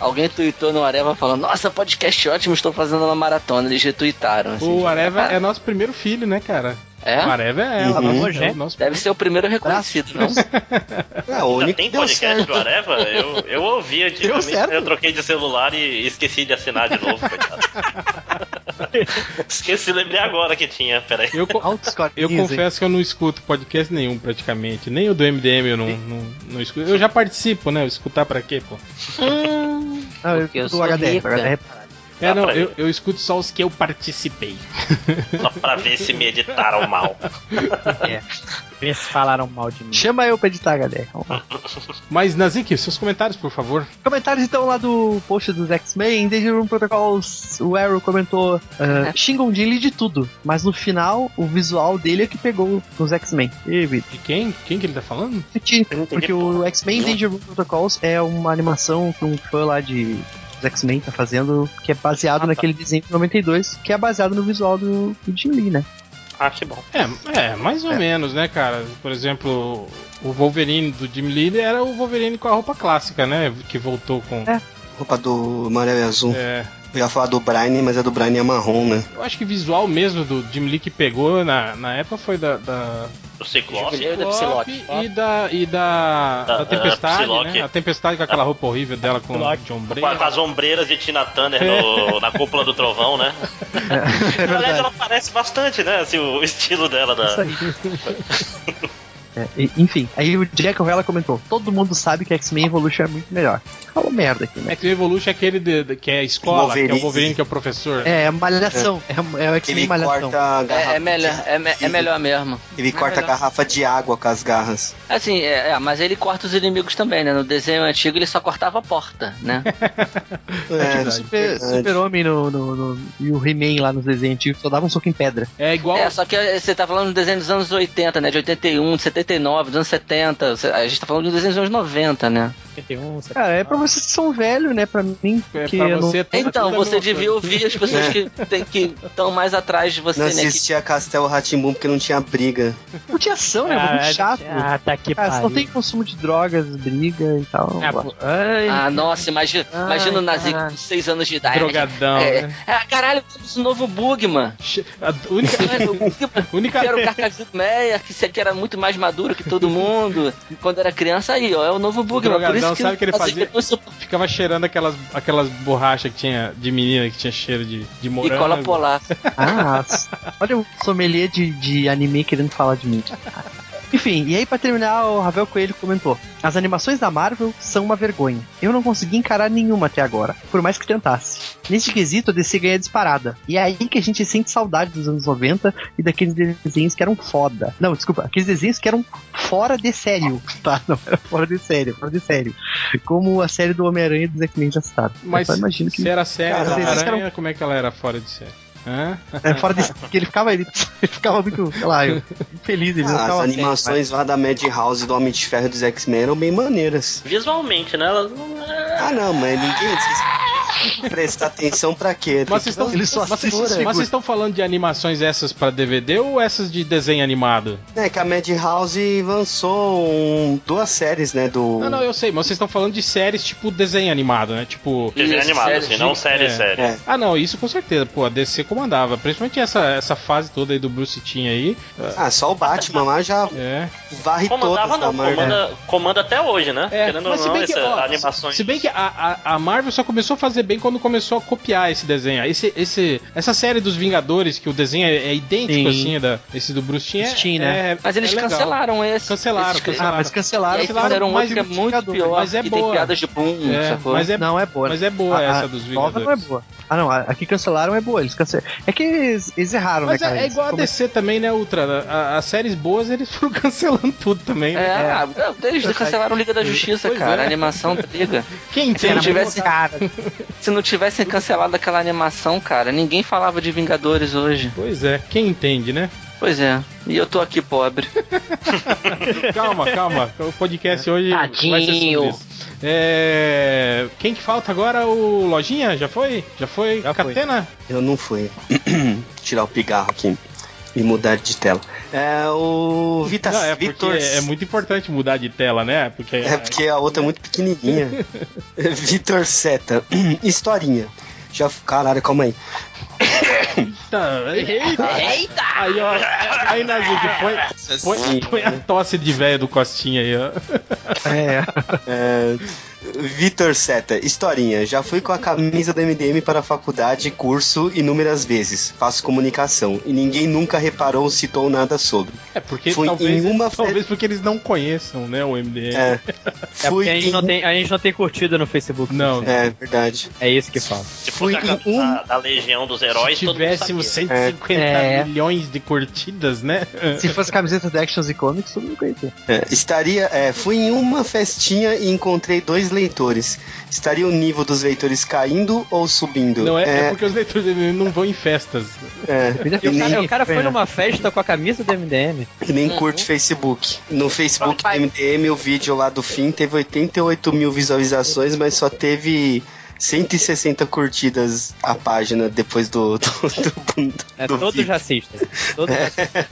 Alguém, tweetou no Areva falando, nossa, podcast ótimo, estou fazendo uma maratona. Eles retweetaram, assim. O tipo, Areva é nosso primeiro filho, né, cara? É? O Areva é, Uhum. o nosso- Hoje, é o nosso Deve ser o primeiro reconhecido, não? É, o Já único tem podcast certo. do Areva? Eu, eu ouvi antigamente, eu troquei de celular e esqueci de assinar de novo, coitado. esqueci, lembrei agora que tinha, peraí. Eu, eu confesso que eu não escuto podcast nenhum, praticamente. Nem o do MDM eu não, não, não escuto. Eu já participo, né? Eu escutar pra quê, pô? Não, eu eu do. HDR. É, não, eu, ver. eu escuto só os que eu participei. Só pra ver se me editaram mal. Vê se falaram mal de mim. Chama eu pra editar, lá. Mas, Nazik, seus comentários, por favor. Comentários então lá do post dos X-Men, Danger Room Protocols, o Arrow comentou, ah, xingam o Dilly de tudo, mas no final o visual dele é que pegou nos X-Men. E, Vitor, De quem? Quem que ele tá falando? porque o. X-Men Danger Room Protocols é uma animação que um fã lá de dos X-Men tá fazendo, que é baseado Ah, tá. naquele desenho de 92, que é baseado no visual do, do Jim Lee, né? Ah, que bom. É, é mais ou É. menos, né, cara? Por exemplo, o Wolverine do Jim Lee era o Wolverine com a roupa clássica, né? Que voltou com. É. Roupa do amarelo e azul. É, Eu ia falar do Brian, mas é do Brian é marrom, né? eu acho que o visual mesmo do Jim Lee que pegou na, na época foi da, da, O Ciclope. Da Ciclope Psylocke. e da, e da, Da- da Tempestade, da Psylocke. né? A Tempestade com aquela roupa horrível dela com Psylocke. de ombreira. com as ombreiras de Tina Turner no- na cúpula do trovão, né? É Aliás, verdade. ela parece bastante, né? Assim, o estilo dela da. É, e- enfim, aí o Jack O'Hara comentou: todo mundo sabe que X-Men Evolution é muito melhor. Falou merda aqui, né? X-Men Evolution é aquele de- de- que é a escola, que é o Wolverine. Wolverine, que é o professor. É, a malhação. É, é o X-Men Ele malhação. corta a garrafa. É, é melhor, de- é, me- é melhor mesmo. Ele É corta a garrafa de água com as garras. Assim, é, é, mas ele corta os inimigos também, né? No desenho antigo ele só cortava a porta, né? É, O Super. Super-Homem no, no, no- e o He-Man lá nos desenhos antigos só dava um soco em pedra. É igual. É, só que você tá falando do desenho dos anos 80, né? De 81, de 79, dos anos 70. Você- A gente tá falando de desenho dos anos 90, né? 71, Cara, é pra vocês que são velhos, né? Pra mim, É, que pra eu não... você, Então, é você devia coisa. ouvir as pessoas É. que tem que estão mais atrás de você, Não né? Que- assistia Castelo Ratimbum porque não tinha briga. não tinha ação, né? Foi muito chato. Ah, tá aqui, Cara, não pariu. tem consumo de drogas, briga e tal. Ah, pô, ai, Ah, nossa, imagina, Ai, imagina o Nazi com 6 anos de idade. Drogadão, É, né? é, caralho, temos um novo Bugman. A única. Caralho, o Bugman, única que era o Carcasudo Meyer, que, que era muito mais maduro que todo mundo. Quando era criança, aí, ó, é o novo Bugman. Por Drogadão, isso que sabe o que ele fazia? depois Ficava cheirando aquelas, aquelas borrachas que tinha de menina que tinha cheiro de, de E morango. cola polar. Ah, olha o sommelier de, de anime querendo falar de mim. Enfim, e aí pra terminar, o Ravel Coelho comentou: As animações da Marvel são uma vergonha. Eu não consegui encarar nenhuma até agora, por mais que tentasse. Nesse quesito, a DC ganha disparada. E é aí que a gente sente saudade dos anos 90 e daqueles desenhos que eram foda. Não, desculpa, aqueles desenhos que eram fora de sério, tá? Não era fora de sério, fora de sério. Como a série do Homem-Aranha e dos X-Men já citaram. Mas imagino que se era série Cara, vocês aranha, eram- como é que ela era fora de série? É, fora de que ele ficava, ele, ele ficava muito, sei lá, feliz. Ele Ah, as animações lá da Madhouse do Homem de Ferro dos X-Men eram bem maneiras. Visualmente, né? Elas não- Ah, não, mas ninguém. Prestar atenção pra quê? Mas vocês estão Ele só mas vocês- segura. mas vocês estão falando de animações essas pra DVD ou essas de desenho animado? É que a Madhouse lançou um- duas séries, né? Do. Não, não, eu sei, mas vocês estão falando de séries tipo desenho animado, né? Tipo. Desenho animado, série assim, não série, é. série. É. Ah, não, isso com certeza. Pô, a DC comandava. Principalmente essa, essa fase toda aí do Bruce Timm aí. Ah, só o Batman lá já É. varre Comandava todas da não, comanda, comanda até hoje, né? É, Querendo ou mas se não, bem que, essa ó, animações. se bem que a, a, a Marvel só começou a fazer bem quando começou a copiar esse desenho. Esse, esse, essa série dos Vingadores, que o desenho é, é idêntico, Sim. assim, da, esse do Bruce Timm, é, né? é- Mas eles é legal. cancelaram esse. Cancelaram, esses- cancelaram. Ah, mas cancelaram. Cancelaram, fizeram um mas outro que é muito pior. mas é que tem boa. piadas de boom, É, mas é, Não é boa. mas é boa A- essa a dos nova Vingadores. não é boa. Ah, não, a a que cancelaram é boa. Eles cancelaram. É que eles, eles erraram, Mas né, cara? é, é igual a DC também, né, Ultra? A- As séries boas eles foram cancelando tudo também, né? É, ah, eles cancelaram Liga da Justiça, Pois cara. é. A animação da Liga. Quem Se não entende? tivesse, Cara, se não tivessem cancelado aquela animação, cara, ninguém falava de Vingadores hoje. Pois é, quem entende, né? Pois é. E eu tô aqui pobre. calma, calma. O podcast hoje vai ser sobre Tadinho. isso. É... Quem que falta agora? O Lojinha? Já foi? Já foi? Já foi. Catena? Eu não fui. Tirar o pigarro aqui e mudar de tela. É o Vita Não, é Vitor. é muito importante mudar de tela, né? Porque É porque a outra é muito pequenininha. Vitor Seta. Historinha. Já. Caralho, calma aí. Eita, eita. Aí, ó. Aí, Nazik, põe, põe, põe a tosse de velho do Costinha aí, ó. é. É, Vitor Seta, historinha. Já fui com a camisa do MDM para a faculdade, curso inúmeras vezes. Faço comunicação. E ninguém nunca reparou ou citou nada sobre. É porque Foi talvez, em uma talvez porque eles não conheçam, né, o MDM. É. É Fui porque a gente, em... não tem, a gente não tem curtida no Facebook. Não, É, verdade. É isso que fala. Se fui fosse a em um- da, da Legião dos Heróis, Se tivéssemos sabia. 150 É. milhões de curtidas, né? Se fosse camiseta de Actions e Comics, todo mundo conhecia. É, estaria, é, fui em uma festinha e encontrei dois leitores. Estaria o nível dos leitores caindo ou subindo? Não é, é é, porque os leitores não vão em festas. é, E o cara, o cara foi numa festa com a camisa do MDM. e nem curte Facebook. No Facebook do MDM, o vídeo lá do fim teve 88 mil visualizações, mas só teve 160 curtidas a página depois do, do, do, É do todos vídeo. racistas. Todos racistas.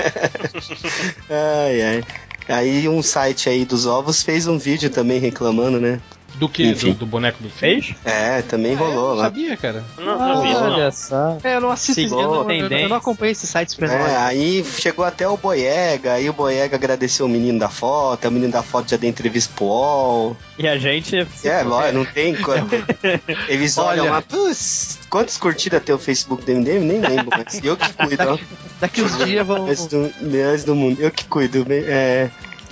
Ai, ai. Aí um site aí dos ovos fez um vídeo também reclamando, né? Do que? Do, do boneco do Fez? É, também rolou Não lá. sabia, cara. Não, não. Olha só. É, eu não assisto, eu, não, eu, eu não acompanho esses sites É, aí chegou até o Boyega, aí o Boyega agradeceu o menino da foto, o menino da foto já deu entrevista pro UOL. E a gente. É, olha, não tem como. Eles olham Olha. lá, "Putz, quantas curtidas tem o Facebook do MDM? Nem lembro, mas eu que cuido, ó. Daqui uns dias vão. Melhores do, melhores do mundo, eu que cuido. me-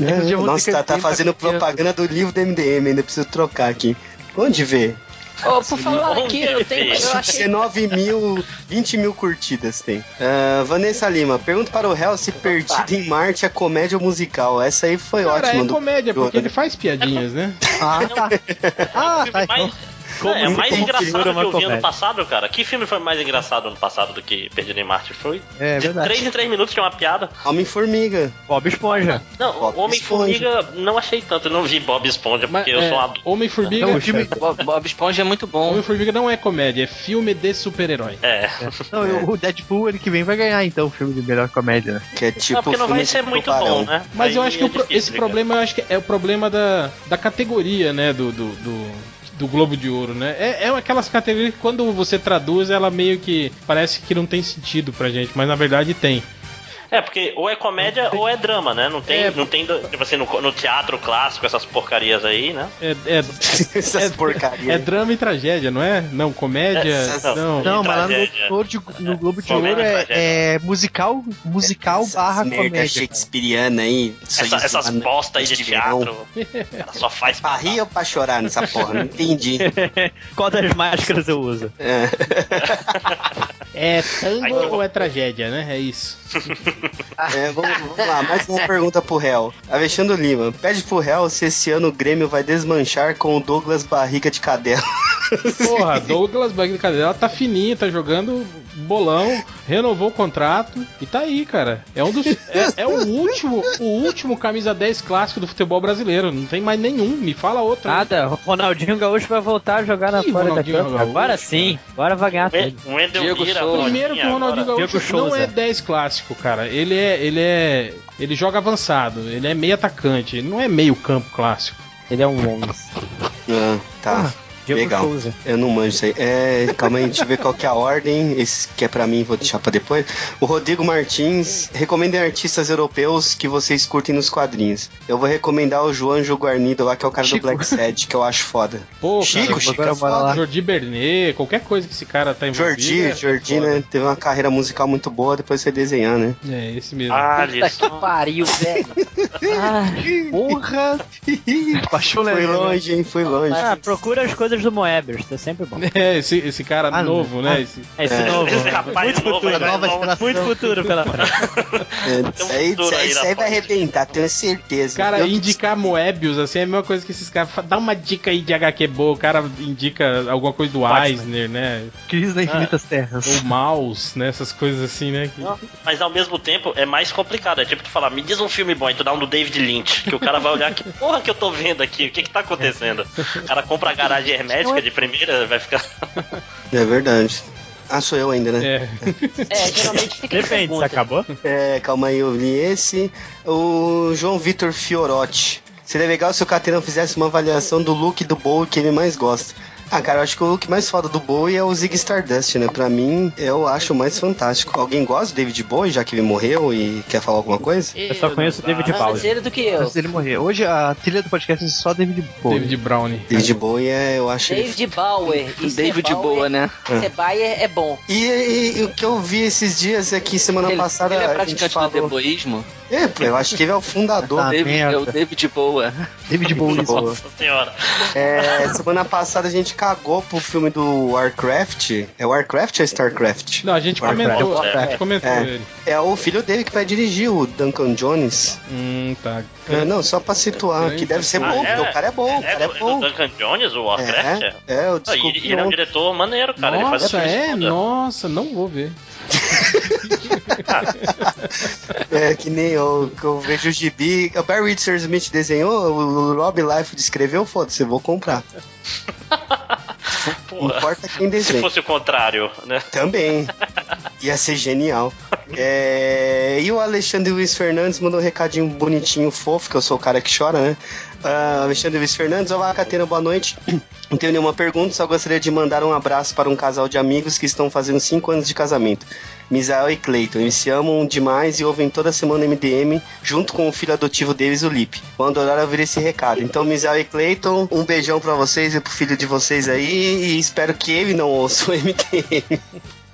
É, vão nossa, tá, tá fazendo propaganda do livro do MDM, ainda preciso trocar aqui. Onde vê? Ô, por falar Onde aqui, eu tenho. Eu achei 19 mil, 20 mil curtidas tem. Ah, Vanessa Lima, pergunta para o réu se Perdido em Marte é comédia ou musical. Essa aí foi Cara, ótima. é do- comédia, do- porque ele faz piadinhas, né? Ah, tá. Ah, tá. Então. mais, Não, é Como mais engraçado que eu vi ano passado, cara. Que filme foi mais engraçado ano passado do que Perdido em Marte? Foi É de verdade. 3 em 3 minutos tinha uma piada. Homem-Formiga. Bob Esponja. Não, Homem-Formiga não achei tanto. Eu não vi Bob Esponja Mas, porque eu é, sou um adulto. Homem-Formiga. Não, o filme- Bob, Bob Esponja é muito bom. Homem-Formiga não é comédia, é filme de super-herói. É. Não, o Deadpool, ele que vem, vai ganhar então o filme de melhor comédia, né? Que é tipo. não, porque não vai filme ser do muito bom, né? Mas eu Aí acho que é o pro- difícil, esse problema eu acho que é o problema da, da categoria, né? Do, do, do, do Globo de Ouro, né? É, é aquelas categorias que quando você traduz, ela meio que parece que não tem sentido pra gente, mas na verdade tem. É, porque ou é comédia ou é drama, né? Não tem, É. não tem tipo assim, no, no teatro clássico, essas porcarias aí, né? É, é, Essas é porcarias. drama e tragédia, não é? Não, comédia. Essas- não. Não, mas lá no. Globo, de, no Globo de Ouro é, tragédia. é musical, musical Essas barra comédia. shakespeariana aí. Essa- essas bosta aí de teatro. Ela só faz Pra rir ou pra chorar nessa porra? Não entendi. Qual das máscaras eu uso? É. É tango ou é tragédia, né? É isso. É, vamos, vamos lá, mais uma pergunta pro réu. Alexandre Lima, pede pro réu se esse ano o Grêmio vai desmanchar com o Douglas Barriga de Cadela. Porra, Douglas Bagre Cadela tá fininho, tá jogando bolão, renovou o contrato e tá aí, cara. É um dos. É, é o último, o último camisa 10 clássico do futebol brasileiro. Não tem mais nenhum. Me fala outro. aí. Nada, Ronaldinho Gaúcho vai voltar a jogar na Ih, fora da. Gaúcho, Agora sim, agora vai ganhar O tudo. Wendel Diego Lira, Souza. Primeiro que o Ronaldinho agora. Gaúcho Diego não Souza. é 10 clássico, cara. Ele é, ele é, ele joga avançado. Ele é meio atacante. Ele não é meio campo clássico. Ele é um 11. Ah, tá. Diego Legal. Souza. Eu não manjo isso aí. É, calma aí, deixa eu ver qual que é a ordem. Esse que é pra mim, vou deixar pra depois. O Rodrigo Martins, recomendem artistas europeus que vocês curtem nos quadrinhos. Eu vou recomendar o João Guarnido lá, que é o cara Chico. do Black Sad, que eu acho foda. Pô, Chico, cara, Chico agora é foda. lá. Jordi Bernet, qualquer coisa que esse cara tá envolvido. Jordi, é Jordi, foda. né? Teve uma carreira musical muito boa, depois foi desenhar, né? É, esse mesmo. Ah, Puta que pariu, velho. Porra! Baixou né? Foi longe, hein? Foi longe. Ah, procura as coisas do Moebius, tá sempre bom. É, esse, esse cara Ah, novo, né? Ah. Esse- Esse É. novo. Esse rapaz muito novo, futuro, né? nova geração. muito futuro pela frente. É, um isso aí, aí, vai arrebentar, tenho certeza. Cara, Eu- indicar Moebius, assim, é a mesma coisa que esses caras. Dá uma dica aí de HQ boa, o cara indica alguma coisa do Batman. Eisner, né? Crise na Infinitas Terras. Ou Mouse, né? Essas coisas assim, né? Não, Mas ao mesmo tempo é mais complicado. É tipo tu falar, me diz um filme bom e tu dá um do David Lynch. Que o cara vai olhar, que porra que eu tô vendo aqui? O que que tá acontecendo? O cara compra a garagem hermética de primeira, vai ficar. É verdade. Ah, sou eu ainda, né? É. É, geralmente fica de Depende, pergunta. acabou? É, calma aí, eu li esse. O João Vitor Fiorotti. Seria legal se o Caterão fizesse uma avaliação do look do Bowie que ele mais gosta. Ah, cara, eu acho que o look mais foda do Bowie é o Zig Stardust, né? Pra mim, eu acho o mais fantástico. Alguém gosta do David Bowie, já que ele morreu e quer falar alguma coisa? Eu só conheço o David Antes Bowser. ele do que eu. Antes dele morrer. Hoje a trilha do podcast é só David Bowie. David Brownie. David Bowie é, eu acho. ele- David Bauer. E ser David Bauer- Boa, né? Ser Bayer é bom. E, e- e o que eu vi esses dias é que semana Ele, passada ele é a gente praticante do falou. deboísmo. É, eu acho que ele é o fundador. Ah, David, é o. David Boa. David Bowie. Boa. Nossa senhora. É, semana passada a gente cagou pro filme do Warcraft. É Warcraft ou Starcraft? Não, a gente Warcraft. comentou. A gente comentou É. ele. É o filho dele que vai dirigir, o Duncan Jones. Hum, tá. É, não, só pra situar, que deve ser Ah, bom, é? porque o cara é bom, o É, cara é é bom. Duncan Jones, o Warcraft? É, é, eu Ah, descobri e ele, ele é um diretor maneiro, cara. ele faz Nossa, as coisas é? Nossa, não vou ver. É, que nem eu, que eu vejo o gibi. O Barry Richard Smith desenhou, o Rob Life escreveu, foda-se, eu vou comprar. Não importa quem Se desenha. fosse o contrário, né? Também. Ia ser genial. É, E o Alexandre Luiz Fernandes mandou um recadinho bonitinho, fofo, que eu sou o cara que chora, né? Ah, Alexandre Luiz Fernandes, olá, Catena, boa noite. Não tenho nenhuma pergunta, só gostaria de mandar um abraço para um casal de amigos que estão fazendo 5 anos de casamento. Misael e Cleiton, eles se amam demais e ouvem toda semana MDM junto com o filho adotivo deles, o Lipe. Vão adorar ouvir esse recado. Então, Misael e Cleiton, um beijão pra vocês e pro filho de vocês aí e espero que ele não ouça o MDM.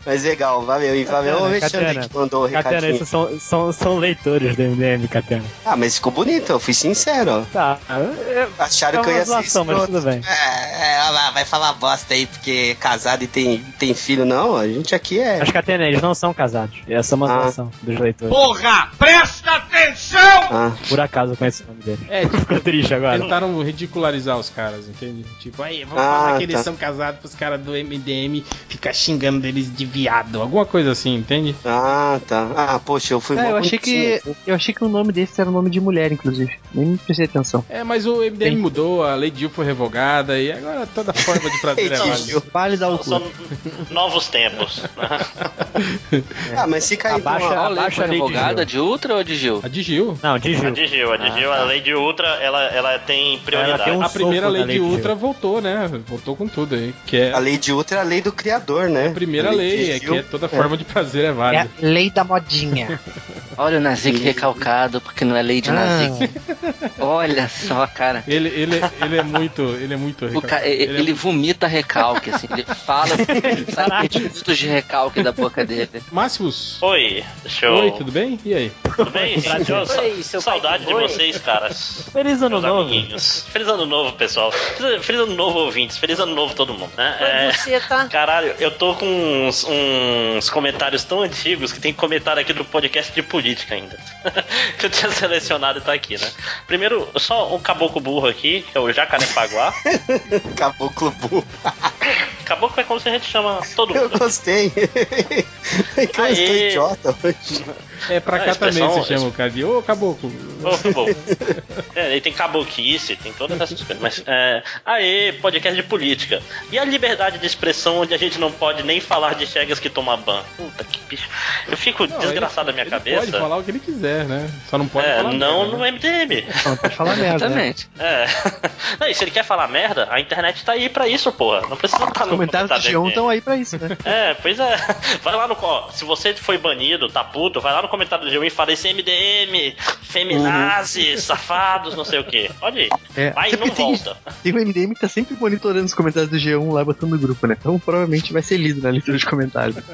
Mas legal, valeu. E valeu o Alexandre Catena, que mandou o Catena, recadinho. esses são, são, são leitores do MDM, Catena. Ah, mas ficou bonito, eu fui sincero. ó. Tá. É, Acharam é que eu ia ser zoação, mas escroto. tudo bem. É, é, olha lá, vai falar bosta aí porque é casado e tem, tem filho. Não, a gente aqui é. Mas, Catena, eles não são casados. Essa é uma Ah. zoação dos leitores. Porra, presta atenção! Ah, Por acaso eu conheço o nome deles. É, Ficou triste agora. Tentaram ridicularizar os caras, entende? Tipo, aí, vamos Ah, falar que eles tá. são casados pros caras do MDM ficar xingando deles de viado. Alguma coisa assim, entende? ah, tá. Ah, poxa, eu fui É, eu achei que eu achei que o nome desse era o nome de mulher, inclusive. Nem prestei atenção. É, mas o MDM mudou, a Lei Dil foi revogada e agora toda forma de prazer é válida. Dil. Vale dar o cu. São novos tempos. Ah, mas fica aí Abaixa- lei Abaixa foi a lei de revogada? De Ultra ou de Gil? A de Gil. Não, de A Gil. de Gil, a de Gil, a lei de Ultra, ela, ela tem prioridade. tem um a primeira lei Lei de Ultra voltou, né? Voltou com tudo aí. Que é A lei de Ultra é a lei do criador, né? a primeira A lei, é que é toda forma de prazer é É a válida. lei da modinha. Olha o Nazik recalcado, porque não é lei de Ah. Nazik. Olha só, cara. Ele, ele, ele é muito. Ele é muito. O ca... ele é Ele vomita recalque, assim. Ele fala, sai minutos de recalque da boca dele. Máximos. Oi, eu... Oi, tudo bem? E aí? Tudo bem? Oi, saudade de vocês, caras. Feliz ano Meus novo. amiguinhos. Feliz ano novo, pessoal. Feliz, ano novo, ouvintes. Feliz ano novo, todo mundo. Né? É, você tá? Caralho, eu tô com uns, uns comentários tão antigos que tem comentário aqui do podcast de política ainda. que eu tinha selecionado e tá aqui, né? Primeiro, só um caboclo burro aqui, que é o Jacarepaguá. Caboclo burro. Caboclo é como se a gente chama todo Eu mundo. gostei. que eu estou Aê. idiota hoje. É, pra cá também se chama o cara de Ô, caboclo. Ô, caboclo. É, ele tem caboquice, tem todas essas coisas. Mas, é, aê, podcast de política. E a liberdade de expressão onde a gente não pode nem falar de chegas que toma ban? Puta que bicho. Eu fico Não, desgraçado ele- na minha ele cabeça. Pode falar o que ele quiser, né? Só não pode é, falar. não merda, no né? MDM. Não, pode falar merda. Né? Exatamente. É. Não, e se ele quer falar merda, a internet tá aí pra isso, porra. Não precisa estar Os no comentários do comentário G1 MDM. estão aí pra isso, né? É, pois é. Vai lá no. Ó, se você foi banido, tá puto, vai lá no comentário do G1 e fala esse MDM, feminazes, safados, não sei o que. Pode ir. É, sempre não tem- volta. Tem o MDM que tá sempre monitorando os comentários do G1 lá, botando no grupo, né? Então provavelmente vai ser lido na leitura de comentários.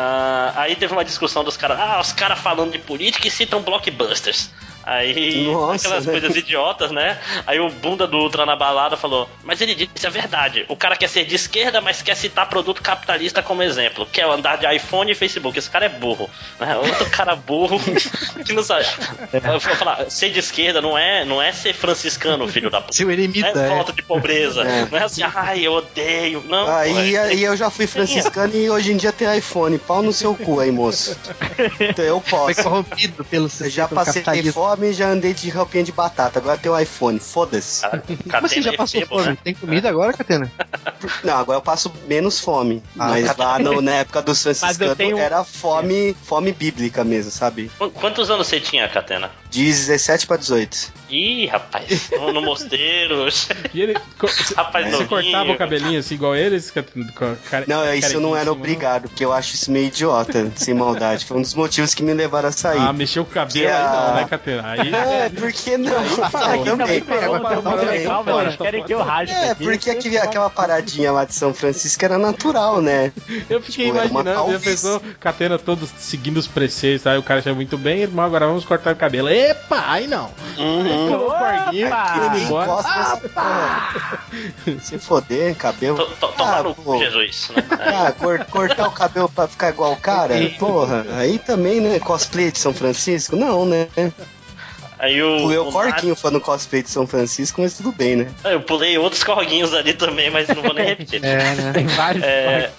Ah, aí teve uma discussão dos caras. Ah, os caras falando de política e citam blockbusters. Aí, Nossa, aquelas né? coisas idiotas, né? Aí o bunda do Ultra na balada falou: Mas ele disse a verdade. O cara quer ser de esquerda, mas quer citar produto capitalista como exemplo. Quer andar de iPhone e Facebook. Esse cara é burro. Né? Outro cara burro que não sabe. Eu vou falar: ser de esquerda não é, não é ser franciscano, filho da puta. Seu Não eremita, é é. falta de pobreza. É. Não é assim, ai, eu odeio. Não. pô, Aí, é- aí eu já fui franciscano e hoje em dia tem iPhone. Pau no seu cu aí, moço. Então eu Foi posso. corrompido pelo Eu já pelo passei capitalismo. Fome e já andei de roupinha de batata. Agora tem o iPhone. Foda-se. Cara, Como você Catena já passou fome? né? Tem comida agora, Catena? Não, agora eu passo menos fome. Ah, mas lá no- na época dos franciscanos tenho- era fome, fome bíblica mesmo, sabe? Qu- Quantos anos você tinha, Catena? De 17 pra 18. Ih, rapaz, no, no mosteiro. E ele. Rapaz, você novinho. cortava o cabelinho assim, igual eles? cara- Não, isso eu não era obrigado, porque eu acho isso meio idiota, sem maldade. Foi um dos motivos que me levaram a sair. Ah, mexeu o cabelo aí a- não, né, Catena? Aí. É, por que não? parou. Também. Legal, velho. Eles querem que eu rasgue. É, porque aquele- aquela paradinha lá de São Francisco era natural, né? Eu fiquei Tipo, imaginando, a pessoa, Catena todos seguindo os preceitos, aí o cara achava muito bem, irmão, agora vamos cortar o cabelo. Epa, aí não. Uhum. Pegou o corguinho, Opa! gosta dessa porra. Se foder, cabelo. To- to- Tomar Ah, no cu, Jesus. Né? Ah, cor- cortar o cabelo pra ficar igual o cara? Porra, aí também, né? Cosplay de São Francisco? Não, né? Aí o. Eu o corquinho fã do cosplay de São Francisco, mas tudo bem, né? Nath- Eu pulei outros corguinhos ali também, mas não vou nem repetir. É, né? Tem vários. É,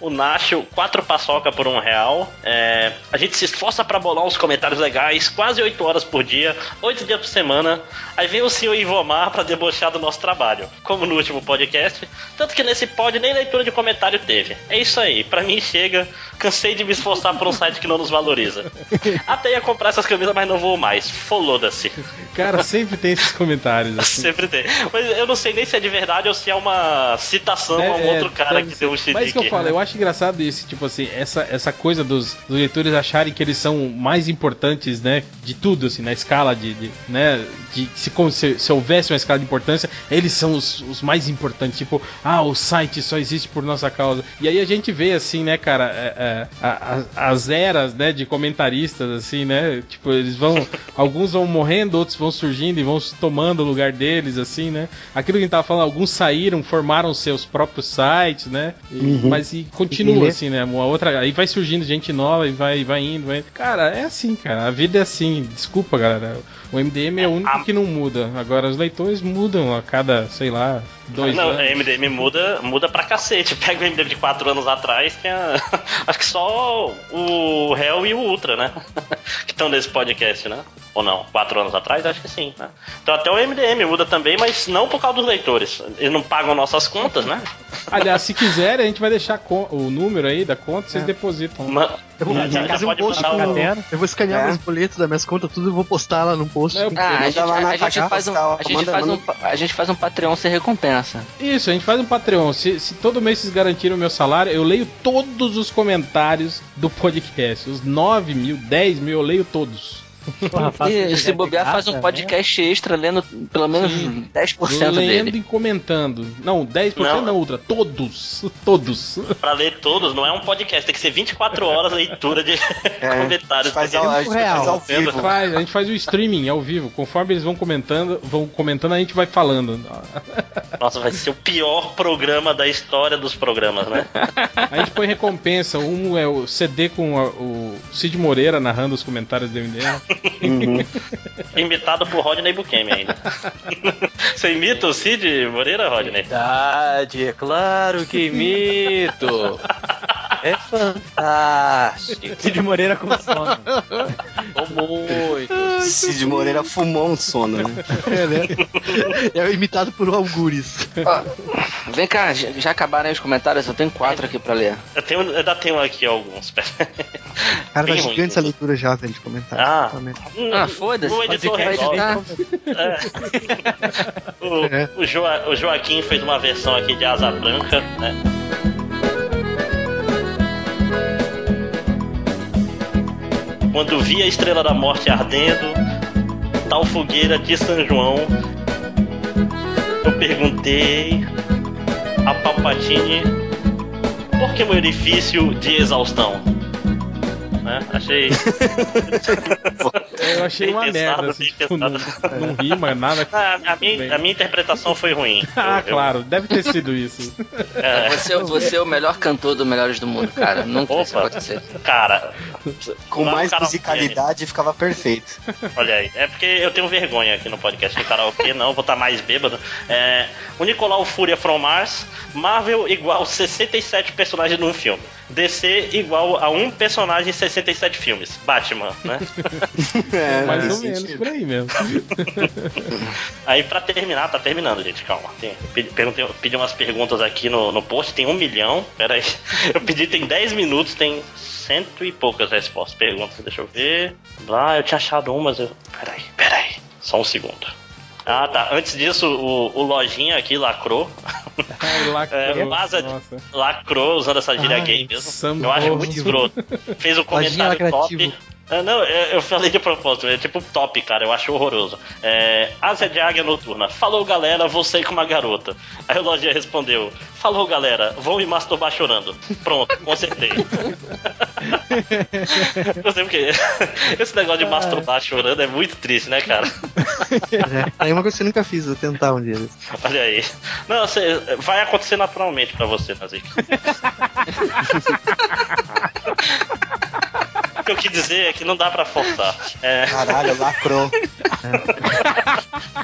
o Nacho, quatro paçoca por um real. É, a gente se esforça pra bolar uns comentários legais, quase oito horas por dia, oito dias por semana. Aí vem o senhor Ivomar pra debochar do nosso trabalho, como no último podcast. Tanto que nesse pod nem leitura de comentário teve. É isso aí, pra mim chega. Cansei de me esforçar por um site que não nos valoriza. Até ia comprar essas camisas, mas não vou mais. Foda-se. Cara, sempre tem esses comentários assim. Sempre tem. Mas eu não sei nem se é de verdade ou se é uma citação a um É, outro cara que ser. deu um Mas isso que eu chilique. falo, eu acho engraçado isso, tipo assim, essa, essa coisa dos, dos leitores acharem que eles são mais importantes, né, de tudo, assim, na escala de, de, né, de se, se, se houvesse uma escala de importância, eles são os, os mais importantes, tipo, ah, o site só existe por nossa causa. E aí a gente vê, assim, né, cara, é, é, a- a- as eras, né, de comentaristas, assim, né, tipo, eles vão, alguns vão morrendo, outros vão surgindo e vão tomando o lugar deles, assim, né, aquilo que a gente tava falando, alguns saíram, formaram seus próprios sites, né? E- Mas e continua Uhum. assim, né? Uma outra, aí vai surgindo gente nova e vai, vai indo, vai. Cara, é assim, cara. A vida é assim. Desculpa, galera. O MDM é o único a- que não muda. Agora os leitores mudam a cada, sei lá, dois não, anos. a MDM muda, muda pra cacete. Pega o MDM de 4 anos atrás, tem a... acho que só o Hell e o Ultra, né? que estão nesse podcast, né? Ou não? 4 anos atrás? Acho que sim, né? Então até o MDM muda também, mas não por causa dos leitores. Eles não pagam nossas contas, né? Aliás, se quiserem, a gente vai deixar o número aí da conta, vocês É. depositam. Ma- Eu vou Já- já fazer um pode post com... Eu vou escanear É. meus boletos das minhas contas, tudo e vou postar lá no post. É, Ah, a gente, a faz um, gente faz um, a gente faz um Patreon sem recompensa. Isso, a gente faz um Patreon. Se, se todo mês vocês garantiram o meu salário, eu leio todos os comentários do podcast. Os 9 mil, 10 mil, eu leio todos. Porra, E se bobear, faz um graça, podcast extra lendo pelo menos Sim. 10% Lendo dele. e comentando. Não, 10% não, Não. Ultra. Todos. Todos. Pra ler todos, não é um podcast, tem que ser 24 horas leitura de comentários. Faz ao, a gente real. faz ao vivo. Faz, a gente faz o streaming ao vivo. Conforme eles vão comentando, vão comentando, a gente vai falando. Nossa, vai ser o pior programa da história dos programas, né? A gente põe recompensa. Um é o CD com a- o Cid Moreira narrando os comentários do MDM. Uhum. Imitado por Rodney Bukemi ainda. Você imita o Cid Moreira, Rodney? Verdade, é claro que imito. É fantástico. Cid Moreira com sono. Tô muito. Cid Moreira fumou um sono, né? É, né? É imitado por algures. Ó, vem cá, já, acabaram aí os comentários? Eu tenho quatro aqui pra ler. Eu, tenho, eu ainda tenho aqui alguns. Cara, tá Bem gigante essa leitura já, velho, de comentários. Ah. Ah, foda-se. O editor resolve. É. o, É. o, Joa- o Joaquim fez uma versão aqui de Asa Branca, né? Quando vi a Estrela da Morte ardendo, tal fogueira de São João, eu perguntei a Palpatine por que meu orifício de exaustão? Né? Achei. Eu achei Bem uma pensado, merda. Assim, tipo, não, não rima, nada. Ah, a, minha, a minha interpretação foi ruim. Ah, Eu- eu- claro, deve ter sido isso. é, Você, você é o melhor cantor do Melhores do Mundo, cara. Nunca isso Opa. acontecer. cara, Com mais karaokê, musicalidade ficava perfeito. Olha aí, é porque eu tenho vergonha aqui no podcast do karaokê, não, vou estar mais bêbado. É, o Nicolau Fúria from Mars, Marvel igual 67 personagens num filme. DC igual a um personagem em 67 filmes. Batman, né? É, Mais ou menos sentido. por aí mesmo. Aí pra terminar, tá terminando, gente, calma. Tem, pedi, perguntei- pedi umas perguntas aqui no, no post, tem um milhão. Pera aí. Eu pedi tem 10 minutos, tem cento e poucas respostas. Perguntas, deixa eu ver. Ah, eu tinha achado umas. Eu... Pera aí, pera aí. Só um segundo. Ah, tá. Antes disso, o, o Lojinha aqui lacrou. Ai, lacrou, É, nossa. Lacrou usando essa gíria Ai, gay mesmo. Eu acho muito escroto. Fez um comentário top. É, não, eu, eu falei de propósito, é tipo top, cara, eu acho horroroso. É, Asa de Águia Noturna, falou galera, vou sair com uma garota. Aí o Lojinha respondeu, falou galera, vou me masturbar chorando. Pronto, consertei. eu sei porque esse negócio de masturbar chorando é muito triste, né, cara? É, é uma coisa que eu nunca fiz, vou tentar um dia. Olha aí. Não, você, vai acontecer naturalmente pra você, Nazik. que eu quis dizer é que não dá pra forçar. É, Caralho, lacrou.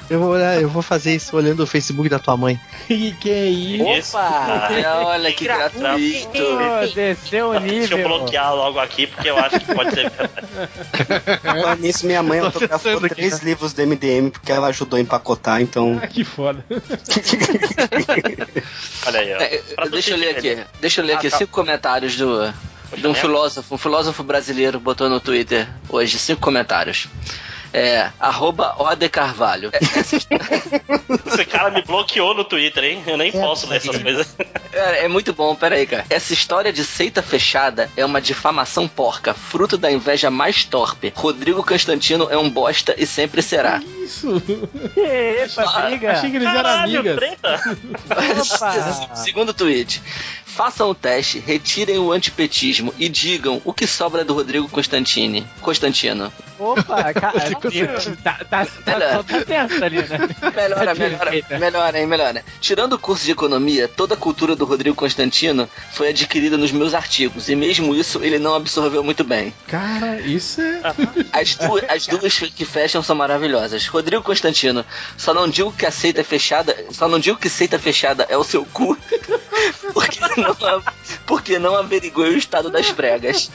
Eu vou, olhar- eu vou fazer isso olhando o Facebook da tua mãe. Que que é isso? Opa! Olha que gratuito. gratuito. Desceu o Deixa eu nível. bloquear logo aqui, porque eu acho que pode ser verdade. Nisso, minha mãe Tô autografou acessando aqui, três cara. livros do MDM porque ela ajudou a empacotar, então. Ah, que foda. Olha aí, ó. É, deixa eu ler aqui. Deixa eu ler Ah, aqui tá. cinco comentários do, de um mesmo? filósofo. Um filósofo brasileiro botou no Twitter hoje cinco comentários. É, arroba Ode Carvalho. É, Esse cara me bloqueou no Twitter, hein? Eu nem posso ler essas coisas. é, é muito bom, peraí, cara. Essa história de seita fechada é uma difamação porca, fruto da inveja mais torpe. Rodrigo Constantino é um bosta e sempre será. Isso. Epa, briga. Achei que eles eram Caralho, amigas. treta! Opa. Segundo tweet. Façam o teste, retirem o antipetismo e digam o que sobra do Rodrigo Constantini. Constantino. Opa, cara, tá, tá, tá, tá tenso ali, né? Melhora, melhora, melhora, hein, melhora. Tirando o curso de economia, toda a cultura do Rodrigo Constantino foi adquirida nos meus artigos, e mesmo isso ele não absorveu muito bem. Cara, isso é. As, du as duas que fecham são maravilhosas. Rodrigo Constantino, só não digo que a seita é fechada, só não digo que seita fechada é o seu cu, porque não, porque não averiguei o estado das pregas.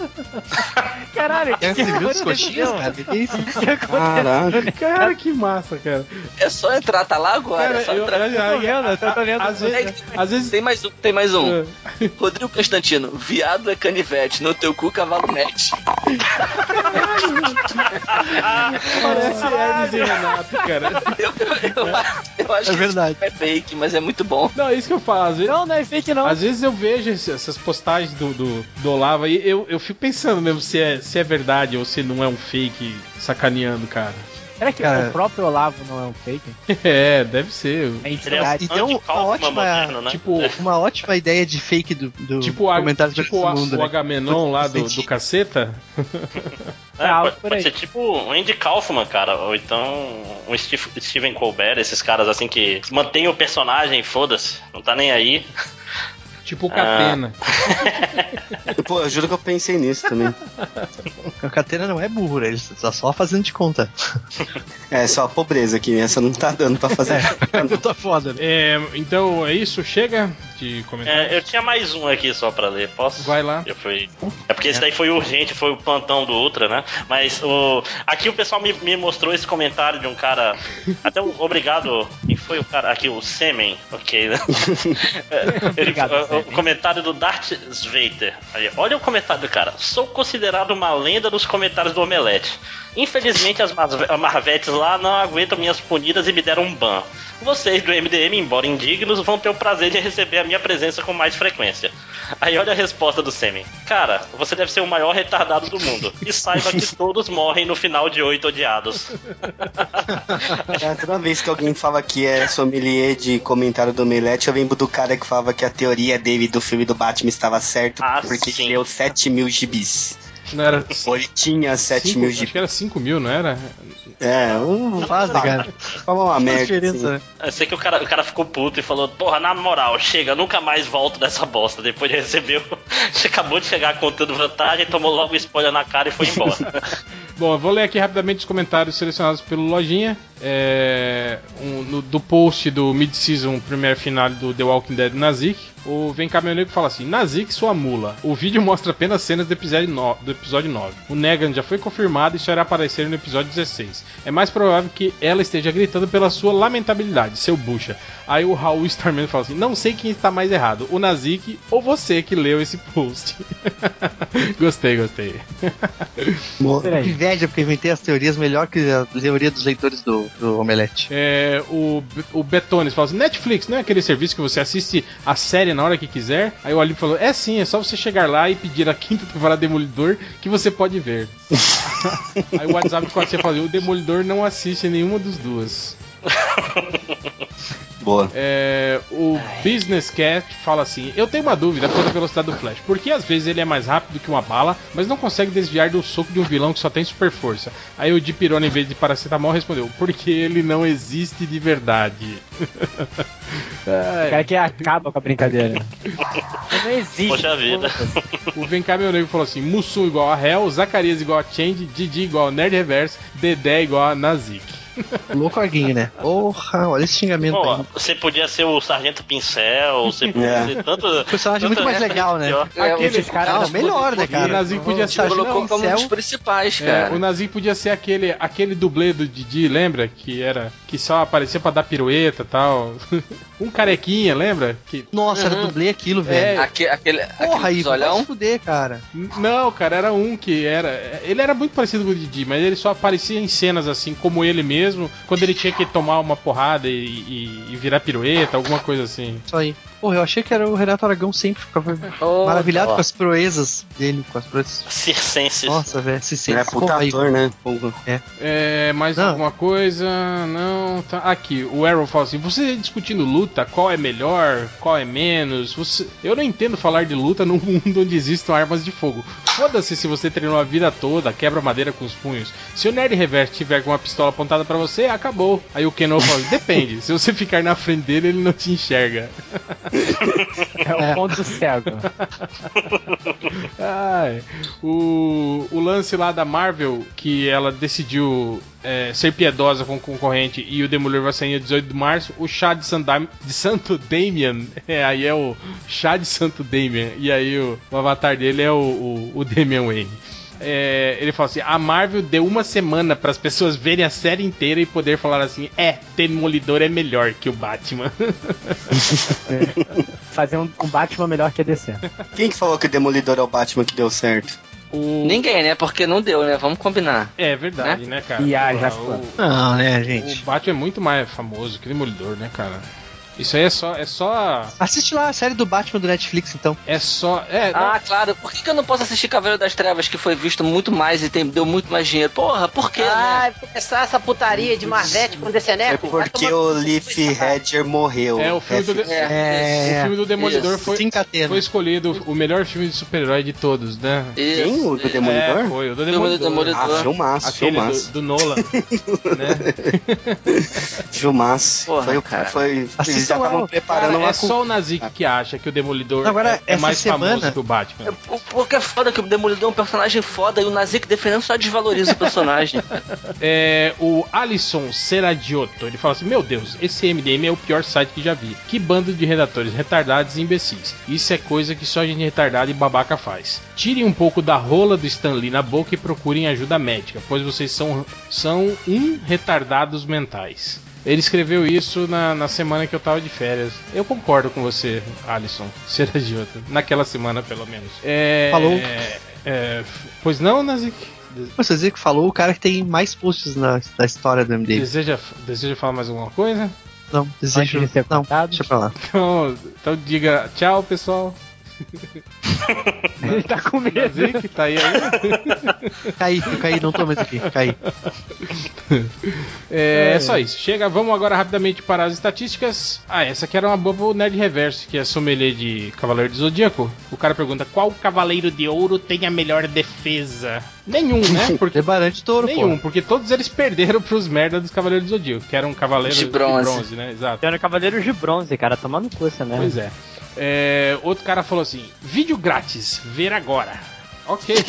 Caralho, É, você viu os aconteceu? coxinhas, cara? Que isso? O que aconteceu? Caraca. Cara, que massa, cara. É só entrar, tá lá agora. Cara, é só entrar. eu- tô vendo, eu tô vendo. Às vezes, às vezes Tem mais um, tem mais um. É. Rodrigo Constantino, viado é canivete, no teu cu cavalo mete. parece Hermes e Renato, cara. Eu, eu, eu, eu acho É que verdade. isso é fake, mas é muito bom. Não, é isso que eu falo. Às vezes, Não, não é fake não. Às vezes eu vejo essas postagens do, do, do Olavo aí, eu, eu fico pensando mesmo se é, se é verdade ou se não é um fake sacaneando, cara. Será que Cara. o próprio Olavo não é um fake? É, deve ser. É é. E deu uma ótima, moderno, né? Tipo, uma ótima ideia de fake do, do tipo, a, comentário tipo do mundo, o né? Agamenon lá do, do caceta. É, pode, pode ser tipo um Andy Kaufman, cara, ou então um Steve- Steven Colbert, esses caras assim que mantêm o personagem, foda-se, não tá nem aí. Tipo o Catena. Pô, eu juro que eu pensei nisso também. A Catena não é burro, ele tá só fazendo de conta. É, só a pobreza aqui, essa não tá dando pra fazer. tá foda, né? É, então é isso, chega de comentários. É, eu tinha mais um aqui só pra ler, posso? Vai lá. Eu fui... É porque esse daí foi urgente, foi o plantão do Ultra, né? Mas o... aqui o pessoal me, me mostrou esse comentário de um cara. Até um obrigado. Quem foi o cara? Aqui, o Semen, ok, né? É, Ele, Obrigado, o- comentário do Darth Vader. Olha o comentário do cara. Sou considerado uma lenda nos comentários do Omelete. Infelizmente as Marvetes lá não aguentam minhas punidas e me deram um ban. Vocês do MDM, embora indignos, vão ter o prazer de receber a minha presença com mais frequência. Aí olha a resposta do Semen. Cara, você deve ser o maior retardado do mundo. E saiba que todos morrem no final de oito odiados. É, toda vez que alguém fala que é sommelier de comentário do Omelete, eu lembro do cara que falava que a teoria dele do filme do Batman estava certo, Ah, porque sim. ele leu 7 mil gibis. Não era. Ou ele tinha 7 cinco- mil acho gibis. que era 5 mil, não era? É, um Faz, cara. Fala uma merda. assim. né? Eu sei que o cara, o cara ficou puto e falou: Porra, na moral, chega, nunca mais volto dessa bosta. Depois de receber. o- Você acabou de chegar contando vantagem, tomou logo um spoiler na cara e foi embora. Bom, eu vou ler aqui rapidamente os comentários selecionados pelo Lojinha. É, um, no- do post do mid-season primeiro final do The Walking Dead Nazik. O Vem Caminhoneiro fala assim: Nazik, sua mula. O vídeo mostra apenas cenas do episódio, no- do episódio 9. O Negan já foi confirmado e só irá aparecer no episódio 16. É mais provável que ela esteja gritando pela sua lamentabilidade, seu bucha. Aí o Raul Starman fala assim: Não sei quem está mais errado, o Nazik ou você que leu esse post. gostei, gostei. Peraí. Inveja, porque inventei as teorias melhor que a teoria dos leitores do, do Omelete. É, o, o Betones fala assim: Netflix não é aquele serviço que você assiste a série na hora que quiser? Aí o Ali falou: É sim, é só você chegar lá e pedir a quinta temporada do Demolidor que você pode ver. Aí o WhatsApp de você fala: O Demolidor não assiste nenhuma das duas. Boa. É, o Business Cat fala assim: Eu tenho uma dúvida quanto à velocidade do Flash. Porque às vezes ele é mais rápido que uma bala, mas não consegue desviar do soco de um vilão que só tem super força. Aí o Dipirona, em vez de paracetamol, respondeu: Porque ele não existe de verdade. O cara que acaba com a brincadeira. não existe. Poxa vida. O Vem cá, meu nego falou assim: Mussum igual a Hell, Zacarias igual a Change, Didi igual a Nerd Reverso, Dedé igual a Nazik. Louco arguinho, né? Porra, olha esse xingamento Pô, aí. você podia ser o Sargento Pincel, você podia É. ser tanto. Personagem muito mais legal, né? É, Aquele- Não, das melhor, né, E o cara? Nazik podia ser. Colocou como um Pincel. dos principais, É, cara. o Nazik podia ser aquele, aquele dublê do Didi, lembra? Que era. Que só aparecia pra dar pirueta e tal. um carequinha, lembra? Que. Nossa, era Uhum. dublê aquilo, velho. Aque- aquele Porra, aquele aí, se fuder, cara. Não, cara, era um que era. Ele era muito parecido com o Didi, mas ele só aparecia em cenas assim, como ele mesmo, quando ele tinha que tomar uma porrada e, e- e virar pirueta, alguma coisa assim. Isso aí. Porra, eu achei que era o Renato Aragão sempre. Ficava Oh, maravilhado ó. com as proezas dele, com as proezas. Circenses. Nossa, velho, se sente. É puta ator, né? Porra. É, mais Não. alguma coisa? Não, tá. Aqui, o Arrow fala assim: você discutindo luta, qual é melhor, qual é menos? Você... Eu não entendo falar de luta num mundo onde existam armas de fogo. Foda-se se você treinou a vida toda, quebra madeira com os punhos. Se o Nerd Reverse tiver com uma pistola apontada pra você, acabou. Aí o Keno fala: depende. Se você ficar na frente dele, ele não te enxerga. É o ponto cego. Ai, o, o lance lá da Marvel, que ela decidiu é, ser piedosa com o concorrente e o Demolidor vai sair em 18 de março, o chá de, Sandam, de Santo Damian, é, aí é o chá de Santo Damian, e aí o, o avatar dele é o, o, o Damian Wayne. É, ele fala assim: a Marvel deu uma semana para as pessoas verem a série inteira e poder falar assim: é, Demolidor é melhor que o Batman. Fazer um, um Batman melhor que a DC. Quem que falou que o Demolidor é o Batman que deu certo? o... Ninguém, né? Porque não deu, né? Vamos combinar. É verdade, né, cara? E a Jasper. o- Não, né, O gente? Batman é muito mais famoso que Demolidor, né, cara? Isso aí é só. É só. Assiste lá a série do Batman do Netflix, então. É só. É. Ah, claro. Por que, que eu não posso assistir Cavaleiro das Trevas, que foi visto muito mais e tem, deu muito mais dinheiro? Porra, por quê, né? Ai, começar essa putaria de Marvete com DCNet. É porque o Leaf Hedger morreu. É, o filme do, de- É, o filme do Demolidor Isso. foi, foi escolhido o melhor filme de super-herói de todos, né? Isso. Quem? O do Demolidor? É, foi, o do Demolidor. Demolidor. Ah, filmaço, Aquele filmaço. do, do Nolan. né? Filmaço. Porra, foi, o- cara. foi, eles já estavam preparando Cara, uma é só o Nazik que acha que o Demolidor Agora, é, é mais semana- famoso que o Batman. O- Porque é foda que o Demolidor é um personagem foda e o Nazik defendendo só desvaloriza o personagem. É, o Alisson Seradiotto, ele fala assim: Meu Deus, esse MDM é o pior site que já vi. Que bando de redatores retardados e imbecis. Isso é coisa que só gente retardada e babaca faz. Tirem um pouco da rola do Stanley na boca e procurem ajuda médica, pois vocês são, são um retardados mentais. Ele escreveu isso na, na semana que eu tava de férias. Eu concordo com você, Alisson Seradiotto. Naquela semana, pelo menos. É, Falou. é, pois não, Nazik? Você dizer que falou o cara que tem mais posts na, da história do MD. Deseja, deseja falar mais alguma coisa? Não, de ser Não, deixa pra lá. Então, então diga tchau, pessoal. Ele tá com medo. Nazik, tá aí ainda? Caí, caí, não tô mais aqui. Caí. É, é só isso. Chega, vamos agora rapidamente para as estatísticas. Ah, essa aqui era uma boa pro Nerd Reverso, que é sommelier de Cavaleiro do Zodíaco. O cara pergunta: qual Cavaleiro de Ouro tem a melhor defesa? Nenhum, né? Porque Debarante touro, Nenhum, pô. porque todos eles perderam pros merda dos Cavaleiros do Zodíaco, que eram cavaleiros De bronze. né? Exato. Tem Cavaleiros de Bronze, cara. Tomando essa merda. Pois é. É, Outro cara falou assim: vídeo grátis, ver agora. Ok, né?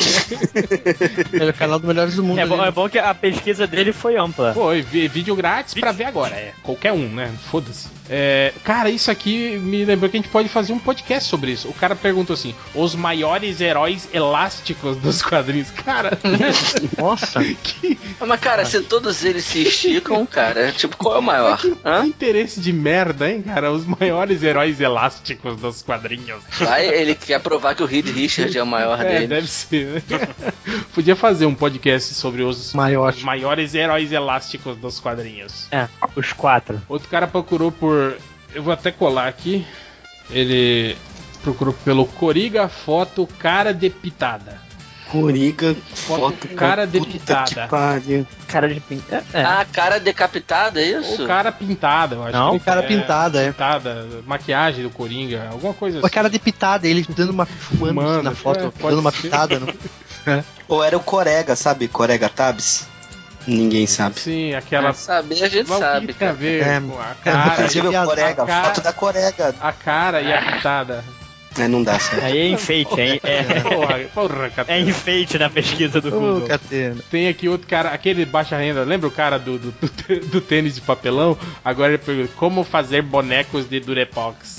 É o canal do Melhores do Mundo. É bom, ali. é bom que a pesquisa dele foi ampla. Foi, vídeo grátis pra ver agora. É, qualquer um, né? Foda-se. É, cara, isso aqui me lembrou que a gente pode fazer um podcast sobre isso. O cara perguntou assim: os maiores heróis elásticos dos quadrinhos. Cara, Nossa, que, Mas, cara, se todos eles se esticam, cara, tipo, qual é o maior? que Hã? interesse de merda, hein, cara? Os maiores heróis elásticos dos quadrinhos. Vai, ele quer provar que o Reed Richard é o maior É, dele. deve ser, né? Podia fazer um podcast sobre os, Maior. os maiores heróis elásticos dos quadrinhos. É, os quatro. Outro cara procurou por. Eu vou até colar aqui. Ele procurou pelo Coriga Foto Cara de Pitada. Coriga, Foto foto cara depitada. Cara de pinta. É. Ah, cara decapitada, é isso? Ou cara pintada, eu acho. Não, que cara pintada, é. Pintada, maquiagem do Coringa, alguma coisa a assim. cara de pitada, ele dando uma fumando Fumando, na foto, é, dando uma ser. pitada. No... Ou era o Corega, sabe? Corega Tabs? Ninguém sabe. Sim, aquela. Saber a gente sabe, a cara. ver É, com a é, cara, Inclusive o piada, Corega, a cara- foto da Corega. a cara e a pitada? É, não dá certo. Aí é enfeite, é, é, Porra, porra, é enfeite na pesquisa do Google. Catena. Tem aqui outro cara, aquele baixa renda, lembra o cara do, do, do- do tênis de papelão? Agora ele pergunta como fazer bonecos de Durepox.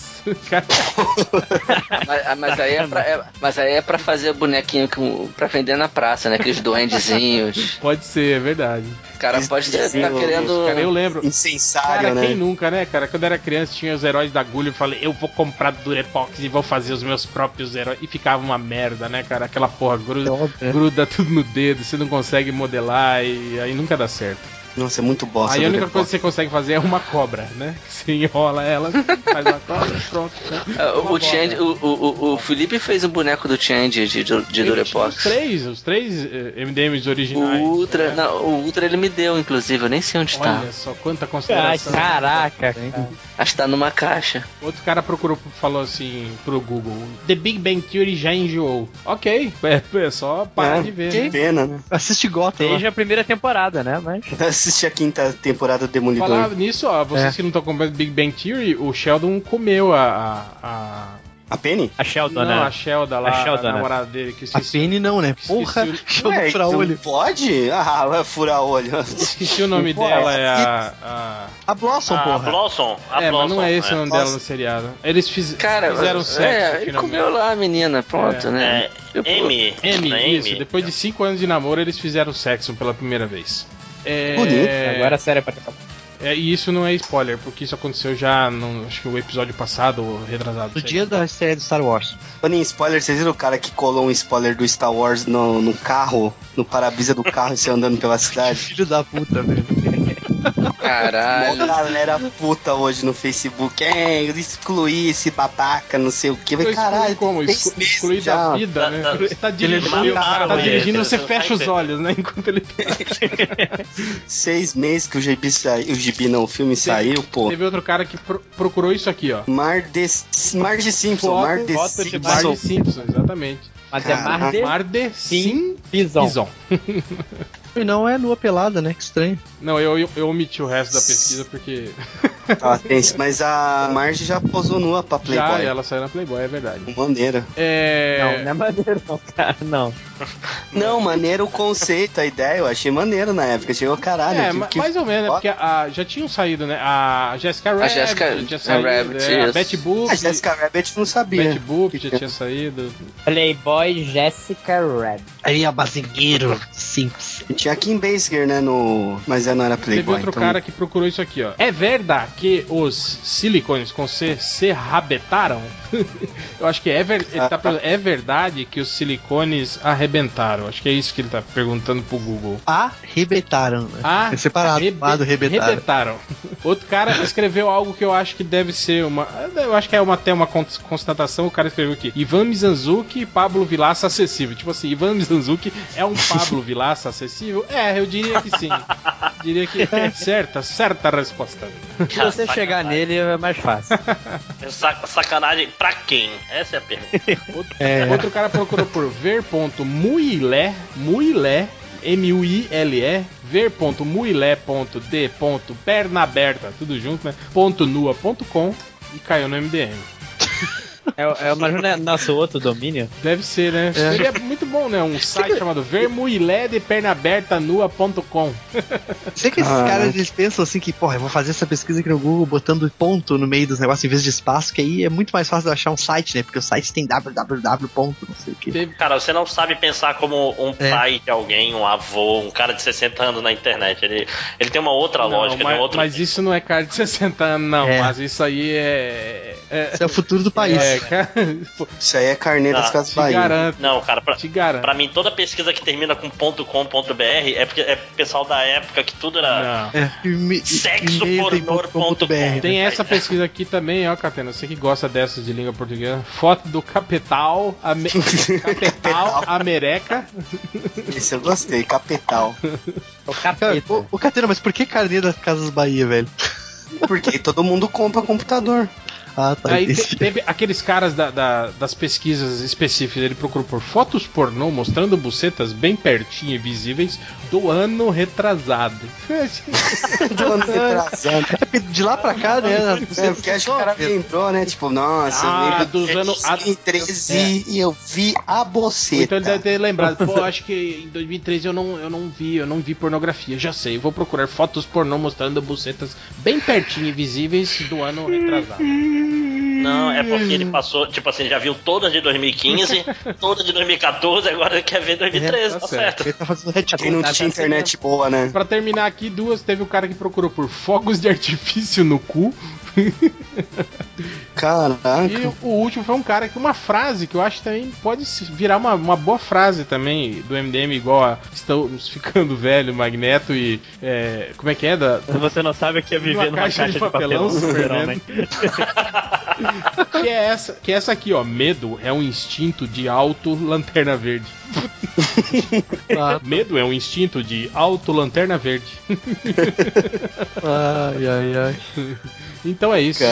Mas, mas aí é pra, é- mas aí é pra fazer bonequinho com, pra vender na praça, né? Aqueles duendezinhos. Pode ser, é verdade. O cara pode estar Desenho, querendo. Cara, eu lembro. Incensário, Cara, né? quem nunca, né, cara? Quando eu era criança, tinha os heróis da agulha. Eu falei, eu vou comprar Durepox e vou fazer os meus próprios heróis. E ficava uma merda, né, cara? Aquela porra gruda, É. gruda tudo no dedo, você não consegue modelar e aí nunca dá certo. Nossa, é muito bosta. aí a do única coisa que você consegue fazer é uma cobra, né? Você enrola ela, faz uma cobra, pronto. Ah, Uma O, o, Change- o, o, o- o Felipe fez um boneco do Change de, de, tinha Os Durepox. três, os três eh, MDMs O originais. Ultra, É. não, o Ultra ele me deu, inclusive, eu nem sei onde tá. Olha só quanta Ai, consideração. caraca, cara. Acho que tá numa caixa. Outro cara procurou, falou assim pro Google: The Big Bang Theory já enjoou. Ok, é, é só parar É, de ver. Que Né? pena, né? Assiste Gotham. Desde a primeira temporada, né? Mas. Assisti a quinta temporada do Demolidor. Falar nisso, ó, vocês É. que não estão acompanhando Big Bang Theory, o Sheldon comeu a. a, a... A Penny? A Sheldon, Não, né? a Sheldon lá, A a, Sheldon, né? namorada dele, que A Penny não, né? Porra, o- deixa eu Ué, furar então olho. Pode? Ah, vai furar olho. esqueci o nome Pô, dela, é é a. a... A Blossom, A porra. Blossom. A é, mas Blossom, não é esse o é. nome dela no seriado. Eles fiz... Cara, fizeram é, sexo. ele finalmente. comeu lá a menina, pronto, É. né? É, Amy. M, né, isso. Depois de 5 anos de namoro, eles fizeram sexo pela primeira vez. É... Bonito. Agora a série é. É, e isso não é spoiler, porque isso aconteceu já no acho que o episódio passado, ou retrasado. Do sei. dia da estreia do Star Wars. Falando em spoiler, vocês viram o cara que colou um spoiler do Star Wars no, no carro, no para-brisa do carro e saiu andando pela cidade? Filho da puta, velho. Caralho. galera puta hoje no Facebook. É, eu excluí esse babaca, não sei o que. Vai caralho, como? Exclu- seis meses Excluir já. da vida, Da- né? da- Ele tá dirigindo, tá dirigindo, você fecha tá os olhos, né? Enquanto ele Seis meses que o gibi saiu. O gibi não, o filme saiu, pô. Teve outro cara que pro- procurou isso aqui, ó. Mar de, Mar de Simpson, Foto- Mar de foto de Simpson. Mar de Simpson, exatamente. Mas é Caraca. mar de Mar de Sim. Simpson. Pison. E não é nua pelada, né? Que estranho. Não, eu, eu, eu omiti o resto da pesquisa porque Ah, tem isso. Mas a Marge já posou nua pra já Playboy. ela saiu na Playboy, é verdade. Maneira. É... Não, não é maneiro, não, cara. Não. Não, maneiro o conceito, a ideia, eu achei maneiro na época. Chegou caralho. É, que- que mais ou menos, né? Porque a- já tinham saído, né? A Jessica Rabbit Jessica tinha saído, Rabbit, é, a. Betty Boop, A Jessica Rabbit não sabia. Betty Boop já tinha- tinha saído. Playboy Jessica Rabbit. Aí, a bazingueiro. Simples. Tinha Kim Basinger, né, no... Mas ela não era Teve Playboy, outro então... cara que procurou isso aqui, ó. É verdade que os silicones com C se rabetaram? Eu acho que é, ver- ele tá é verdade que os silicones arrebentaram. Acho que é isso que ele tá perguntando pro Google. Arrebentaram, né? Ah, É separado, rebe- lado rebetaram. rebentaram. Outro cara escreveu algo que eu acho que deve ser uma. Eu acho que é uma, até uma cons- constatação. O cara escreveu aqui: Ivan Mizanzuki e Pablo Vilaça acessível. Tipo assim, Ivan Mizanzuki é um Pablo Vilaça acessível? É, eu diria que sim. Diria que é certa, certa resposta. Se você chegar nele, é mais fácil. Sa- sacanagem pra quem? Essa é a pergunta. Outro, É. outro cara procurou por ver.muilé, muilé, M-U-I-L-E, ver.muilé.d. perna aberta, tudo junto, né? Ponto nua.com e caiu no MDM. É, é, mas não é nosso outro domínio? Deve ser, né? Seria muito bom, né? Um site chamado vermuilé de perna aberta nua.com. Sei que esses Ah. caras eles pensam assim que, porra, eu vou fazer essa pesquisa aqui no Google botando ponto no meio dos negócios em vez de espaço, que aí é muito mais fácil de achar um site, né? Porque o site tem www. ponto não sei o que. Cara, você não sabe pensar como um É. pai de alguém, um avô, um cara de 60 anos na internet. Ele, ele tem uma outra Não, lógica, tem mas, um outro. mas isso não é cara de 60 anos, não. É. Mas isso aí é. É, Esse é o futuro do país. é, cara, pô, Isso aí é carnê das Ah, Casas te Bahia. garanto. Não, cara, pra, Te garanto. pra mim toda pesquisa que termina com .com.br é porque é pessoal da época que tudo era. É, e-me- Sexo e-mail tem com. Tem essa pesquisa aqui também, ó, Catena. Você que gosta dessas de língua portuguesa. Foto do Capital, Ame... Capital Amereca. Esse eu gostei, Capital. O Cara, ô, ô Catena, mas por que carnê das Casas Bahia, velho? Porque todo mundo compra computador. Ah, tá. Aí te- teve aqueles caras da- da- das pesquisas específicas, ele procurou por fotos pornô mostrando bucetas bem pertinho e visíveis do ano retrasado. Do ano retrasado. De lá pra cá, né? É, porque acho que o cara lembrou, né? Tipo, nossa, Ah, eu lembro dos de anos- 2013 e eu vi a boceta. Então ele deve ter lembrado, pô, acho que em 2013 eu não, eu não vi, eu não vi pornografia, já sei, eu vou procurar fotos pornô mostrando bucetas bem pertinho e visíveis do ano retrasado. Não, é porque ele passou, tipo assim, já viu todas de 2015, todas de 2014, agora ele quer ver 2013, É, tá tá, certo. certo. Ele tá fazendo retcon. Quem não tinha internet boa, né? Pra terminar aqui, duas, teve o cara que procurou por fogos de artifício no cu. Caraca. E o último foi um cara que uma frase que eu acho que também pode virar uma, uma boa frase também do MDM, igual a estamos ficando velho, Magneto e. é, como é que é? Da, Você não sabe o que é viver Numa numa caixa caixa, de de papelão, papelão, Superman. super-homem. que, é essa, que é essa aqui, ó. Medo é um instinto de auto-lanterna verde. Ah, Medo é um instinto de auto-lanterna verde. ai, ai, ai. Então é isso.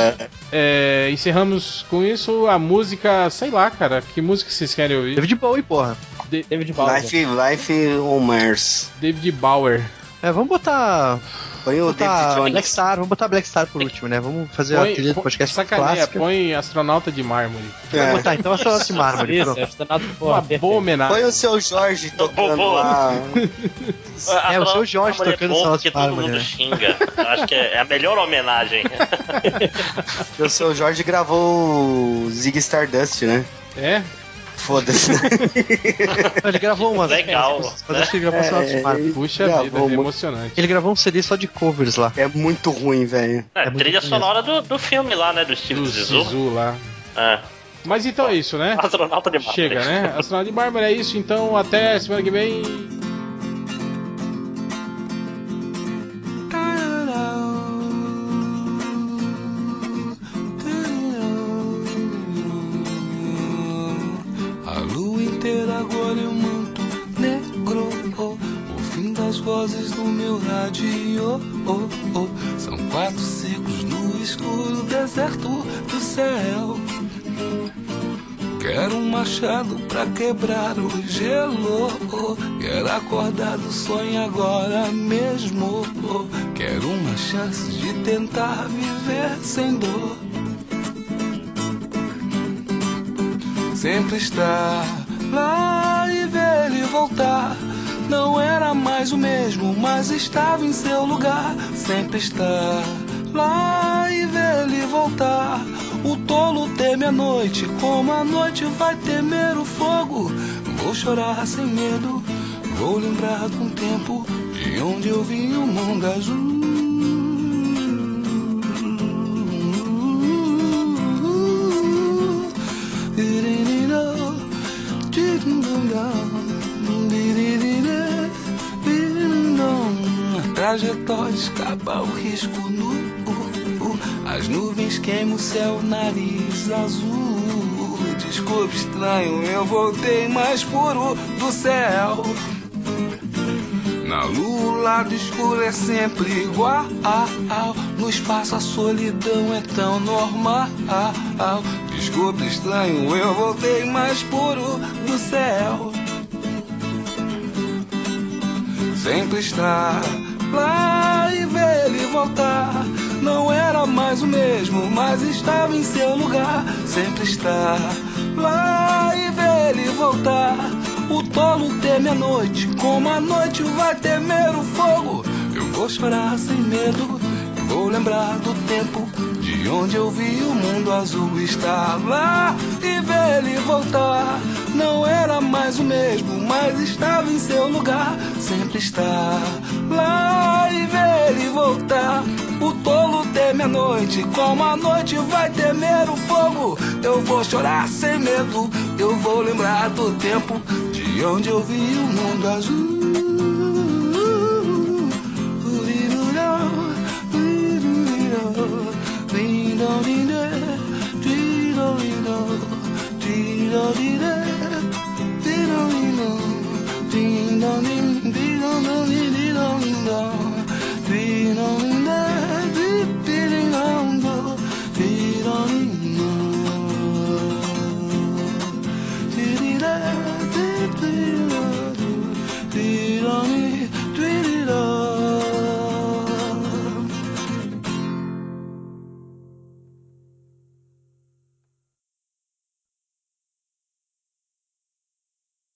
É, encerramos com isso a música, sei lá, cara. Que música vocês querem ouvir? David Bowie, porra. De- David Bowser. Life, life on Mars. David Bauer. É, vamos botar. Põe o botar. Black Star, vamos botar Black Star por último, né? Vamos fazer a trilha do põe- podcast sacaneia, clássica. põe astronauta de mármore. Vamos É. botar então a de mármore. Isso, é astronauta Uma porra, perfeito. boa homenagem. Põe o seu Jorge tocando Boa. lá. É, o seu Jorge tocando é bom só porque de todo mármore, mundo né? xinga. Eu Acho que é, é a melhor homenagem. O seu Jorge gravou o Zig Stardust, né? É? Foda-se. Ele gravou umas. Legal, Mas mas acho que ele gravou só de mármore. Puxa Gravou vida, é emocionante. Ele gravou um CD só de covers lá. É muito ruim, velho. É, É trilha sonora do, do filme lá, né? Do Steve Do Zissou. Zizu lá. É. Mas então é isso, né? Astronauta de mármore. Chega, né? Astronauta de mármore é isso, então até semana que vem. Vozes do meu rádio. oh, oh. São quatro ciclos no escuro deserto do céu. Quero um machado pra quebrar o gelo. oh, Quero acordar do sonho agora mesmo. oh, Quero uma chance de tentar viver sem dor. sempre estar lá e ver ele voltar. Não era mais o mesmo, mas estava em seu lugar. Sempre estar lá e ver ele voltar. O tolo teme a noite, como a noite vai temer o fogo. Vou chorar sem medo, vou lembrar de um tempo de onde eu vi o mundo azul. Trajetória escapa o risco nu. As nuvens queimam o céu, nariz azul. Desculpe, estranho, eu voltei mais puro do céu. Na lua, o lado escuro é sempre igual. No espaço, a solidão é tão normal. Desculpe, estranho, eu voltei mais puro do céu. Sempre estar lá e ver ele voltar. Não era mais o mesmo, mas estava em seu lugar. Sempre estar lá e ver ele voltar. O tolo teme a noite, como a noite vai temer o fogo. Eu vou chorar sem medo, vou lembrar do tempo de onde eu vi o mundo azul estar lá e ver ele voltar. Não era mais o mesmo, mas estava em seu lugar. Sempre estar lá e ver ele voltar. O tolo teme a noite, como a noite vai temer o fogo. Eu vou chorar sem medo, eu vou lembrar do tempo de onde eu vi o mundo azul. ding dong ding ding dong ding ding dong ding dong ding dong